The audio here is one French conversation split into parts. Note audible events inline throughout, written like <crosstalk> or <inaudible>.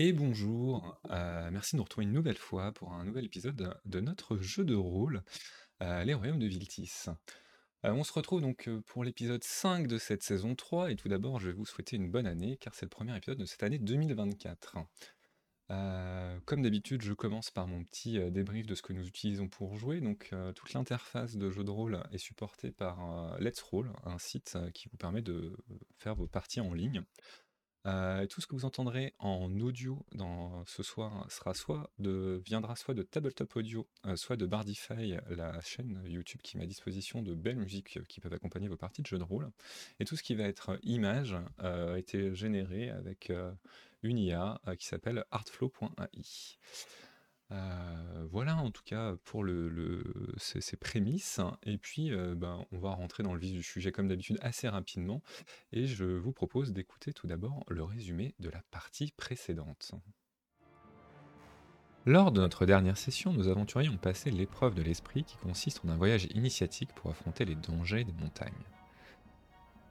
Et bonjour, heu, merci de nous retrouver une nouvelle fois pour un nouvel épisode de notre jeu de rôle, heu, Les Royaumes de Viltis. Heu, on se retrouve donc, pour l'épisode 5 de cette saison 3 et tout d'abord, je vais vous souhaiter une bonne année car c'est le premier épisode de cette année 2024. Heu, comme d'habitude, je commence par mon petit, débrief de ce que nous utilisons pour jouer. Donc, toute l'interface de jeu de rôle est supportée par, Let's Roll, un site, qui vous permet de faire vos parties en ligne. Heu, tout ce que vous entendrez en audio dans ce soir sera soit viendra soit de Tabletop Audio, heu, soit de Bardify, la chaîne YouTube qui met à disposition de belles musiques, heu, qui peuvent accompagner vos parties de jeux de rôle. Et tout ce qui va être image, a été généré avec, une IA, qui s'appelle artflow.ai. Heu, voilà en tout cas pour ces ces prémices et puis, heu, ben, on va rentrer dans le vif du sujet comme d'habitude assez rapidement et je vous propose d'écouter tout d'abord le résumé de la partie précédente. Lors de notre dernière session, nos aventuriers ont passé l'épreuve de l'esprit qui consiste en un voyage initiatique pour affronter les dangers des montagnes.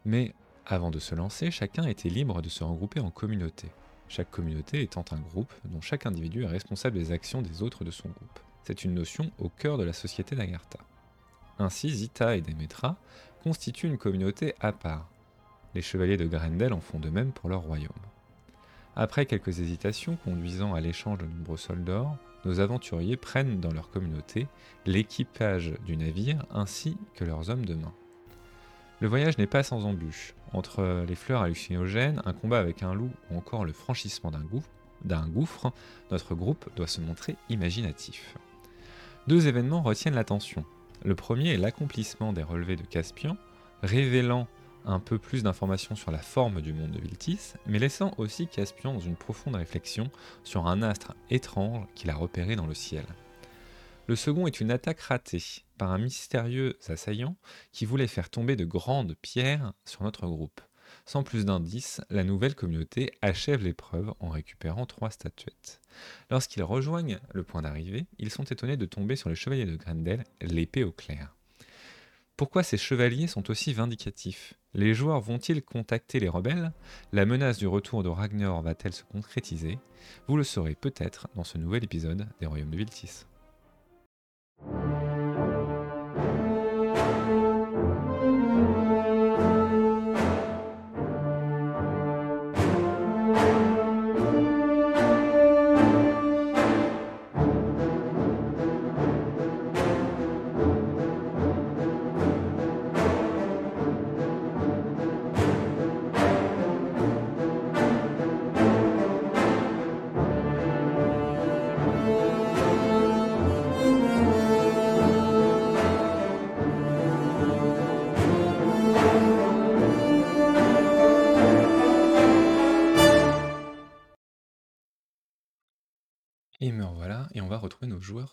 Mais avant de se lancer, chacun était libre de se regrouper en communauté, chaque communauté étant un groupe dont chaque individu est responsable des actions des autres de son groupe. C'est une notion au cœur de la société d'Agartha. Ainsi, Zita et Demetra constituent une communauté à part. Les chevaliers de Grendel en font de même pour leur royaume. Après quelques hésitations conduisant à l'échange de nombreux soldats, nos aventuriers prennent dans leur communauté l'équipage du navire ainsi que leurs hommes de main. Le voyage n'est pas sans embûches. Entre les fleurs hallucinogènes, un combat avec un loup ou encore le franchissement d'un gouffre, notre groupe doit se montrer imaginatif. Deux événements retiennent l'attention. Le premier est l'accomplissement des relevés de Caspian, révélant un peu plus d'informations sur la forme du monde de Viltis, mais laissant aussi Caspian dans une profonde réflexion sur un astre étrange qu'il a repéré dans le ciel. Le second est une attaque ratée par un mystérieux assaillant qui voulait faire tomber de grandes pierres sur notre groupe. Sans plus d'indices, la nouvelle communauté achève l'épreuve en récupérant trois statuettes. Lorsqu'ils rejoignent le point d'arrivée, ils sont étonnés de tomber sur les chevaliers de Grendel, l'épée au clair. Pourquoi ces chevaliers sont aussi vindicatifs? Les joueurs vont-ils contacter les rebelles? La menace du retour de Ragnar va-t-elle se concrétiser? Vous le saurez peut-être dans ce nouvel épisode des Royaumes de Viltis. Et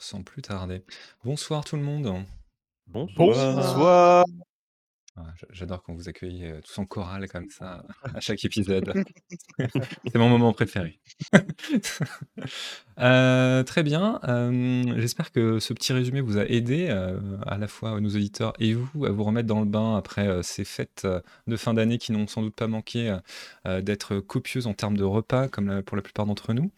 sans plus tarder. Bonsoir tout le monde. Bonsoir. J'adore quand vous accueillez euh, tous en chorale comme ça à chaque épisode. <laughs> C'est mon moment préféré. <laughs> Euh, très bien. euh, J'espère que ce petit résumé vous a aidé euh, à la fois nos auditeurs et vous à vous remettre dans le bain après euh, ces fêtes de fin d'année qui n'ont sans doute pas manqué euh, d'être copieuses en termes de repas comme la- pour la plupart d'entre nous.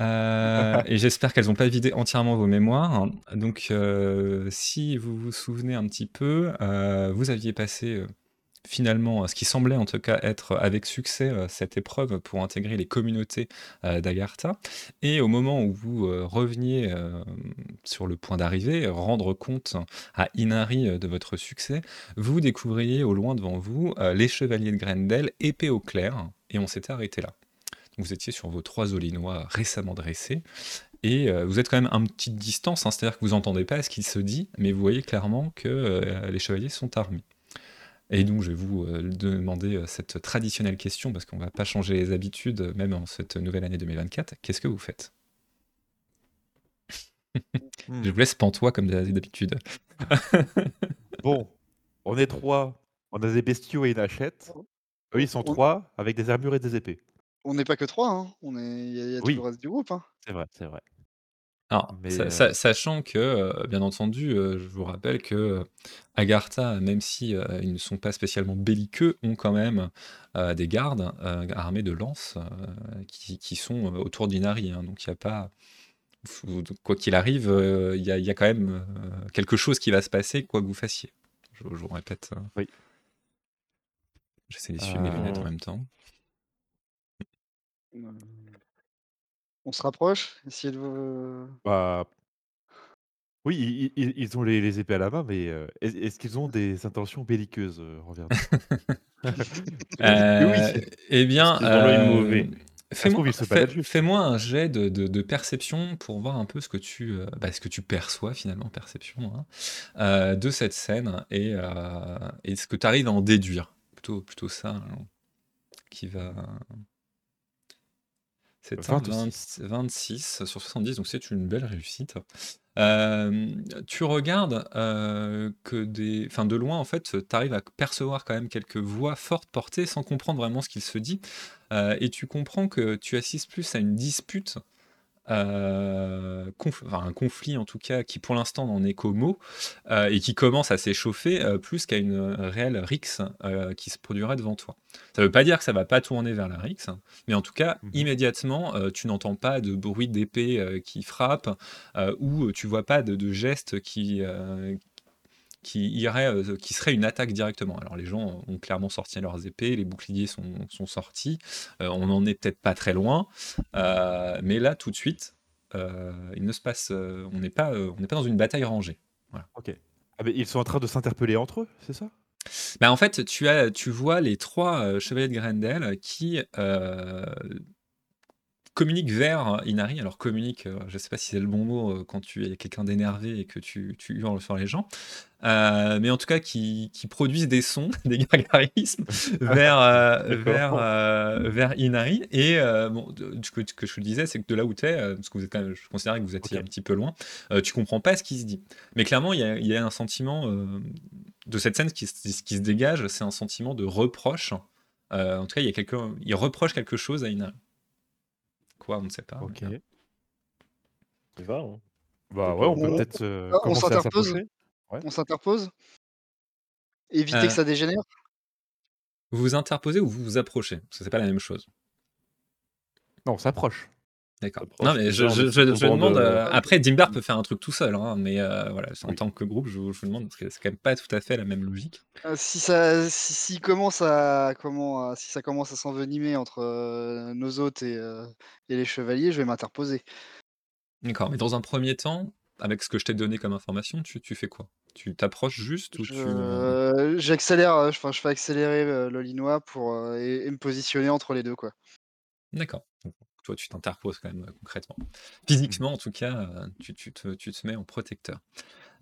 Euh, et j'espère qu'elles n'ont pas vidé entièrement vos mémoires. Donc, euh, si vous vous souvenez un petit peu, euh, vous aviez passé finalement ce qui semblait en tout cas être avec succès cette épreuve pour intégrer les communautés d'Agartha. Et au moment où vous reveniez sur le point d'arrivée, rendre compte à Inari de votre succès, vous découvriez au loin devant vous les chevaliers de Grendel, épée au clair, et on s'était arrêté là. Vous étiez sur vos trois olinois récemment dressés, et euh, vous êtes quand même à une petite distance, hein, c'est-à-dire que vous n'entendez pas ce qu'il se dit, mais vous voyez clairement que euh, les chevaliers sont armés. Et donc je vais vous euh, demander cette traditionnelle question, parce qu'on ne va pas changer les habitudes, même en cette nouvelle année 2024. Qu'est-ce que vous faites? Hmm. Je vous laisse pantois comme d'habitude. <laughs> Bon, on est trois, on a des bestiaux et une hachette. Eux, ils sont On- trois avec des armures et des épées. On n'est pas que trois, hein. On est, il y, a- y a tout Oui. le reste du groupe. Hein. C'est vrai, c'est vrai. Alors, Mais, sa heu sa sachant que, bien entendu, je vous rappelle que, Agartha, même si, ils ne sont pas spécialement belliqueux, ont quand même, des gardes, armés de lances, qui qui sont, autour d'Inari, hein. Donc il y a pas faut quoi qu'il arrive, il y a il y a quand même, quelque chose qui va se passer quoi que vous fassiez. Je je vous répète, heu Oui. J'essaie d'essuyer mes lunettes en même temps. Mmh. On se rapproche? Essayer de v Bah oui, i i i ils ont les les épées à la main, mais, heu, est est-ce qu'ils ont des intentions belliqueuses, heu, envers nous? <laughs> J'imagine que oui. Heu, et Est-ce bien, qu'ils ont l'œil mauvais? hem, Ça se fais-moi trouve, ils se fais baladent juste. fais-moi un jet de de de perception pour voir un peu ce que tu, heu, bah, ce que tu perçois finalement, perception, hein, heu, de cette scène et heu, et ce que tu arrives à en déduire. Plutôt plutôt ça, hein, qui va c'est un 26. vingt 26 sur 70, donc c'est une belle réussite. Hem, tu regardes, heu, que des enfin de loin en fait, tu arrives à percevoir quand même quelques voix fortes portées sans comprendre vraiment ce qu'il se dit, heu, et tu comprends que tu assistes plus à une dispute, conf enfin un conflit en tout cas qui pour l'instant n'en est qu'aux mots, heu, et qui commence à s'échauffer, heu, plus qu'à une, réelle rixe, qui se produirait devant toi. Ça veut pas dire que ça va pas tourner vers la rixe, mais en tout cas Mmh mh. immédiatement, tu n'entends pas de bruit d'épée, qui frappe, ou tu vois pas de de gestes qui, qui iraient, heu, qui seraient une attaque directement. Alors les gens ont clairement sorti leurs épées, les boucliers sont sont sortis, heu, on en est peut-être pas très loin, heu, mais là tout de suite, il ne se passe, on n'est pas, on n'est pas dans une bataille rangée. Voilà. OK. Ah ils sont en train de s'interpeller entre eux, c'est ça? Bah, en fait, tu as tu vois les 3 heu, chevaliers de Grendel qui, communiquent vers Inari. Alors communiquent, heu, je sais pas si c'est le bon mot, heu, quand tu es quelqu'un d'énervé et que tu tu hurles sur les gens, heu, mais en tout cas qui qui produisent des sons, <laughs> des gargarismes <laughs> vers, vers, vers Inari et bon ce que je te disais, c'est que de là où tu es, parce que vous êtes quand même je considérais que vous étiez un petit peu loin, tu comprends pas ce qui se dit. Mais clairement, il y y a un sentiment, de cette scène qui qui se dégage, c'est un sentiment de reproche, en tout cas, il y a quelqu'un il reproche quelque chose à Inari. Quoi? On ne sait pas, OK. On y va, hein. Bah, ouais, on peut peut-être, heu, ah, on s'interpose? Ouais. On s'interpose? Éviter que Heu ça dégénère? Vous vous interposez ou vous vous approchez? Parce que c'est pas la même chose. Non, on s'approche. D'accord. Non, mais je je essaie je je demande, Ah OK. après Dimbar peut faire un truc tout seul, hein, mais, heu, voilà, en Oui. tant que groupe, je vous je vous demande parce que c'est quand même pas tout à fait la même logique. Si ça si commence à comment à si ça commence à s'envenimer entre, nos hôtes et et les chevaliers, je vais m'interposer. D'accord, mais dans un 1er temps, avec ce que je t'ai donné comme information, tu tu fais quoi? Tu t'approches juste ou tu, j'accélère, enfin je fais accélérer le l'Olinois pour, et et me positionner entre les 2 quoi. D'accord. Tu t'interposes quand même, heu, concrètement. Physiquement, en tout cas, heu, tu te mets en protecteur.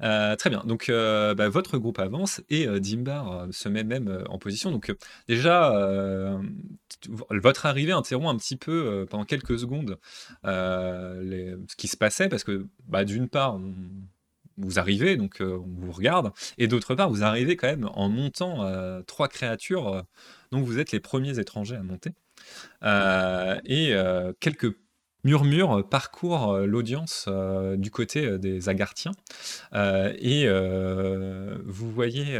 Heu, très bien, donc, bah, votre groupe avance et Dimbar, se met même, en position. Donc, déjà, votre arrivée interrompt un petit peu, pendant quelques secondes, ce qui se passait parce que, bah, d'une part, vous arrivez, donc, on vous regarde et d'autre part, vous arrivez quand même en montant, 3 créatures, heu, donc vous êtes les 1ers étrangers à monter. Heu, et heu, quelques murmures parcourent, heu, l'audience, du côté, des Agarthiens, heu, et vous voyez,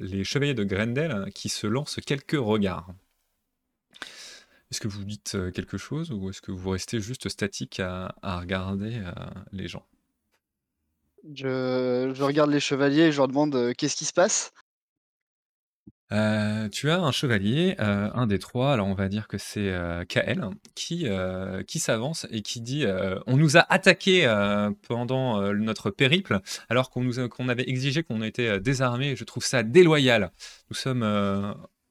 les chevaliers de Grendel qui se lancent quelques regards. Est-ce que vous dites, quelque chose ou est-ce que vous restez juste statique à regarder, les gens? Je je regarde les chevaliers et je leur demande, «Qu'est-ce qui se passe?» Heu, tu as un chevalier, heu, un des 3, alors on va dire que c'est, heu, Kael, qui, qui s'avance et qui dit, «On nous a attaqués, pendant, notre périple, alors qu'on nous avait exigé qu'on ait été, heu, désarmés. Je trouve ça déloyal. Nous sommes,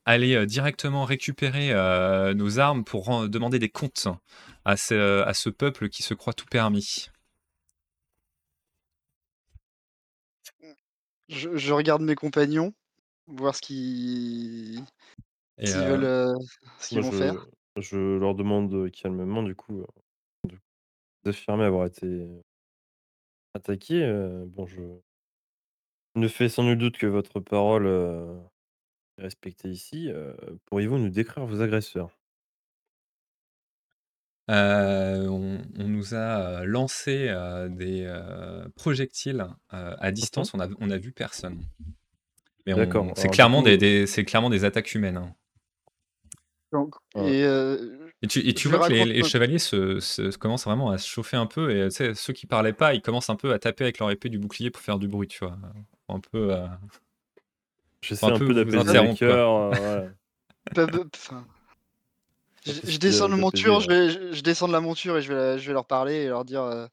allés, directement récupérer, nos armes pour demander des comptes à ce peuple qui se croit tout permis». Je regarde mes compagnons, voir ce qu'ils Et s'ils veulent, heu heu, ce qu'ils Moi, vont je faire. je leur demande, heu, calmement du coup, heu, de d'affirmer avoir été attaqués, heu, bon je ne fais sans nul doute que votre parole, heu, est respectée ici, heu, pourriez-vous nous décrire vos agresseurs? Heu, on on nous a lancé des projectiles à distance. On a, on a vu personne. Mais D'accord. c'est clairement coup, des, euh, des- c'est clairement des attaques humaines. hein. Donc, Ouais. et euh, Et tu, et tu je vois que les, chevaliers se, se- commencent vraiment à se chauffer un peu. Et tu sais, ceux qui parlaient pas, ils commencent un peu à taper avec leur épée du bouclier pour faire du bruit, tu vois. Un peu. euh, J'essaie un un peu peu d'apaiser les cœurs. euh, <laughs> je, descends de monture, je vais, je, je descends de la monture et je vais, la- je vais leur parler et leur dire euh,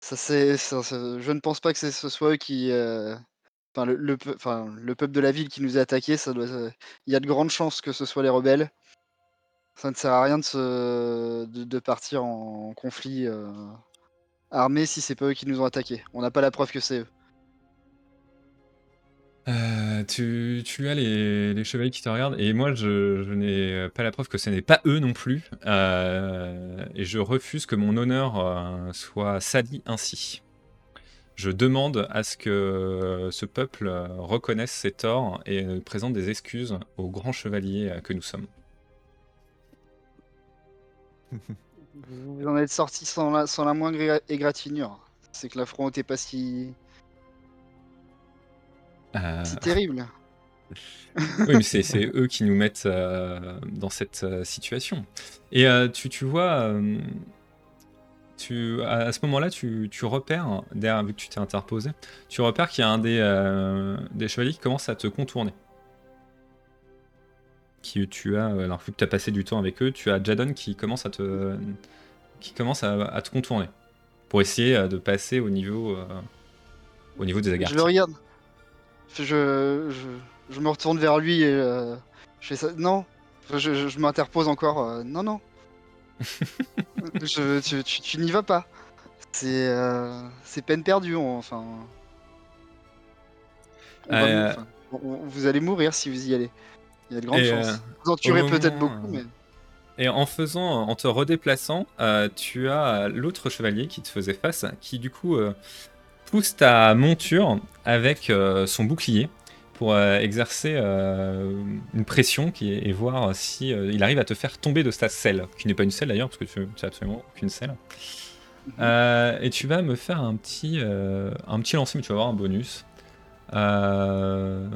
ça c'est, je ne pense pas que ce soit eux qui, euh, enfin le, peuple de la ville qui nous a euh, il y a de grandes chances que ce soit les rebelles. Ça ne sert à rien de, partir en conflit euh, armé si c'est pas eux qui nous ont attaqués. On n'a pas la preuve que c'est eux. Euh, tu, as les, chevaliers qui te regardent et moi je, n'ai pas la preuve que ce n'est pas eux non plus Euh, et je refuse que mon honneur soit sali ainsi. Je demande à ce que ce peuple euh, reconnaisse ses torts et euh, présente des excuses aux grands chevaliers euh, que nous sommes. Vous en êtes sortis sans la, sans la moindre égra- égratignure. C'est que la front n'était pas si, Euh, si terrible. Oui, mais c'est eux qui nous mettent euh, dans cette euh, situation. Et euh, tu, tu vois, euh, tu, à, ce moment-là, tu, tu repères, derrière, vu que tu t'es interposé, tu repères qu'il y a un des, euh, des chevaliers qui commence à te contourner. Qui, tu as, alors vu que tu as passé du temps avec eux, tu as Jadon qui commence à te, qui commence à, te contourner pour essayer euh, de passer au niveau, euh, au niveau des Je agartis. le regarde. Je, je, je- je me retourne vers lui et euh, je fais ça. Non. Je, je- je m'interpose encore. euh, non, non. <laughs> Je- tu tu- tu n'y vas pas. C'est euh, peine perdue. enfin. on va Euh, mou- enfin, on- vous allez mourir si vous y allez. Il y a de grandes Et, chances. euh, Vous en tuerez peut-être beaucoup, mais. Et en faisant, en te redéplaçant, euh, tu as l'autre chevalier qui te faisait face, qui du coup pousse ta monture avec son bouclier pour euh, exercer euh, une pression qui est- et voir si euh, il arrive à te faire tomber de ta selle, qui n'est pas une selle d'ailleurs, parce que tu n'as absolument aucune selle. Euh, et tu vas me faire un petit, euh, un petit lancer, mais tu vas avoir un bonus. Euh,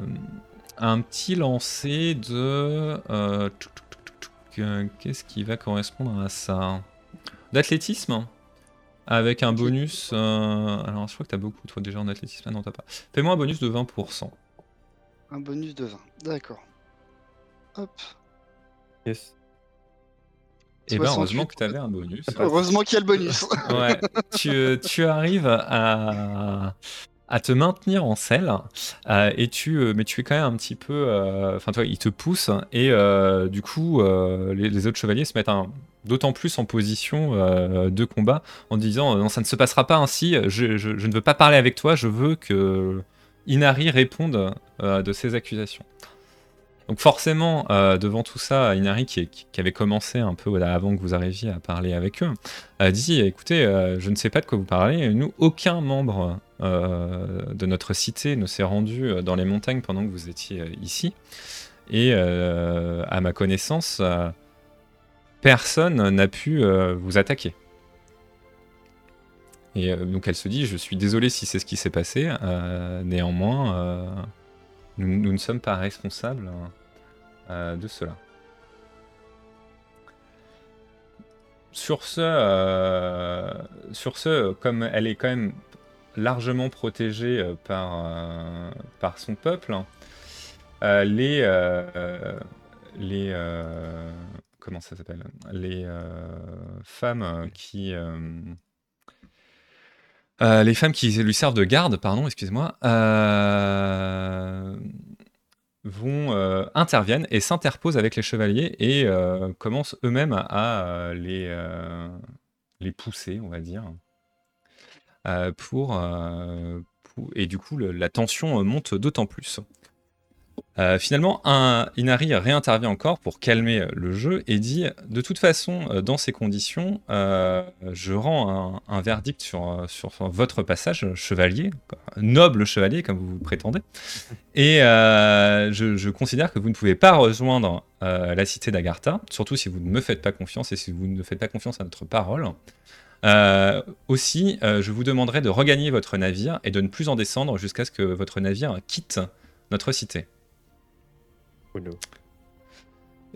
un petit lancer de. Qu'est-ce qui va correspondre à ça? D'athlétisme Avec un bonus. alors, je crois que t'as beaucoup, toi, déjà en athlétisme. Ah non, t'as pas. Fais-moi un bonus de 20%. Un bonus de 20. D'accord. Hop. Yes. Et ben, 68. heureusement que t'avais un bonus. <laughs> Heureusement qu'il y a le bonus. <laughs> Ouais, tu, tu arrives à, à te maintenir en selle, euh, et tu, euh, mais tu es quand même un petit peu. euh, Enfin, toi, il te pousse, et euh, du coup, euh, les, les autres chevaliers se mettent d'autant plus en position euh, de combat en disant Non, ça ne se passera pas ainsi, je, je- je ne veux pas parler avec toi, je veux que Inari réponde euh, de ces accusations. Donc forcément, euh, devant tout ça, Inari, qui, avait commencé un peu avant que vous arriviez à parler avec eux, a dit écoutez, euh, je ne sais pas de quoi vous parlez. Nous, aucun membre de notre cité ne s'est rendu dans les montagnes pendant que vous étiez ici. Et à ma connaissance, personne n'a pu vous attaquer. Et euh, donc elle se dit je suis désolé si c'est ce qui s'est passé. euh, néanmoins, euh, nous, ne sommes pas responsables euh, de cela. Sur ce, sur ce, comme elle est quand même largement protégée par, par son peuple, euh, les, les comment ça s'appelle? Les femmes qui euh, les femmes qui lui servent de garde, pardon, excusez-moi, euh, vont euh, interviennent et s'interposent avec les chevaliers et commencent eux-mêmes à les, pousser, on va dire, et du coup la tension monte d'autant plus. Euh, finalement, un, Inari réintervient encore pour calmer le jeu et dit de toute façon, euh, dans ces conditions, euh, je rends un, verdict sur, votre passage, chevalier, noble chevalier comme vous prétendez, et je, considère que vous ne pouvez pas rejoindre la cité d'Agartha, surtout si vous ne me faites pas confiance et si vous ne faites pas confiance à notre parole. Aussi, je vous demanderai de regagner votre navire et de ne plus en descendre jusqu'à ce que votre navire quitte notre cité.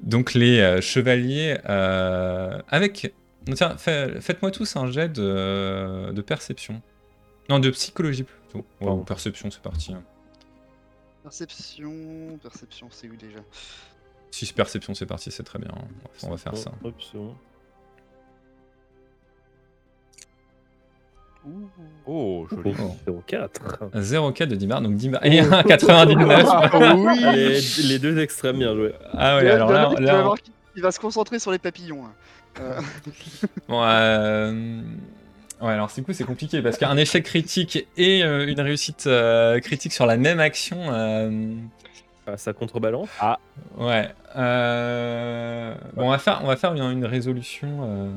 Donc les euh, chevaliers euh, avec... Tiens, fait- faites-moi tous un jet de, de perception. Non, de psychologie plutôt. Ouais, perception, c'est parti. hein. Perception, perception, c'est où déjà? Si c'est perception, c'est parti, c'est très bien. On va faire ça. Oh, joli. Oh, 04. 0,4 de Dimar, donc Dimar. Et un 99 <laughs> oui les, les deux extrêmes, bien joué. Ah a- alors là, il va se concentrer sur les papillons. hein. Euh, Bon, euh, Ouais, alors du coup c'est compliqué parce qu'un échec critique et euh, une réussite euh, critique sur la même action, euh, Ah, ça contrebalance. ouais. euh, Bon, on va faire, on va faire une, résolution. euh,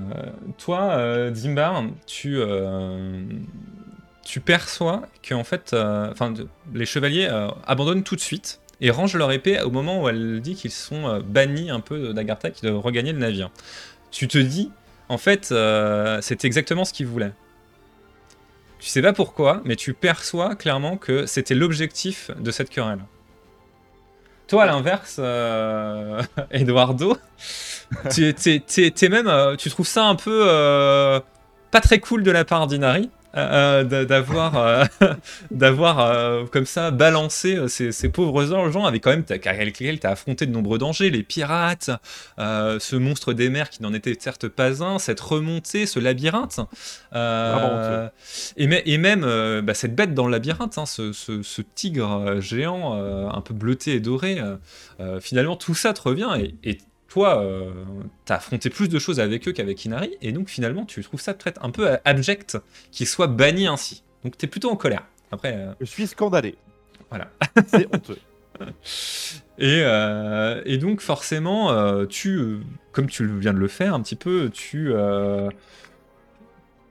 Toi, euh, Dimbar, tu, perçois que en fait, les chevaliers abandonnent tout de suite et rangent leur épée au moment où elle dit qu'ils sont bannis un peu d'Agartha, qui doivent regagner le navire. Tu te dis, en fait, euh, c'est exactement ce qu'ils voulaient. Tu sais pas pourquoi, mais tu perçois clairement que c'était l'objectif de cette querelle. Toi, à l'inverse, Eduardo, tu trouves ça un peu euh, pas très cool de la part d'Inari euh, euh, d'avoir euh, <laughs> d'avoir euh, comme ça balancé ces, ces pauvres gens avec quand même lesquels tu as affronté de nombreux dangers, les pirates, ce monstre des mers qui n'en était certes pas un, cette remontée, ce labyrinthe, Vraiment et, mê- et même bah, cette bête dans le labyrinthe, hein, ce, ce- ce tigre géant un peu bleuté et doré, finalement tout ça te revient et, et toi, euh, t'as affronté plus de choses avec eux qu'avec Inari, et donc finalement tu trouves ça peut-être un peu euh, abject qu'ils soient bannis ainsi. Donc t'es plutôt en colère. Après, euh, Je suis scandalé. Voilà. <laughs> C'est honteux. <laughs> Et, euh, et donc forcément, tu, comme tu viens de le faire un petit peu, tu,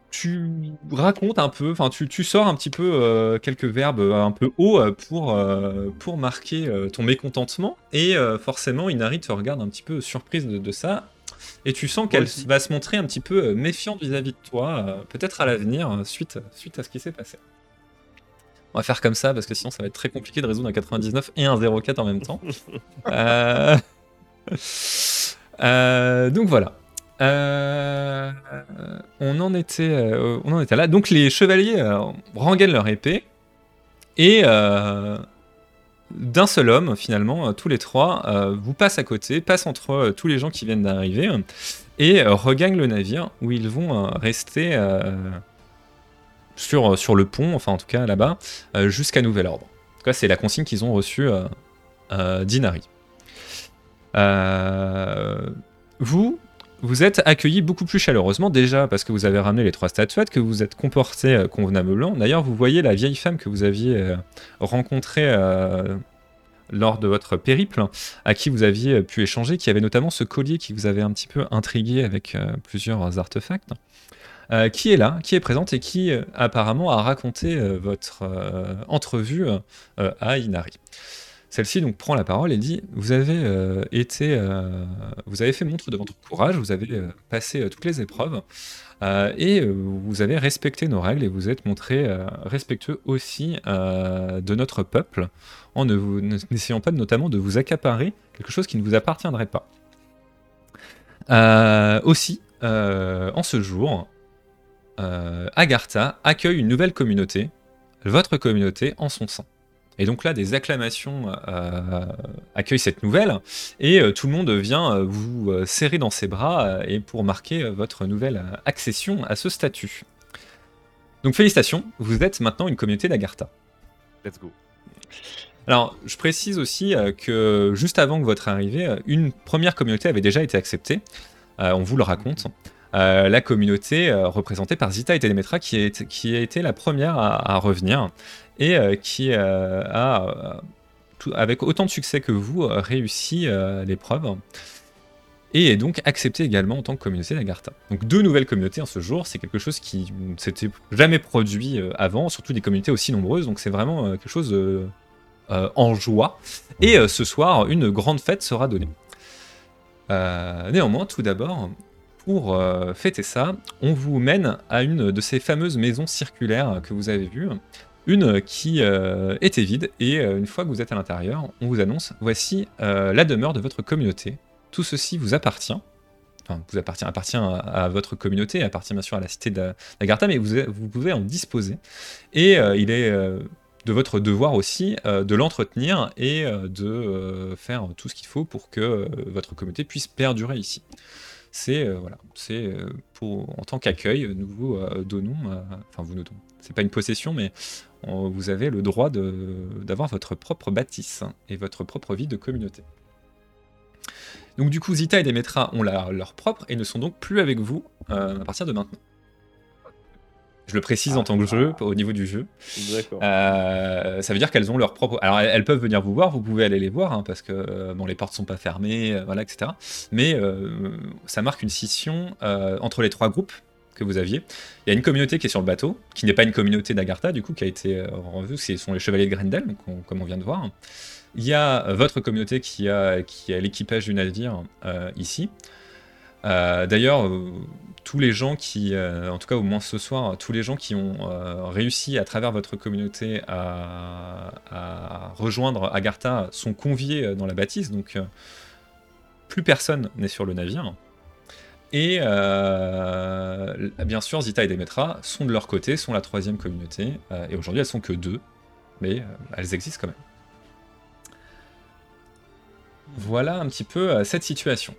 tu racontes un peu, enfin tu, tu sors un petit peu euh, quelques verbes euh, un peu hauts euh, pour, euh, pour marquer euh, ton mécontentement. Et forcément, Inari te regarde un petit peu surprise de, de ça. Et tu sens qu'elle va se montrer un petit peu méfiante vis-à-vis de toi, peut-être à l'avenir, suite, suite à ce qui s'est passé. On va faire comme ça parce que sinon ça va être très compliqué de résoudre un 99 et un 04 en même temps. <laughs> <laughs> Donc voilà. Euh, on en était, euh, on en était là. Donc les chevaliers euh, rengainent leur épée et euh, d'un seul homme finalement, tous les trois vous passent à côté, passent entre tous les gens qui viennent d'arriver et regagnent le navire où ils vont rester sur, le pont, enfin en tout cas là-bas, jusqu'à nouvel ordre. C'est la consigne qu'ils ont reçue d'Inari. Vous, vous êtes accueillis beaucoup plus chaleureusement déjà parce que vous avez ramené les trois statuettes, que vous êtes comporté euh, convenablement. D'ailleurs, vous voyez la vieille femme que vous aviez euh, rencontrée euh, lors de votre périple, à qui vous aviez pu échanger, qui avait notamment ce collier qui vous avait un petit peu intrigué avec plusieurs artefacts. qui est là, qui est présente et qui apparemment a raconté votre entrevue à Inari. Celle-ci donc prend la parole et dit Vous avez euh, été, euh, vous avez fait montre de votre courage, vous avez euh, passé toutes les épreuves et vous avez respecté nos règles et vous êtes montré respectueux aussi de notre peuple en ne n'essayant pas notamment de vous accaparer quelque chose qui ne vous appartiendrait pas. Aussi, en ce jour, Agartha accueille une nouvelle communauté, votre communauté en son sein. Et donc là, des acclamations euh, accueillent cette nouvelle, et euh, tout le monde vient euh, vous serrer dans ses bras et pour marquer votre nouvelle accession à ce statut. Donc félicitations, vous êtes maintenant une communauté d'Agartha. Let's go. Alors, je précise aussi que juste avant que votre arrivée, une première communauté avait déjà été acceptée. On vous le raconte. Euh, la communauté euh, représentée par Zita et Telemetra, qui, a été la première à, revenir et euh, qui a, avec autant de succès que vous, réussi l'épreuve et est donc accepté également en tant que communauté d'Agartha. Donc deux nouvelles communautés en ce jour, c'est quelque chose qui ne s'était jamais produit avant, surtout des communautés aussi nombreuses, donc c'est vraiment quelque chose en joie. Et ce soir, une grande fête sera donnée. Néanmoins, tout d'abord, pour euh, fêter ça, on vous mène à une de ces fameuses maisons circulaires que vous avez vues, une qui euh, était vide, et euh, une fois que vous êtes à l'intérieur, on vous annonce, voici la demeure de votre communauté. Tout ceci vous appartient. Enfin, vous appartient, appartient à, votre communauté, appartient bien sûr à la cité d'Agartha, mais vous, pouvez en disposer. Et il est de votre devoir aussi de l'entretenir et de faire tout ce qu'il faut pour que votre communauté puisse perdurer ici. C'est euh, voilà, c'est euh, pour en tant qu'accueil, nous vous euh, donnons, euh, enfin vous nous donnons. C'est pas une possession, mais vous avez le droit d'avoir votre propre bâtisse et votre propre vie de communauté. Donc du coup, Zita et Demetra ont leur propre et ne sont donc plus avec vous euh, à partir de maintenant. Je le précise en tant que jeu, au niveau du jeu. D'accord. Euh, ça veut dire qu'elles ont leur propre. Alors elles, peuvent venir vous voir, vous pouvez aller les voir, hein, parce que euh, bon, les portes sont pas fermées, euh, voilà, etc. Mais euh, ça marque une scission euh, entre les trois groupes que vous aviez. Il y a une communauté qui est sur le bateau, qui n'est pas une communauté d'Agartha, du coup, qui a été revue, ce sont les chevaliers de Grendel, on- comme on vient de voir. Il y a votre communauté qui a, qui a l'équipage du navire ici. Euh, D'ailleurs, euh, tous les gens qui, euh, en tout cas au moins ce soir, tous les gens qui ont réussi à travers votre communauté à, rejoindre Agartha sont conviés dans la bâtisse, donc plus personne n'est sur le navire. Et bien sûr, Zita et Demetra sont de leur côté, sont la troisième communauté, et aujourd'hui elles sont que deux, mais elles existent quand même. Voilà un petit peu cette situation.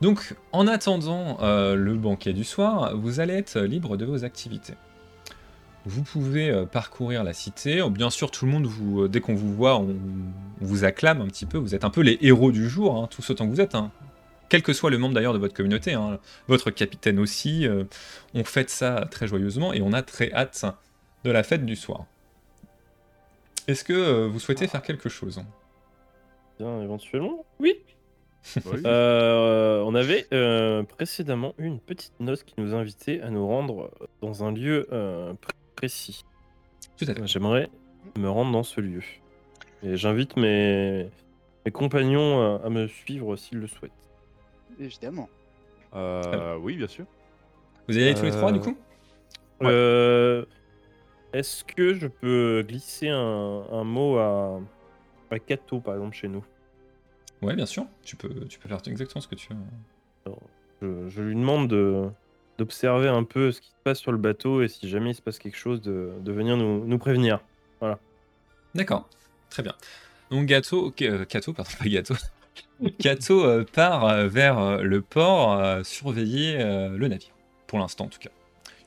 Donc, en attendant euh, le banquet du soir, vous allez être libre de vos activités. Vous pouvez euh, parcourir la cité. Oh, Bien sûr, tout le monde, vous, euh, dès qu'on vous voit, on, on vous acclame un petit peu. Vous êtes un peu les héros du jour, hein, tous autant que vous êtes. hein. Quel que soit le membre d'ailleurs de votre communauté. hein. Votre capitaine aussi. euh, on fête ça très joyeusement et on a très hâte de la fête du soir. Est-ce que euh, vous souhaitez faire quelque chose? Bien, éventuellement. Oui. Oui. <laughs> Euh, on avait euh, précédemment eu une petite note qui nous invitait à nous rendre dans un lieu euh, pr- précis. Tout à fait. J'aimerais me rendre dans ce lieu. Et j'invite mes, mes compagnons euh, à me suivre s'ils le souhaitent. Évidemment. Euh, oui, bien sûr. Vous allez tous les trois du Euh, coup? Ouais. Euh, Est-ce que je peux glisser un, un mot à, à Kato, par exemple, chez nous? Ouais, bien sûr. Tu peux, tu peux faire exactement ce que tu veux. je, je lui demande de d'observer un peu ce qui se passe sur le bateau et si jamais il se passe quelque chose, de, de venir nous, nous prévenir. D'accord, très bien. Donc Gato, euh, Kato, pardon, pas Gato. <laughs> Kato euh, part euh, vers euh, le port euh, surveiller le navire, pour l'instant en tout cas.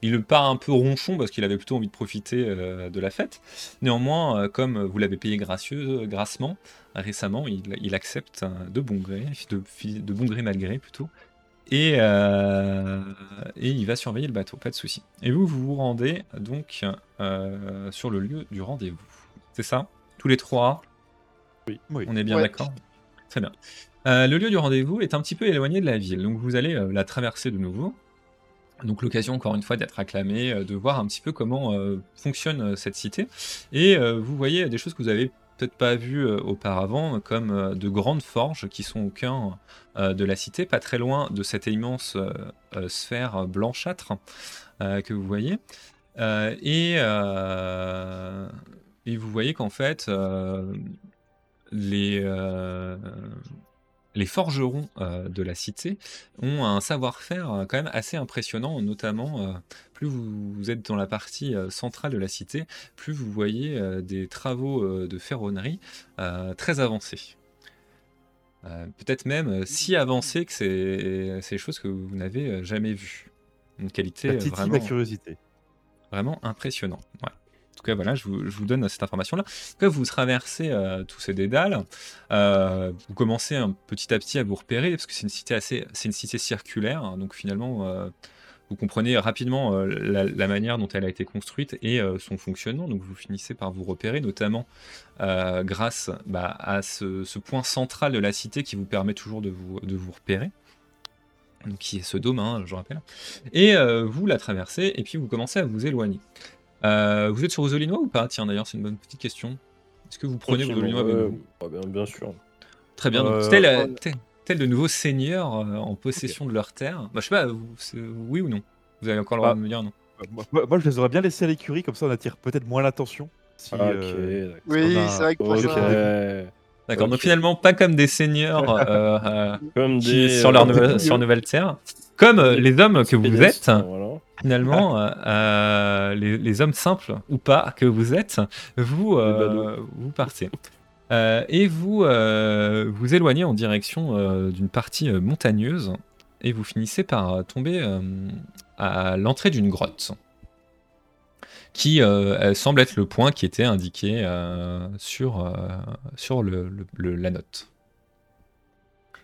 Il part un peu ronchon parce qu'il avait plutôt envie de profiter euh, de la fête. Néanmoins, euh, comme vous l'avez payé gracieux, grassement récemment, il, il accepte euh, de bon gré, de, de bon gré malgré plutôt. Et, euh, et il va surveiller le bateau, pas de souci. Et vous, vous vous rendez donc euh, sur le lieu du rendez-vous. C'est ça? Tous les trois? Oui. On est bien Ouais. d'accord? Très bien. Euh, le lieu du rendez-vous est un petit peu éloigné de la ville, donc vous allez euh, la traverser de nouveau. Donc l'occasion encore une fois d'être acclamé, euh, de voir un petit peu comment euh, fonctionne euh, cette cité. Et vous voyez des choses que vous avez peut-être pas vues auparavant, comme de grandes forges qui sont au cœur de la cité, pas très loin de cette immense sphère blanchâtre que vous voyez. Et, vous voyez qu'en fait, les, les forgerons euh, de la cité ont un savoir-faire euh, quand même assez impressionnant, notamment euh, plus vous, vous êtes dans la partie centrale de la cité, plus vous voyez des travaux de ferronnerie très avancés. Peut-être même si avancés que c'est des choses que vous n'avez jamais vues. Une qualité vraiment curiosité. vraiment impressionnant. Ouais. Tout cas, voilà, je vous, donne cette information-là. Cas, vous traversez euh, tous ces dédales, euh, vous commencez petit à petit à vous repérer, parce que c'est une cité assez, c'est une cité circulaire, hein, donc finalement, euh, vous comprenez rapidement la, manière dont elle a été construite et son fonctionnement, donc vous finissez par vous repérer, notamment grâce bah, à ce, point central de la cité qui vous permet toujours de vous, de vous repérer. Qui est ce dôme, hein, je rappelle. Et vous la traversez, et puis vous commencez à vous éloigner. Euh, vous êtes sur vos Olinois ou pas? Tiens, d'ailleurs, c'est une bonne petite question. Est-ce que vous prenez vos Olinois avec Ouais, vous? ouais, bien, bien sûr. Très bien. donc, Euh, tel, euh, de nouveaux seigneurs euh, en possession de leurs terres Bah, je sais pas, vous- oui ou non? Vous avez encore le droit Ah. de me dire non. Moi, je les aurais bien laissés à l'écurie, comme ça on attire peut-être moins l'attention. Si, Ok, euh, d'accord. Oui, a- c'est vrai que pour D'accord, donc finalement, pas comme des seigneurs euh, <laughs> euh, qui, sur, leur euh, <laughs> sur nouvelle terre, comme euh, les hommes que vous êtes, Voilà. finalement, <laughs> euh, euh, les, les hommes simples ou pas que vous êtes, vous, euh, vous partez. Euh, et vous euh, vous éloignez en direction euh, d'une partie euh, montagneuse et vous finissez par euh, tomber euh, à l'entrée d'une grotte qui euh, semble être le point qui était indiqué euh, sur, euh, sur le- le- le- la note.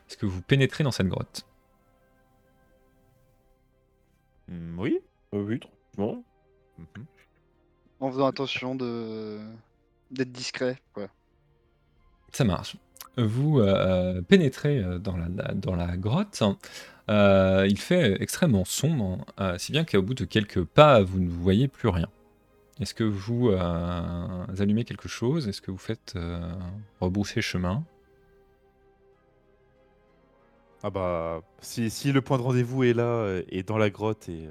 Est-ce que vous pénétrez dans cette grotte? Hmm, oui. Euh, Oui, tranquillement. Mhm. En faisant attention de d'être discret. Quoi. Ça marche. Vous euh, pénétrez euh, dans la, dans la grotte. Euh, il fait extrêmement sombre, euh, si bien qu'au bout de quelques pas, vous ne voyez plus rien. Est-ce que vous euh, allumez quelque chose? Est-ce que vous faites euh, rebrousser chemin? Ah bah, si, si le point de rendez-vous est là, euh, et dans la grotte et,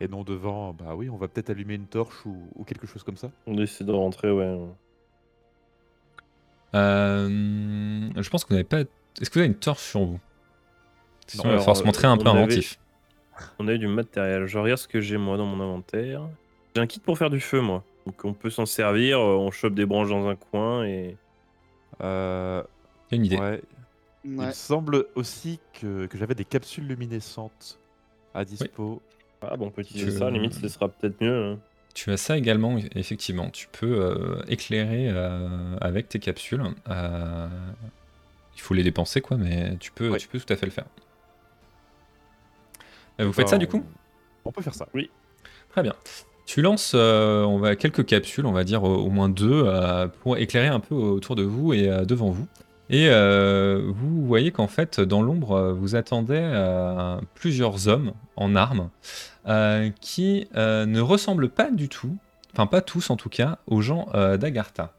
et non devant, bah oui, on va peut-être allumer une torche ou, ou quelque chose comme ça. On essaie de rentrer, ouais. Euh, Je pense que vous n'avez pas. Est-ce que vous avez une torche sur vous? Sinon, il va falloir se montrer un peu avait- inventif. On a eu du matériel. Je regarde ce que j'ai moi dans mon inventaire. J'ai un kit pour faire du feu, moi. Donc on peut s'en servir. euh, On chope des branches dans un coin et. Euh, Il y a une idée. ouais. Il Ouais. me semble aussi que, que j'avais des capsules luminescentes à dispo. Ah bon, on peut utiliser Tu- ça. Limite, ce sera peut-être mieux. hein. Tu as ça également, effectivement. Tu peux euh, éclairer euh, avec tes capsules. Euh, il faut les dépenser, quoi, mais tu peux, Ouais. tu peux tout à fait le faire. Euh, vous faites ça, du coup? on... peut faire ça. Très bien. Tu lances euh, on va, quelques capsules, on va dire au, moins deux, euh, pour éclairer un peu autour de vous et euh, devant vous. Et vous voyez qu'en fait, dans l'ombre, vous attendez plusieurs hommes en armes qui ne ressemblent pas du tout, enfin pas tous en tout cas, aux gens d'Agartha.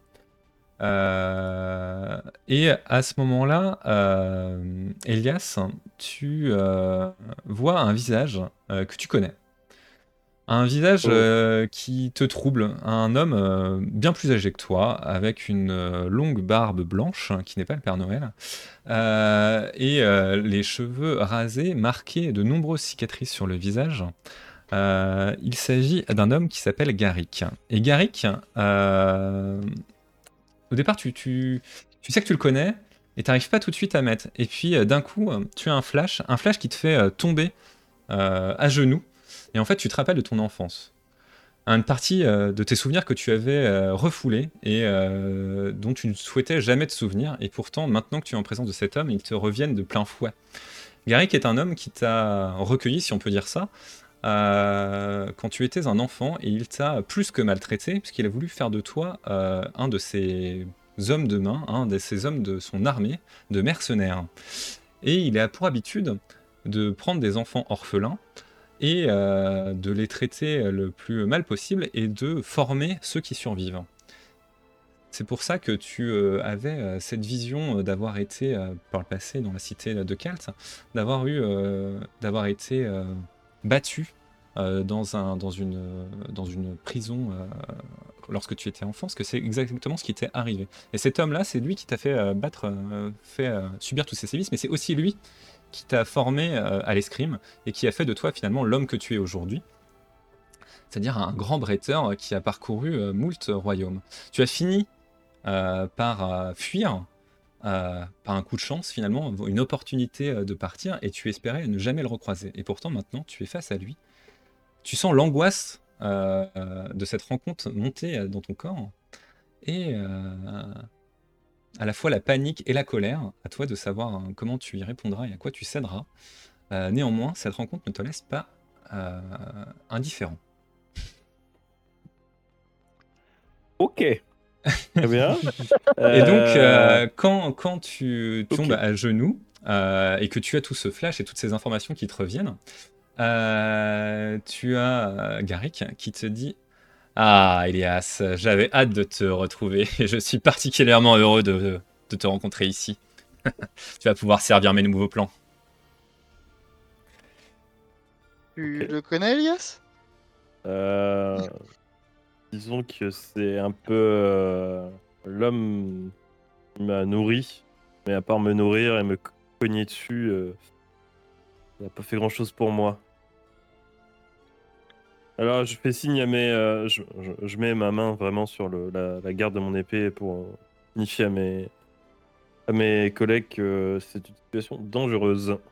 Et à ce moment-là, Elias, tu vois un visage que tu connais. Un visage Oh. euh, qui te trouble, un homme euh, bien plus âgé que toi, avec une euh, longue barbe blanche, hein, qui n'est pas le Père Noël, et les cheveux rasés, marqués de nombreuses cicatrices sur le visage. Il s'agit d'un homme qui s'appelle Garrick. Et Garrick, au départ, tu, tu, tu sais que tu le connais, et tu n'arrives pas tout de suite à mettre. Et puis, d'un coup, tu as un flash, un flash qui te fait tomber à genoux. Et en fait, tu te rappelles de ton enfance. Une partie euh, de tes souvenirs que tu avais euh, refoulés et euh, dont tu ne souhaitais jamais te souvenir. Et pourtant, maintenant que tu es en présence de cet homme, ils te reviennent de plein fouet. Garrick est un homme qui t'a recueilli, si on peut dire ça, quand tu étais un enfant et il t'a plus que maltraité, puisqu'il a voulu faire de toi un de ses hommes de main, un de ses hommes de son armée de mercenaires. Et il a pour habitude de prendre des enfants orphelins et euh, de les traiter le plus mal possible et de former ceux qui survivent. C'est pour ça que tu euh, avais euh, cette vision euh, d'avoir été euh, par le passé dans la cité de Kalt, d'avoir eu, euh, d'avoir été euh, battu euh, dans, un, dans, une, dans une prison euh, lorsque tu étais enfant, parce que c'est exactement ce qui t'est arrivé. Et cet homme-là, c'est lui qui t'a fait euh, battre, euh, fait euh, subir tous ces sévices, mais c'est aussi lui qui t'a formé euh, à l'escrime et qui a fait de toi finalement l'homme que tu es aujourd'hui. C'est-à-dire un grand bretteur qui a parcouru euh, moult royaumes. Tu as fini euh, par euh, fuir, euh, par un coup de chance finalement, une opportunité euh, de partir et tu espérais ne jamais le recroiser. Et pourtant maintenant tu es face à lui. Tu sens l'angoisse euh, euh, de cette rencontre monter euh, dans ton corps et euh, à la fois la panique et la colère, à toi de savoir hein, comment tu y répondras et à quoi tu céderas. Euh, néanmoins, cette rencontre ne te laisse pas euh, indifférent. Ok. <laughs> Très bien. Et donc, Euh, quand, quand tu tombes à genoux et que tu as tout ce flash et toutes ces informations qui te reviennent, tu as Garrick qui te dit Ah, Elias, j'avais hâte de te retrouver et <laughs> je suis particulièrement heureux de, de te rencontrer ici. <laughs> tu vas pouvoir servir mes nouveaux plans. Tu le connais, Elias? Euh, disons que c'est un peu euh, l'homme qui m'a nourri, mais à part me nourrir et me co- cogner dessus, euh, il n'a pas fait grand chose pour moi. Alors je fais signe à mes, euh, je, je- je mets ma main vraiment sur le, la, la garde de mon épée pour euh, signifier à mes, à mes collègues que c'est une situation dangereuse. <laughs>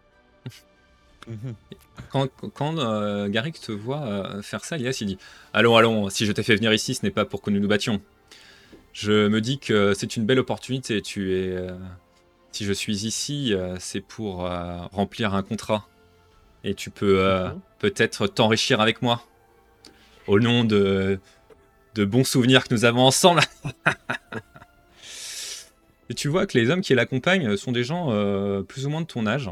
Quand, quand euh, Garrick te voit euh, faire ça, Elias, il dit Allons, allons, si je t'ai fait venir ici, ce n'est pas pour que nous nous battions. Je me dis que c'est une belle opportunité. Tu es, euh, si je suis ici, c'est pour remplir un contrat. Et tu peux peut-être t'enrichir avec moi. Au nom de, de bons souvenirs que nous avons ensemble. <laughs> Et tu vois que les hommes qui l'accompagnent sont des gens euh, plus ou moins de ton âge.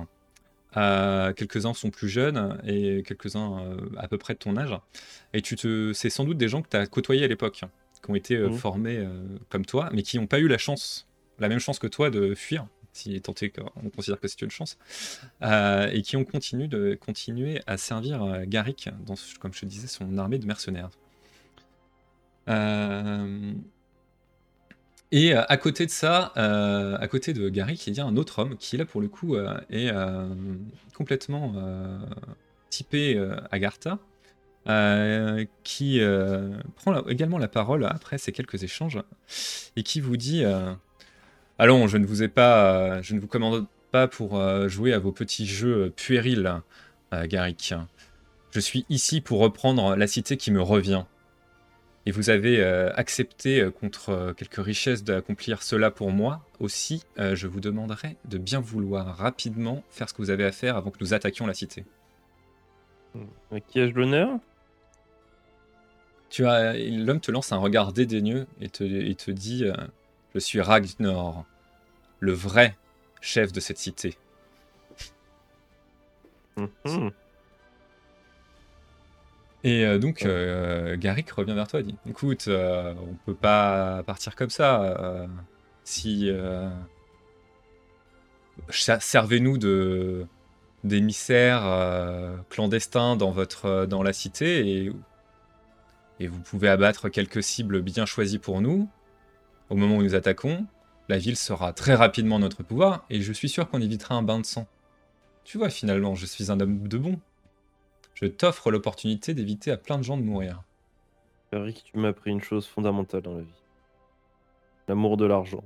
Euh, quelques-uns sont plus jeunes et quelques-uns euh, à peu près de ton âge. Et tu te, c'est sans doute des gens que tu as côtoyés à l'époque, qui ont été Mhm. formés comme toi, mais qui n'ont pas eu la chance, la même chance que toi de fuir, si tant est qu'on considère que c'est une chance, euh, et qui ont continué, de, continué à servir euh, Garrick, dans, comme je te disais, son armée de mercenaires. Euh, et à côté de ça, à côté de Garrick, il y a un autre homme qui, là, pour le coup, est complètement typé Agartha, euh, qui prend également la parole après ces quelques échanges et qui vous dit Allons, je ne vous ai pas, euh, je ne vous commande pas pour euh, jouer à vos petits jeux puérils, euh, Garrick. Je suis ici pour reprendre la cité qui me revient. Et vous avez accepté, contre quelques richesses, d'accomplir cela pour moi. Aussi, je vous demanderai de bien vouloir rapidement faire ce que vous avez à faire avant que nous attaquions la cité. À qui ai-je l'honneur? Tu as, l'homme te lance un regard dédaigneux et te, et te dit euh, Je suis Ragnar, le vrai chef de cette cité. Mhm. Et euh, donc, euh, Garrick revient vers toi et dit Écoute, euh, on peut pas partir comme ça. euh, si. euh, Servez-nous de d'émissaires clandestins dans, votre, dans la cité et, et vous pouvez abattre quelques cibles bien choisies pour nous. Au moment où nous attaquons, la ville sera très rapidement en notre pouvoir et je suis sûr qu'on évitera un bain de sang. Tu vois, finalement, je suis un homme de bon. Je t'offre l'opportunité d'éviter à plein de gens de mourir. Eric, tu m'as appris une chose fondamentale dans la vie. L'amour de l'argent.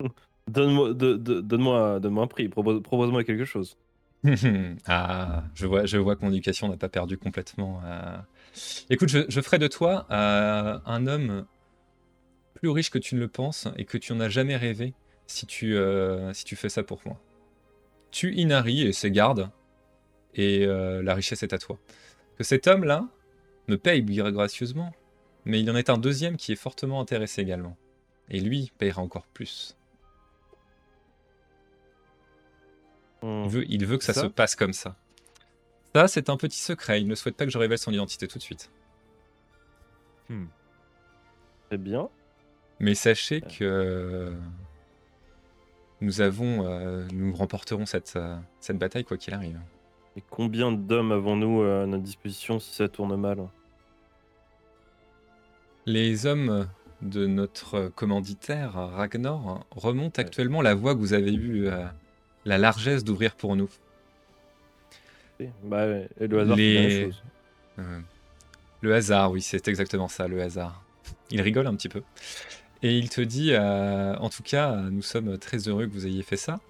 <laughs> Donne-moi de- de- donne-moi donne-moi un prix, propose- propose-moi quelque chose. <laughs> ah, je vois, je vois que mon éducation n'a pas perdu complètement. euh. Écoute, je, je ferai de toi euh, un homme plus riche que tu ne le penses et que tu n'en as jamais rêvé si tu, euh, si tu fais ça pour moi. Tue Inari et ses gardes et euh, la richesse est à toi. Que cet homme-là me paye gracieusement, mais il y en est un deuxième qui est fortement intéressé également. Et lui payera encore plus. Hmm. Il veut, il veut que ça, Ça se passe comme ça. Ça, c'est un petit secret. Il ne souhaite pas que je révèle son identité tout de suite. Hmm. Très bien. Mais sachez que nous avons, euh, nous remporterons cette, euh, cette bataille quoi qu'il arrive. Et combien d'hommes avons-nous euh, à notre disposition si ça tourne mal Les hommes de notre commanditaire Ragnar remontent actuellement la voie que vous avez eu euh, la largesse d'ouvrir pour nous. Et, bah, et le hasard Les-. Euh, le hasard, oui, c'est exactement ça, le hasard. Il rigole un petit peu. Et il te dit, euh, en tout cas, nous sommes très heureux que vous ayez fait ça.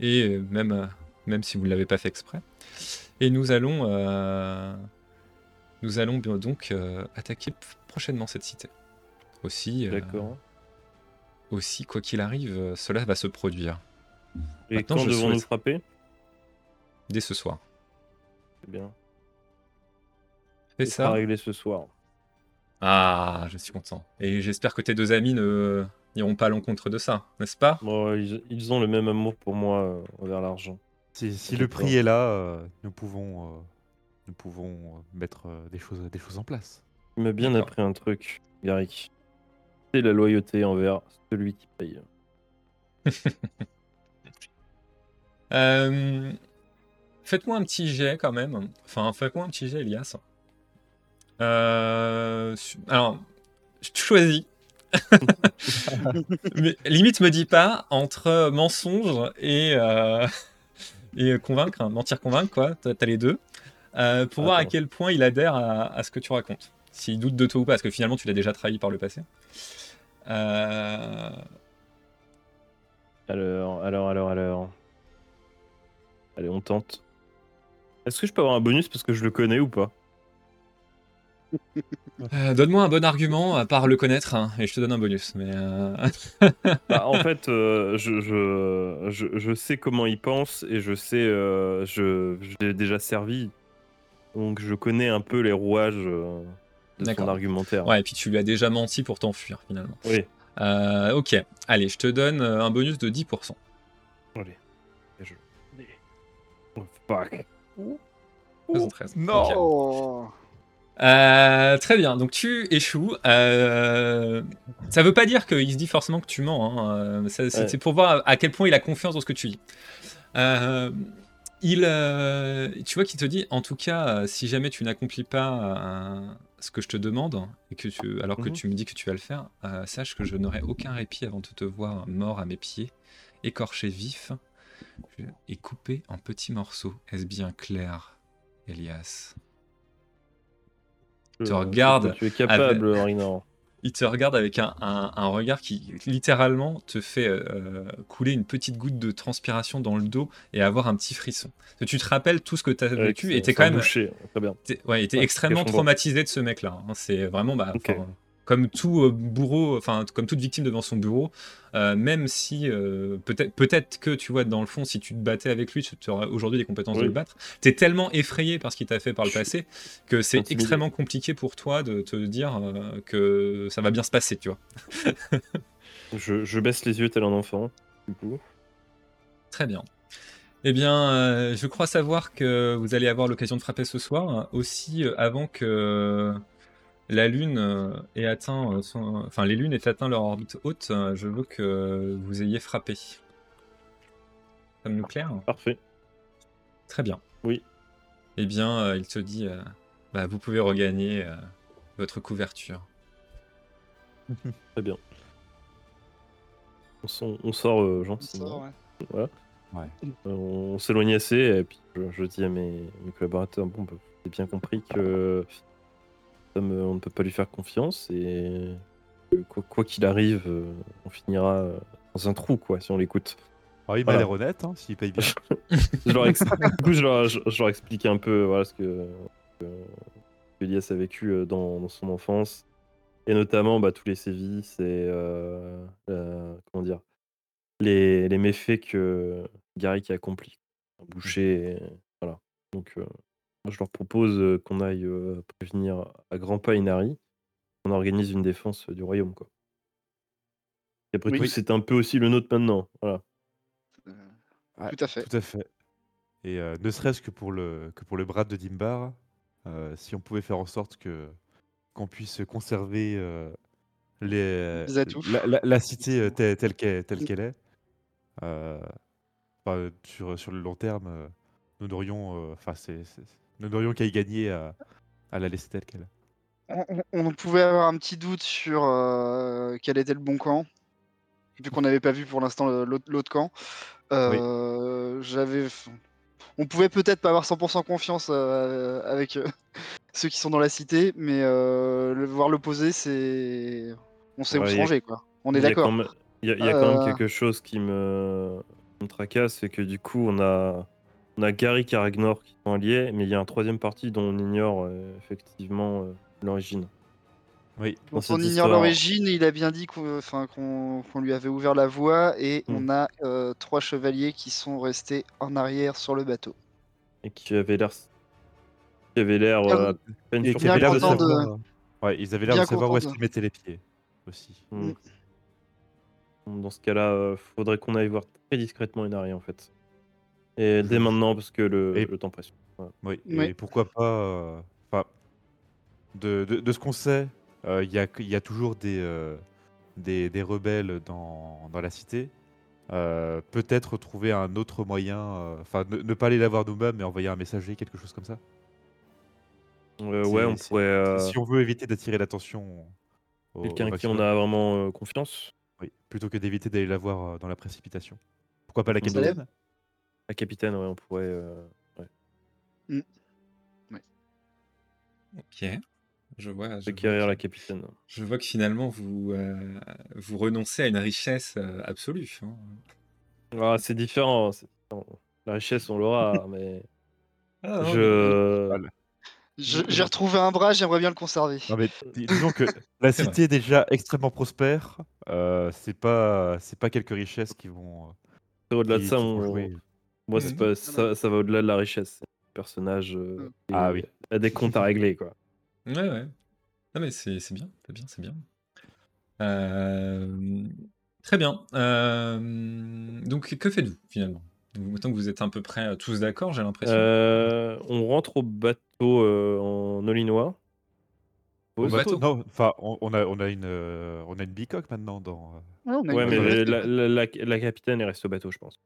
Et euh, même, euh, même si vous ne l'avez pas fait exprès. Et nous allons, euh, nous allons donc euh, attaquer prochainement cette cité. Aussi, euh, aussi quoi qu'il arrive, euh, cela va se produire Et maintenant, quand devons-nous souhaite- frapper? Dès ce soir. C'est bien. Fais Ce sera ça. réglé ce soir. Ah, je suis content. Et j'espère que tes deux amis ne n'iront pas à l'encontre de ça, n'est-ce pas? Bon, ils, ils ont le même amour pour moi euh, envers l'argent. Si, le prix est là, euh, nous pouvons, euh, nous pouvons euh, mettre euh, des, choses, des choses en place. Il m'a bien appris un truc, Garrick. C'est la loyauté envers celui qui paye. <laughs> Euh, Faites-moi un petit jet quand même. Enfin, faites-moi un petit jet, Elias. Euh, Alors, je choisis. <laughs> Mais limite, me dis pas entre mensonge et, euh, et convaincre, hein, mentir convaincre, quoi. T'as les deux. Euh, pour voir à quel point il adhère à, à ce que tu racontes. S'il doute de toi ou pas, parce que finalement, tu l'as déjà trahi par le passé. Euh, Alors, alors, alors, alors. Allez, on tente. Est-ce que je peux avoir un bonus parce que je le connais ou pas? <laughs> euh, Donne-moi un bon argument à part le connaître hein, et je te donne un bonus. Mais euh, <laughs> Bah, En fait, euh, je, je, je, je sais comment il pense et je sais. euh, je je l'ai déjà servi. Donc je connais un peu les rouages de son argumentaire. ouais, et puis tu lui as déjà menti pour t'enfuir finalement. Oui. Euh, ok, allez, je te donne un bonus de 10%. Allez. Et je- Oh, fuck. 73. Non. Euh, très bien, donc tu échoues. Euh, ça veut pas dire qu'il se dit forcément que tu mens. hein, euh, C'est Ouais. pour voir à quel point il a confiance dans ce que tu dis. Euh, il, tu vois qu'il te dit, en tout cas, si jamais tu n'accomplis pas ce que je te demande, et que tu, alors que Mhm. tu me dis que tu vas le faire, sache que je n'aurai aucun répit avant de te voir mort à mes pieds, écorché vif et coupé en petits morceaux. Est-ce bien clair, Elias? Je- regardes Tu es capable, Rinor. Il te regarde avec un, un- un regard qui littéralement te fait euh, couler une petite goutte de transpiration dans le dos et avoir un petit frisson. Tu te rappelles tout ce que tu as Avec vécu et t'es son quand même boucher. Très bien. ouais, Ouais, extrêmement traumatisé de ce mec-là. hein. C'est vraiment bah. Comme tout euh, bourreau, enfin comme toute victime devant son bureau, euh, même si euh, peut-être peut-être que tu vois dans le fond, si tu te battais avec lui, tu aurais aujourd'hui des compétences de le battre. T'es tellement effrayé par ce qu'il t'a fait par le passé que c'est extrêmement compliqué pour toi de te dire euh, que ça va bien se passer, tu vois. <laughs> Je, je baisse les yeux tel un enfant. Du coup. Très bien. Eh bien, euh, je crois savoir que vous allez avoir l'occasion de frapper ce soir, hein, aussi euh, avant que la Lune euh, ait atteint, euh, son- enfin les lunes aient atteint leur orbite haute. euh, je veux que vous ayez frappé. Sommes-nous clairs Parfait. Très bien. Oui. Eh bien, euh, il te dit, euh, bah, vous pouvez regagner euh, votre couverture. <laughs> Très bien. On, on sort euh, Ça, gentiment. ouais. Euh, on s'éloigne assez et puis je, je dis à mes, mes collaborateurs bon, bah, vous avez bien compris que Euh, on ne peut pas lui faire confiance et quoi qu'il arrive, euh, on finira euh, dans un trou quoi si on l'écoute. M'a Voilà. l'air honnête, hein, s'il paye bien. <laughs> Je leur, ex- du coup, je leur, je- je leur explique un peu voilà, ce que, Elias a vécu dans, dans son enfance et notamment bah, tous les sévices et euh, comment dire les, les méfaits que Garrick a accomplis. Boucher, et- voilà. Donc, euh, moi, je leur propose euh, qu'on aille euh, prévenir à grands pas Inari, qu'on organise une défense euh, du royaume. Quoi. Et après Oui. tout, c'est un peu aussi le nôtre maintenant. Voilà. Euh, Ouais, Tout à fait. Tout à fait. Et euh, ne serait-ce que pour le que pour le bras de Dimbar, euh, si on pouvait faire en sorte que qu'on puisse conserver euh, les Les atouts. la, la- la cité euh, telle telle qu'elle telle qu'elle est, euh, enfin, sur sur le long terme, euh, nous n'aurions euh, enfin c'est c'est- nous n'aurions qu'à y gagner à, à la laisser telle qu'elle. On, pouvait avoir un petit doute sur euh, quel était le bon camp, vu qu'on n'avait pas vu pour l'instant l'autre camp. Euh, J'avais, on pouvait peut-être pas avoir 100% confiance euh, avec euh, <laughs> ceux qui sont dans la cité, mais euh, le voir l'opposé, c'est, on sait où Ouais, se y a- ranger quoi. On est Il y a d'accord. quand même- Il y a, il y a quand Euh. même quelque chose qui me, qui me tracasse, c'est que du coup, on a, on a Garrick et Ragnar qui sont alliés, mais il y a un troisième parti dont on ignore euh, effectivement euh, l'origine. Oui. dans Donc on ignore l'origine, il a bien dit qu'on qu'on lui avait ouvert la voie et Hmm. on a euh, trois chevaliers qui sont restés en arrière sur le bateau. Et qui avait l'air. Qui avait l'air euh, de de- savoir. Ouais, ils avaient l'air de savoir où est-ce qu'ils mettaient les pieds aussi. Hmm. Dans ce cas-là, euh, faudrait qu'on aille voir très discrètement Inari en fait. Et dès Mhm. maintenant, parce que le, Et- le temps presse. Voilà. Oui, et pourquoi pas. euh, enfin, de, de- de ce qu'on sait, euh, il y, a, il y a toujours des, euh, des, des rebelles dans, dans la cité. euh, peut-être trouver un autre moyen, euh, enfin ne, ne pas aller la voir nous-mêmes, mais envoyer un messager, quelque chose comme ça. Euh, ouais, on pourrait. euh, Si on veut éviter d'attirer l'attention Quelqu'un qui maximum, on a vraiment euh, confiance. oui, plutôt que d'éviter d'aller la voir euh, dans la précipitation. Pourquoi pas la Mmh. capitaine La capitaine, ouais, on pourrait. euh, Ok. Je vois. Je vois, Requérir que, la capitaine. je vois que finalement vous, euh, vous renoncez à une richesse euh, absolue. hein. Ah, c'est différent, c'est différent. La richesse, on l'aura, <laughs> mais Ah, non, je. Voilà. Je- J'ai retrouvé un bras, j'aimerais bien le conserver. Non mais dis- disons que <laughs> la C'est vrai. cité est déjà extrêmement prospère. euh, c'est pas c'est pas quelques richesses qui vont euh, Au-delà de qui- ça, qui vont on- jouer. Moi, c'est Mhm. pas... ça, ça va au-delà de la richesse. Le personnage euh, Mm. Ah oui. a des comptes à régler, quoi. Ouais, ouais. Non, mais c'est c'est bien, c'est bien, c'est bien. Euh, très bien. Euh, donc, que faites-vous finalement? Maintenant que vous êtes à peu près tous d'accord, j'ai l'impression. Euh, on rentre au bateau euh, en Olinois. Au Au bateau, bateau. Non, enfin on, on a on a une euh, on a une bicoque maintenant dans. euh, Ouais, on a Ouais, une mais la- la capitaine, elle reste au bateau, je pense.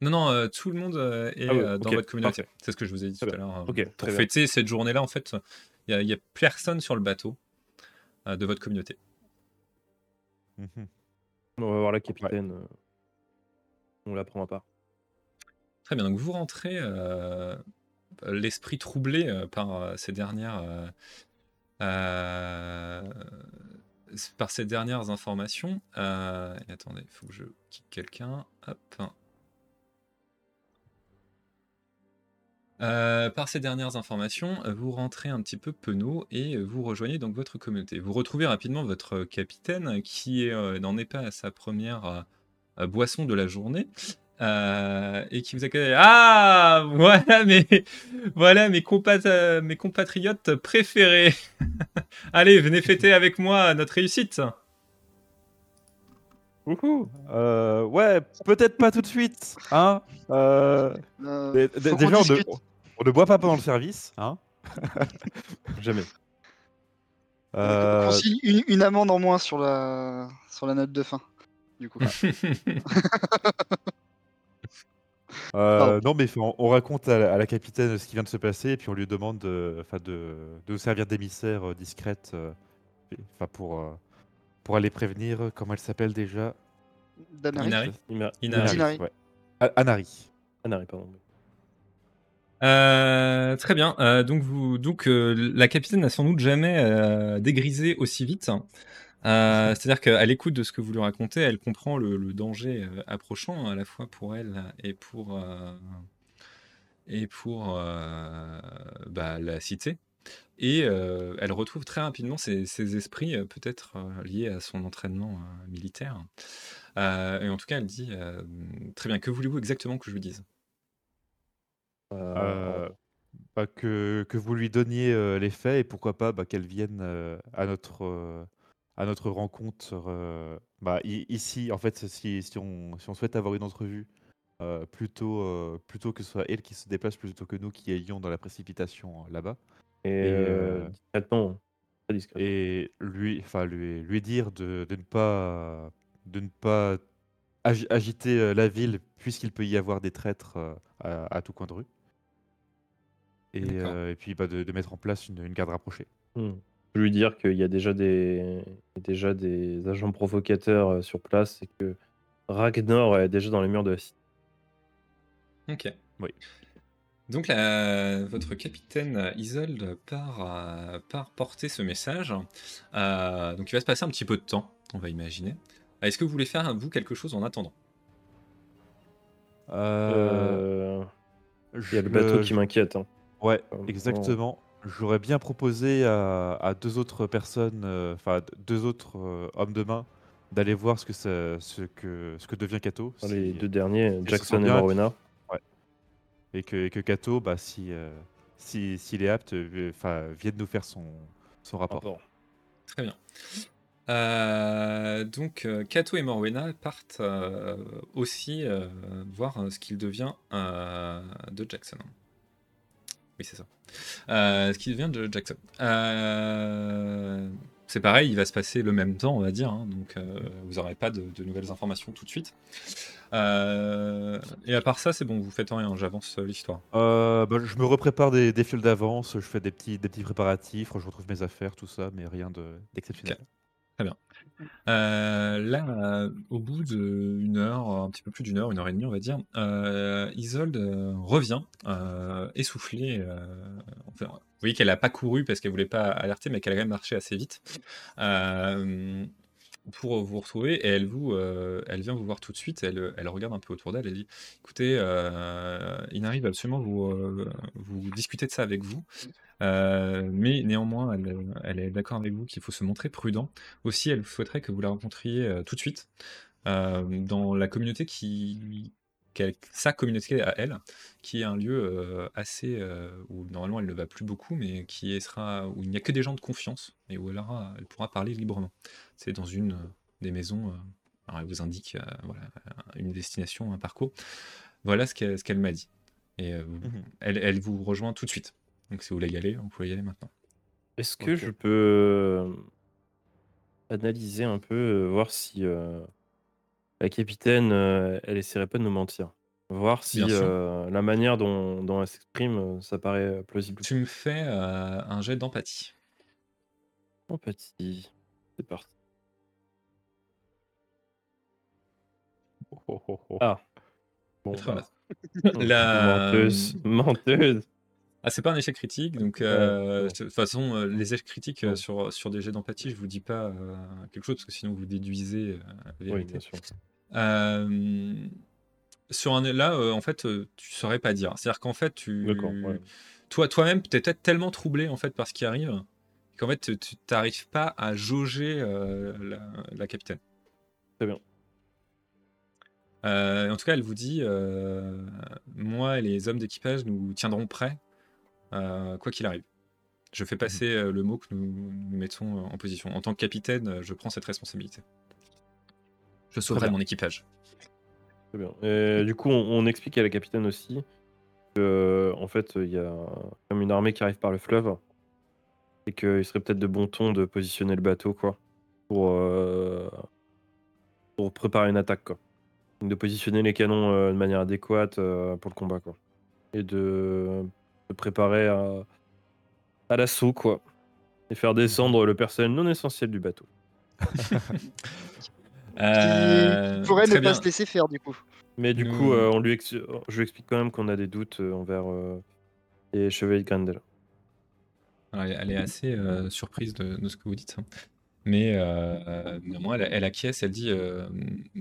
Non, non, euh, tout le monde euh, est Ah euh, dans votre communauté. parfait. C'est ce que je vous ai dit tout à l'heure. pour très bien. fêter cette journée-là, en fait, il n'y a, personne sur le bateau euh, de votre communauté. mhm. On va voir la capitaine. On la prend à part. Très bien, donc vous rentrez euh, l'esprit troublé euh, par euh, ces dernières euh, euh, par ces dernières informations. Euh, et attendez, il faut que je quitte quelqu'un. Hop. Euh, par ces dernières informations, euh, vous rentrez un petit peu penaud et euh, vous rejoignez donc votre communauté. Vous retrouvez rapidement votre capitaine qui est, euh, n'en est pas à sa première euh, boisson de la journée euh, et qui vous accueille. Ah, <laughs> voilà mes, voilà mes, compat- euh, mes compatriotes préférés. <laughs> Allez, venez fêter avec moi notre réussite. Wouhou Euh, ouais, peut-être pas tout de suite, hein. Euh, Euh, faut qu'on on ne, discute. On ne boit pas pendant le service, hein. <laughs> Jamais. Euh, une, une amende en moins sur la, sur la note de fin. Du coup. <laughs> euh, non, mais on, on raconte à la, à la capitaine ce qui vient de se passer et puis on lui demande de, enfin, de, de nous servir d'émissaire euh, discrète, euh, enfin pour euh, pour aller prévenir. Comment elle s'appelle déjà? Danari. Inari. Inari. Inari. ouais. A- Anari. Anari, pardon. Euh, très bien. Euh, donc, vous, donc euh, la capitaine n'a sans doute jamais dégrisé aussi vite. Euh, C'est-à-dire qu'à l'écoute de ce que vous lui racontez, elle comprend le, le danger approchant à la fois pour elle et pour et pour bah, la cité. Et elle retrouve très rapidement ses, ses esprits, peut-être liés à son entraînement militaire. Et en tout cas, elle dit très bien. Que voulez-vous exactement que je vous dise? Euh, Euh, bah, que, que vous lui donniez euh, les faits et pourquoi pas bah, qu'elle vienne euh, à notre euh, à notre rencontre euh, bah, i- ici en fait si, si on, si on souhaite avoir une entrevue euh, plutôt euh, plutôt que ce soit elle qui se déplace plutôt que nous qui ayons dans la précipitation euh, là-bas Et, et, euh, euh, discrètement. Très discrètement. et lui enfin lui lui dire de, de ne pas de ne pas agi- agiter euh, la ville puisqu'il peut y avoir des traîtres euh, à, à tout coin de rue et, euh, et puis bah, de, de mettre en place une, une garde rapprochée. Hmm. Je peux lui dire qu'il y a déjà des, il y a déjà des agents provocateurs euh, sur place et que Ragnar est déjà dans les murs de la cité. Ok. Oui. Donc la- votre capitaine euh, Isolde part, part porter ce message. Euh, donc il va se passer un petit peu de temps, on va imaginer. Est-ce que vous voulez faire, vous, quelque chose en attendant? Euh, Il y a le je- bateau qui m'inquiète. hein. Ouais, Euh, exactement. J'aurais bien proposé à, à deux autres personnes, euh, enfin d- deux autres euh, hommes de main, d'aller voir ce que, ça- ce que, ce que devient Kato. Dans Les si- deux derniers, se Jackson et bien, Morwena. et que, et que Kato, bah, si, euh, si, s'il est apte, euh, enfin, vienne nous faire son, son rapport. Rapport. Très bien. Euh, donc euh, Kato et Morwena partent euh, aussi euh, voir euh, ce qu'il devient euh, de Jackson. Oui, c'est ça. Euh, ce qui devient de Jackson. Euh, c'est pareil, il va se passer le même temps, on va dire. hein, donc, euh, vous n'aurez pas de, de nouvelles informations tout de suite. Et à part ça, c'est bon, vous faites rien, j'avance l'histoire. Bah, je me reprépare des, des fioles d'avance, je fais des petits, des petits préparatifs, je retrouve mes affaires, tout ça, mais rien de- d'exceptionnel. Euh, là, au bout d'une heure, un petit peu plus d'une heure, une heure et demie, on va dire, euh, Isolde euh, revient essoufflée. vous voyez qu'elle n'a pas couru parce qu'elle voulait pas alerter, mais qu'elle a quand même marché assez vite pour vous retrouver. Et elle vous, elle vient vous voir tout de suite. Elle, elle regarde un peu autour d'elle. Elle dit "Écoutez, il arrive absolument vous vous discuter de ça avec vous." Euh, mais néanmoins, elle, elle est d'accord avec vous qu'il faut se montrer prudent. Aussi, elle souhaiterait que vous la rencontriez euh, tout de suite euh, dans la communauté qui, sa communauté à elle, qui est un lieu euh, assez euh, où normalement elle ne va plus beaucoup, mais qui sera où il n'y a que des gens de confiance et où elle aura, elle pourra parler librement. C'est dans une euh, des maisons. alors elle vous indique voilà, une destination, un parcours. Voilà ce qu'elle, ce qu'elle m'a dit. Et elle, elle vous rejoint tout de suite. Donc si vous voulez y aller, vous pouvez y aller maintenant. Est-ce que je peux euh, analyser un peu, euh, voir si euh, la capitaine, euh, elle essaierait pas de nous mentir? Voir si euh, la manière dont, dont elle s'exprime, ça paraît plausible. Tu me fais euh, un jet d'empathie. Empathie. C'est parti. Oh, oh, oh. Ah. Bon, bah, <laughs> La- menteuse, menteuse. Ah, c'est pas un échec critique, donc euh, de toute façon, euh, les échecs critiques euh, sur, sur des jets d'empathie, je vous dis pas quelque chose parce que sinon vous déduisez la Oui, vérité. bien sûr. Sur un là, en fait, tu saurais pas dire. C'est-à-dire qu'en fait, tu, ouais. toi, toi-même, t'es peut-être tellement troublé en fait par ce qui arrive qu'en fait, tu t'arrives pas à jauger la, la capitaine. Très bien. En tout cas, elle vous dit, moi et les hommes d'équipage, nous tiendrons prêts, quoi qu'il arrive. Je fais passer euh, le mot que nous, nous mettons euh, en position. En tant que capitaine, euh, je prends cette responsabilité. Je sauverai mon équipage. Très bien. Et du coup, on, on explique à la capitaine aussi que, en fait, il y a comme une armée qui arrive par le fleuve et qu'il serait peut-être de bon ton de positionner le bateau, quoi, pour, euh, pour préparer une attaque, quoi. Donc, De positionner les canons euh, de manière adéquate euh, pour le combat, quoi. Et de, de préparer à, à l'assaut, quoi. Et faire descendre le personnel non essentiel du bateau. <laughs> Euh, Qui pourrait très ne bien. pas se laisser faire du coup. Mais du Nous- coup, euh, on lui ex- je lui explique quand même qu'on a des doutes euh, envers euh, les chevaliers de Grendel. Elle, est assez euh, surprise de, de ce que vous dites. hein. Mais euh, néanmoins, elle, elle acquiesce. Elle dit euh,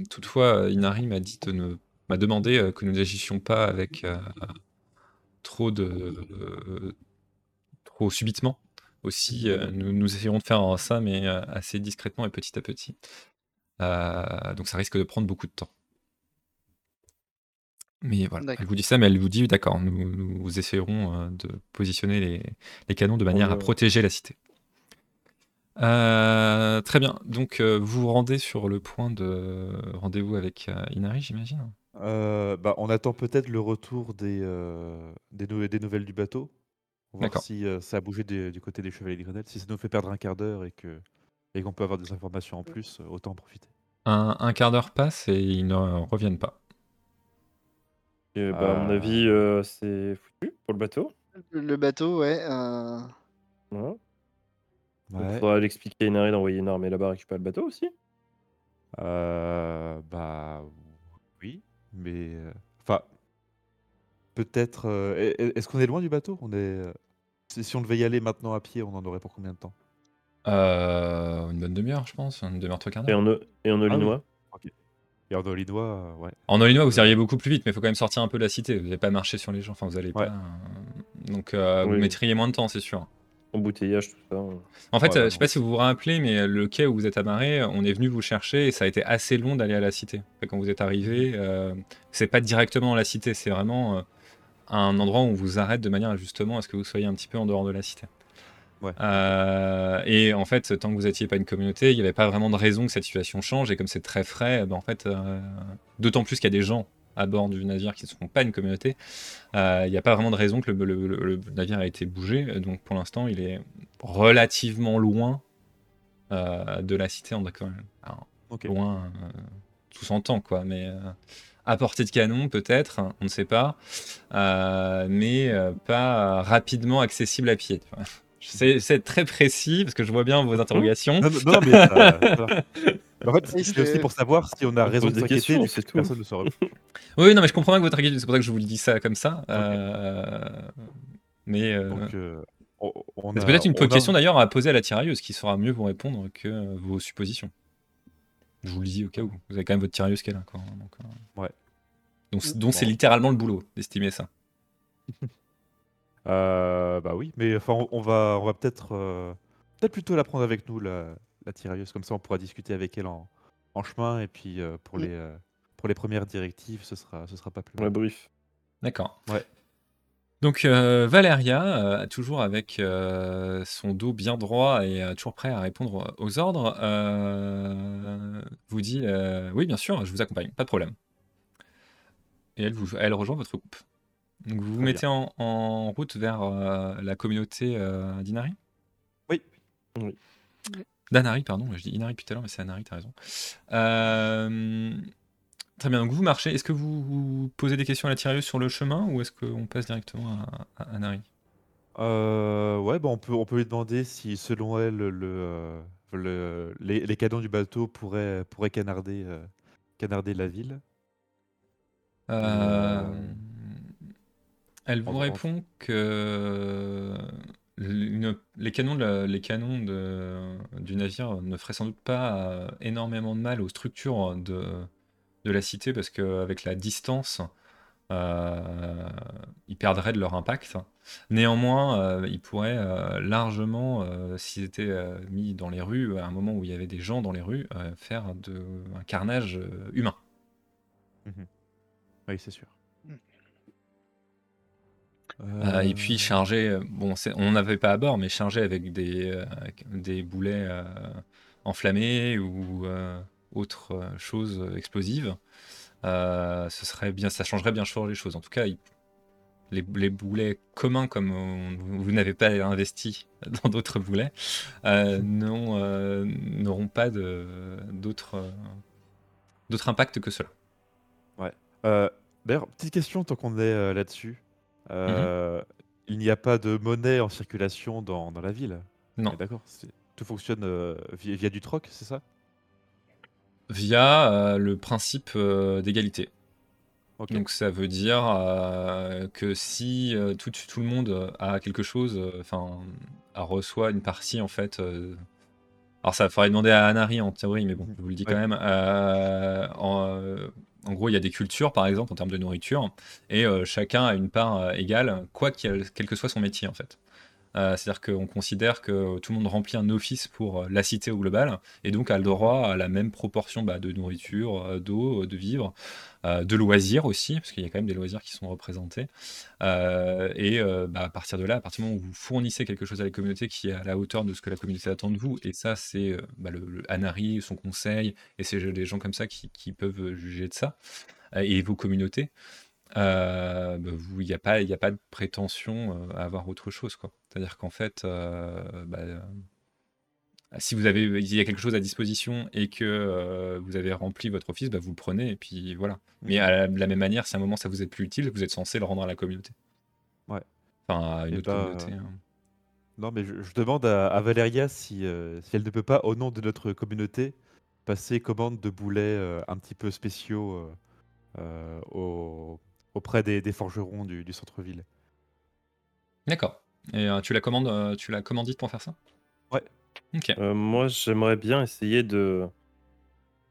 Toutefois, Inari m'a dit de ne m'a demandé euh, que nous n'agissions pas avec euh, trop de trop subitement. Aussi, euh, nous, nous essayerons de faire ça, mais euh, assez discrètement et petit à petit. Euh, donc ça risque de prendre beaucoup de temps. Mais voilà, elle vous dit ça, mais elle vous dit d'accord, nous, nous essayerons de positionner les, les canons de manière à protéger la cité. Euh, très bien, donc vous vous rendez sur le point de rendez-vous avec Inari, j'imagine? Euh, bah, on attend peut-être le retour des, euh, des, nou- des nouvelles du bateau. Voir D'accord. si euh, ça a bougé des- du côté des chevaliers de Grenelle. Si ça nous fait perdre un quart d'heure et que et qu'on peut avoir des informations en plus, euh, autant en profiter. un, un quart d'heure passe et ils ne reviennent pas. Et, bah, à mon Euh. avis, euh, c'est foutu pour le bateau. Le bateau, ouais. euh, Voilà. Il Ouais. faudra l'expliquer à Inari d'envoyer une armée là-bas récupérer le bateau aussi. Euh, bah mais euh, enfin peut-être. euh, est- est- Est-ce qu'on est loin du bateau? On est. euh, Si si on devait y aller maintenant à pied, on en aurait pour combien de temps? Euh, une bonne demi-heure, je pense, une demi-heure, trois quarts Et d'heure. en, o- et en Olinois. Et en Olinois, euh, ouais. En Illinois, vous iriez beaucoup plus vite, mais il faut quand même sortir un peu de la cité. Vous n'allez pas marcher sur les gens, enfin, vous allez Ouais. pas. euh, Donc, euh, vous Oui. mettriez moins de temps, c'est sûr. Embouteillage, tout ça. En fait, Ouais, euh, je sais pas si vous vous rappelez, mais le quai où vous êtes amarré, on est venu vous chercher et ça a été assez long d'aller à la cité. Quand vous êtes arrivé, euh, c'est pas directement la cité, c'est vraiment euh, un endroit où on vous arrête de manière justement à ce que vous soyez un petit peu en dehors de la cité. Ouais. Euh, et en fait, tant que vous n'étiez pas une communauté, il n'y avait pas vraiment de raison que cette situation change. Et comme c'est très frais, ben, en fait, euh, d'autant plus qu'il y a des gens à bord du navire qui ne sont pas une communauté, euh, il n'y a pas vraiment de raison que le, le- le- le navire ait été bougé. Donc pour l'instant, il est relativement loin euh, de la cité. On quand même alors, Ok. loin, euh, tout s'entend quoi, mais euh, à portée de canon peut-être, on ne sait pas, euh, mais euh, pas rapidement accessible à pied. <laughs> C'est très précis parce que je vois bien vos interrogations. Non, non, non, mais ça- ça va. <laughs> En fait, Oui, c'est aussi pour savoir si on a On raison de des s'inquiéter, questions, vu que tout. personne ne saura. <laughs> Oui, non, mais je comprends bien que votre inquiétude, c'est pour ça que je vous le dis ça comme ça. euh, mais euh, Donc, euh, c'est a- peut-être une on a- question d'ailleurs à poser à la tirailleuse qui saura mieux vous répondre que vos suppositions. Je vous le dis au cas où. Vous avez quand même votre tirailleuse qui est là. Quoi. Donc, euh, Ouais. Donc, c'est- donc c'est littéralement le boulot d'estimer ça. <laughs> Euh, bah oui, mais enfin, on, va, on va peut-être, euh, peut-être plutôt la prendre avec nous la, la tirailleuse, comme ça on pourra discuter avec elle en, en chemin et puis euh, pour Mm. les, euh, pour les premières directives, ce sera, ce sera pas plus. Ouais, mal. brief. D'accord. Ouais. Donc euh, Valéria, euh, toujours avec euh, son dos bien droit et euh, toujours prêt à répondre aux ordres, euh, vous dit euh, oui bien sûr, je vous accompagne, pas de problème. Et elle, vous, elle rejoint votre groupe. Donc vous vous mettez en, en route vers euh, la communauté euh, d'Inari? Oui. Oui. D'Anari, pardon, je dis Inari depuis tout à l'heure, mais c'est Anari, t'as raison. Euh, Très bien, donc vous marchez. Est-ce que vous, vous posez des questions à la tirailleuse sur le chemin ou est-ce qu'on passe directement à, à Anari Euh, ouais, bah on peut, on peut lui demander si, selon elle, le, euh, le- les, les canons du bateau pourraient, pourraient canarder, euh, canarder la ville. Euh, Elle vous répond que les canons, les canons du navire ne feraient sans doute pas euh, énormément de mal aux structures de, la cité parce qu'avec la distance, euh, ils perdraient de leur impact. Néanmoins, euh, ils pourraient largement, s'ils étaient mis dans les rues, à un moment où il y avait des gens dans les rues, faire un carnage humain. Oui, c'est sûr. Euh, et puis chargé, bon, on n'avait pas à bord, mais chargé avec des, euh, boulets euh, enflammés ou autres choses explosives, ce serait bien, ça changerait bien chaud les choses. En tout cas, les, boulets communs, comme vous, n'avez pas investi <laughs> dans d'autres boulets, n'auront pas d'autres impacts que cela. Euh, D'ailleurs, petite question tant qu'on est là-dessus. Euh, Il n'y a pas de monnaie en circulation dans, dans la ville. Non. D'accord. Tout fonctionne euh, via, via du troc, c'est ça? Via euh, le principe d'égalité. Donc ça veut dire que si tout, tout le monde a quelque chose, enfin reçoit une partie en fait. alors ça faudrait demander à Anari en théorie, mais bon, je vous le dis quand même. en, en gros, il y a des cultures par exemple en termes de nourriture, et euh, chacun a une part euh, égale, quoi quel que soit son métier en fait. Euh, C'est-à-dire qu'on considère que tout le monde remplit un office pour euh, la cité au global, et donc a le droit à la même proportion bah, de nourriture, euh, d'eau, de vivres, euh, de loisirs aussi, parce qu'il y a quand même des loisirs qui sont représentés. Et bah, à partir de là, à partir du moment où vous fournissez quelque chose à la communauté qui est à la hauteur de ce que la communauté attend de vous, et ça c'est bah, le, le Anari, son conseil, et c'est des gens comme ça qui, peuvent juger de ça, et vos communautés, euh, bah, vous- il n'y a, pas- il y a pas de prétention euh, à avoir autre chose. quoi. C'est-à-dire qu'en fait, euh, bah, euh, si vous avez, il y a quelque chose à disposition et que euh, vous avez rempli votre office, bah, vous le prenez et puis voilà. Mais à la, de la même manière, si à un moment ça vous est plus utile, vous êtes censé le rendre à la communauté. Ouais. Enfin, à une Et autre bah, communauté. hein. Non, mais je, je demande à, à Valéria si, euh, si elle ne peut pas, au nom de notre communauté, passer commande de boulets euh, un petit peu spéciaux euh, euh, au- auprès des, des forgerons du, du centre-ville. D'accord. Et euh, tu la commandes, euh, tu la commandites pour faire ça? Ouais. Ok. Euh, moi, j'aimerais bien essayer de,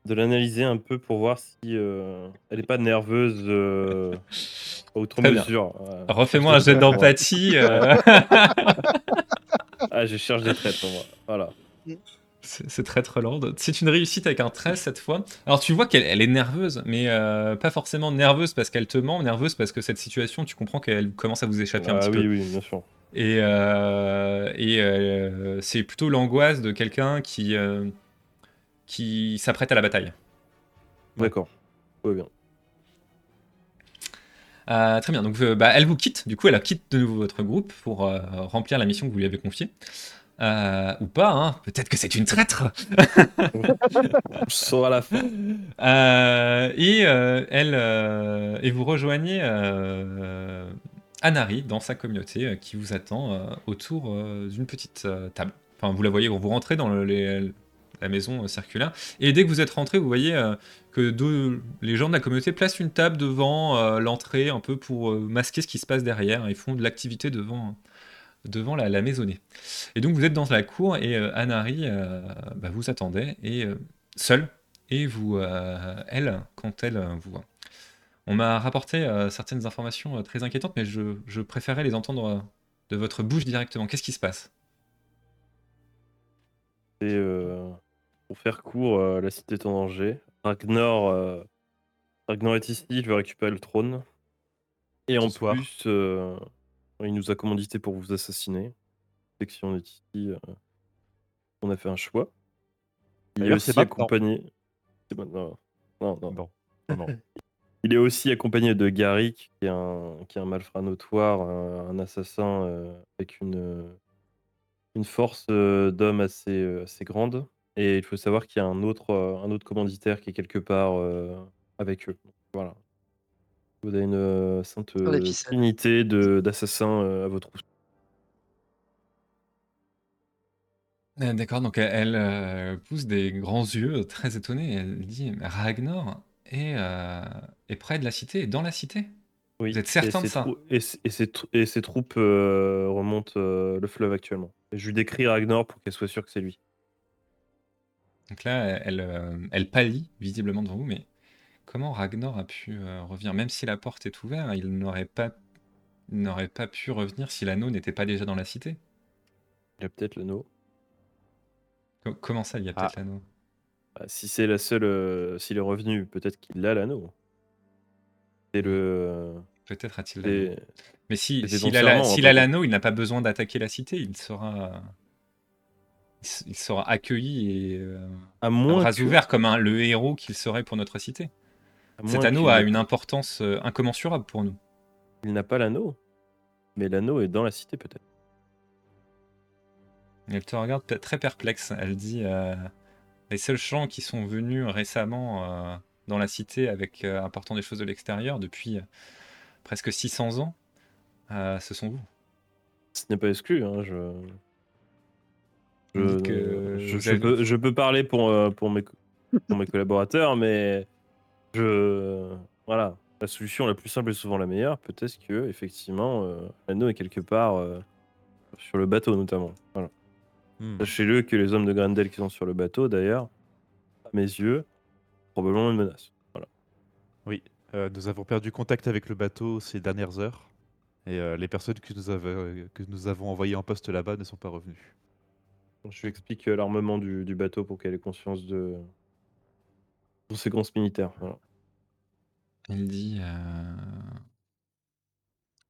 de l'analyser un peu pour voir si euh, elle n'est pas nerveuse euh, <laughs> outre mesure. Euh, Refais-moi un jet d'empathie. euh, <laughs> Ah, je cherche des traits pour moi. Voilà. C'est c'est très Roland. C'est une réussite avec un 13 cette fois. Alors tu vois qu'elle elle est nerveuse, mais euh, pas forcément nerveuse parce qu'elle te ment, nerveuse parce que cette situation, tu comprends qu'elle commence à vous échapper un Ah petit oui, peu. oui, bien sûr. Et, euh, et euh, c'est plutôt l'angoisse de quelqu'un qui, qui s'apprête à la bataille. D'accord. Ouais, bien. Euh, très bien, donc euh, bah, elle vous quitte, du coup elle quitte de nouveau votre groupe pour euh, remplir la mission que vous lui avez confiée. Euh, ou pas, hein. peut-être que c'est une traître. Je saurai à la fin. Euh, et, euh, elle, et vous rejoignez Anari dans sa communauté qui vous attend autour d'une petite table. Enfin, vous la voyez, vous rentrez dans le- les- la maison circulaire. Et dès que vous êtes rentré, vous voyez que deux- les gens de la communauté placent une table devant l'entrée un peu pour masquer ce qui se passe derrière. Ils font de l'activité devant, devant la, la maisonnée. Et donc vous êtes dans la cour et euh, Anari euh, bah, vous attendait et euh, seule. Et vous, euh, elle, quand elle euh, vous voit. On m'a rapporté euh, certaines informations euh, très inquiétantes, mais je, je préférais les entendre euh, de votre bouche directement. Qu'est-ce qui se passe? Et euh, pour faire court, euh, la cité est en danger. Ragnar, euh, Ragnar est ici, il veut récupérer le trône. Et en soir. plus, euh, il nous a commandité pour vous assassiner. Dès que si on est ici, euh, on a fait un choix. Il est aussi c'est accompagné. C'est maintenant. Non, non. Non, non, non. Il est aussi accompagné de Garrick, qui est un, qui est un malfrat notoire, un, un assassin euh, avec une, une force euh, d'homme assez, euh, assez grande. Et il faut savoir qu'il y a un autre, un autre commanditaire qui est quelque part avec eux. Voilà. Vous avez une euh, sainte euh, trinité de- d'assassins euh, à votre Euh, D'accord, donc elle, elle, euh, pousse des grands yeux très étonnés. Elle dit Ragnar est, euh, est près de la cité, est dans la cité Oui. Vous êtes certain et de ses ça? trou- et, ses- et ses et ses troupes euh, remontent euh, le fleuve actuellement. Et je lui décris Ragnar pour qu'elle soit sûre que c'est lui. Donc là, elle, euh, elle pâlit visiblement devant vous, mais comment Ragnar a pu euh, revenir? Même si la porte est ouverte, il n'aurait pas, il n'aurait pas pu revenir si l'anneau n'était pas déjà dans la cité. Il a peut-être l'anneau. Co- Comment ça, il y a Ah. peut-être l'anneau? Bah, si c'est la seule, euh, s'il est revenu, peut-être qu'il a l'anneau. C'est le. Peut-être a-t-il l'anneau. Mais si, s'il a la- serment, s'il a pas l'anneau, il n'a pas besoin d'attaquer la cité, il sera, il sera accueilli et euh, À à moins bras que- ouverts comme un- le héros qu'il serait pour notre cité. Cet anneau a une importance euh, incommensurable pour nous. Il n'a pas l'anneau. Mais l'anneau est dans la cité, peut-être. Elle te regarde peut-être très perplexe. Elle dit euh, les seuls gens qui sont venus récemment euh, dans la cité avec euh, apportant des choses de l'extérieur depuis presque 600 ans, ce sont vous. Ce n'est pas exclu. Hein, je... Je, que je, peux, je peux parler pour, pour, mes, pour mes collaborateurs, mais je, voilà, la solution la plus simple est souvent la meilleure. Peut-être que effectivement, euh, l'anneau est quelque part euh, sur le bateau, notamment. Voilà. Hmm. Sachez-le que les hommes de Grendel qui sont sur le bateau, d'ailleurs, à mes yeux, probablement une menace. Voilà. Oui, euh, nous avons perdu contact avec le bateau ces dernières heures. Et euh, les personnes que nous, avons, que nous avons envoyées en poste là-bas ne sont pas revenues. Je lui explique l'armement du, du bateau pour qu'elle ait conscience de conséquences militaires. Voilà. Il dit euh,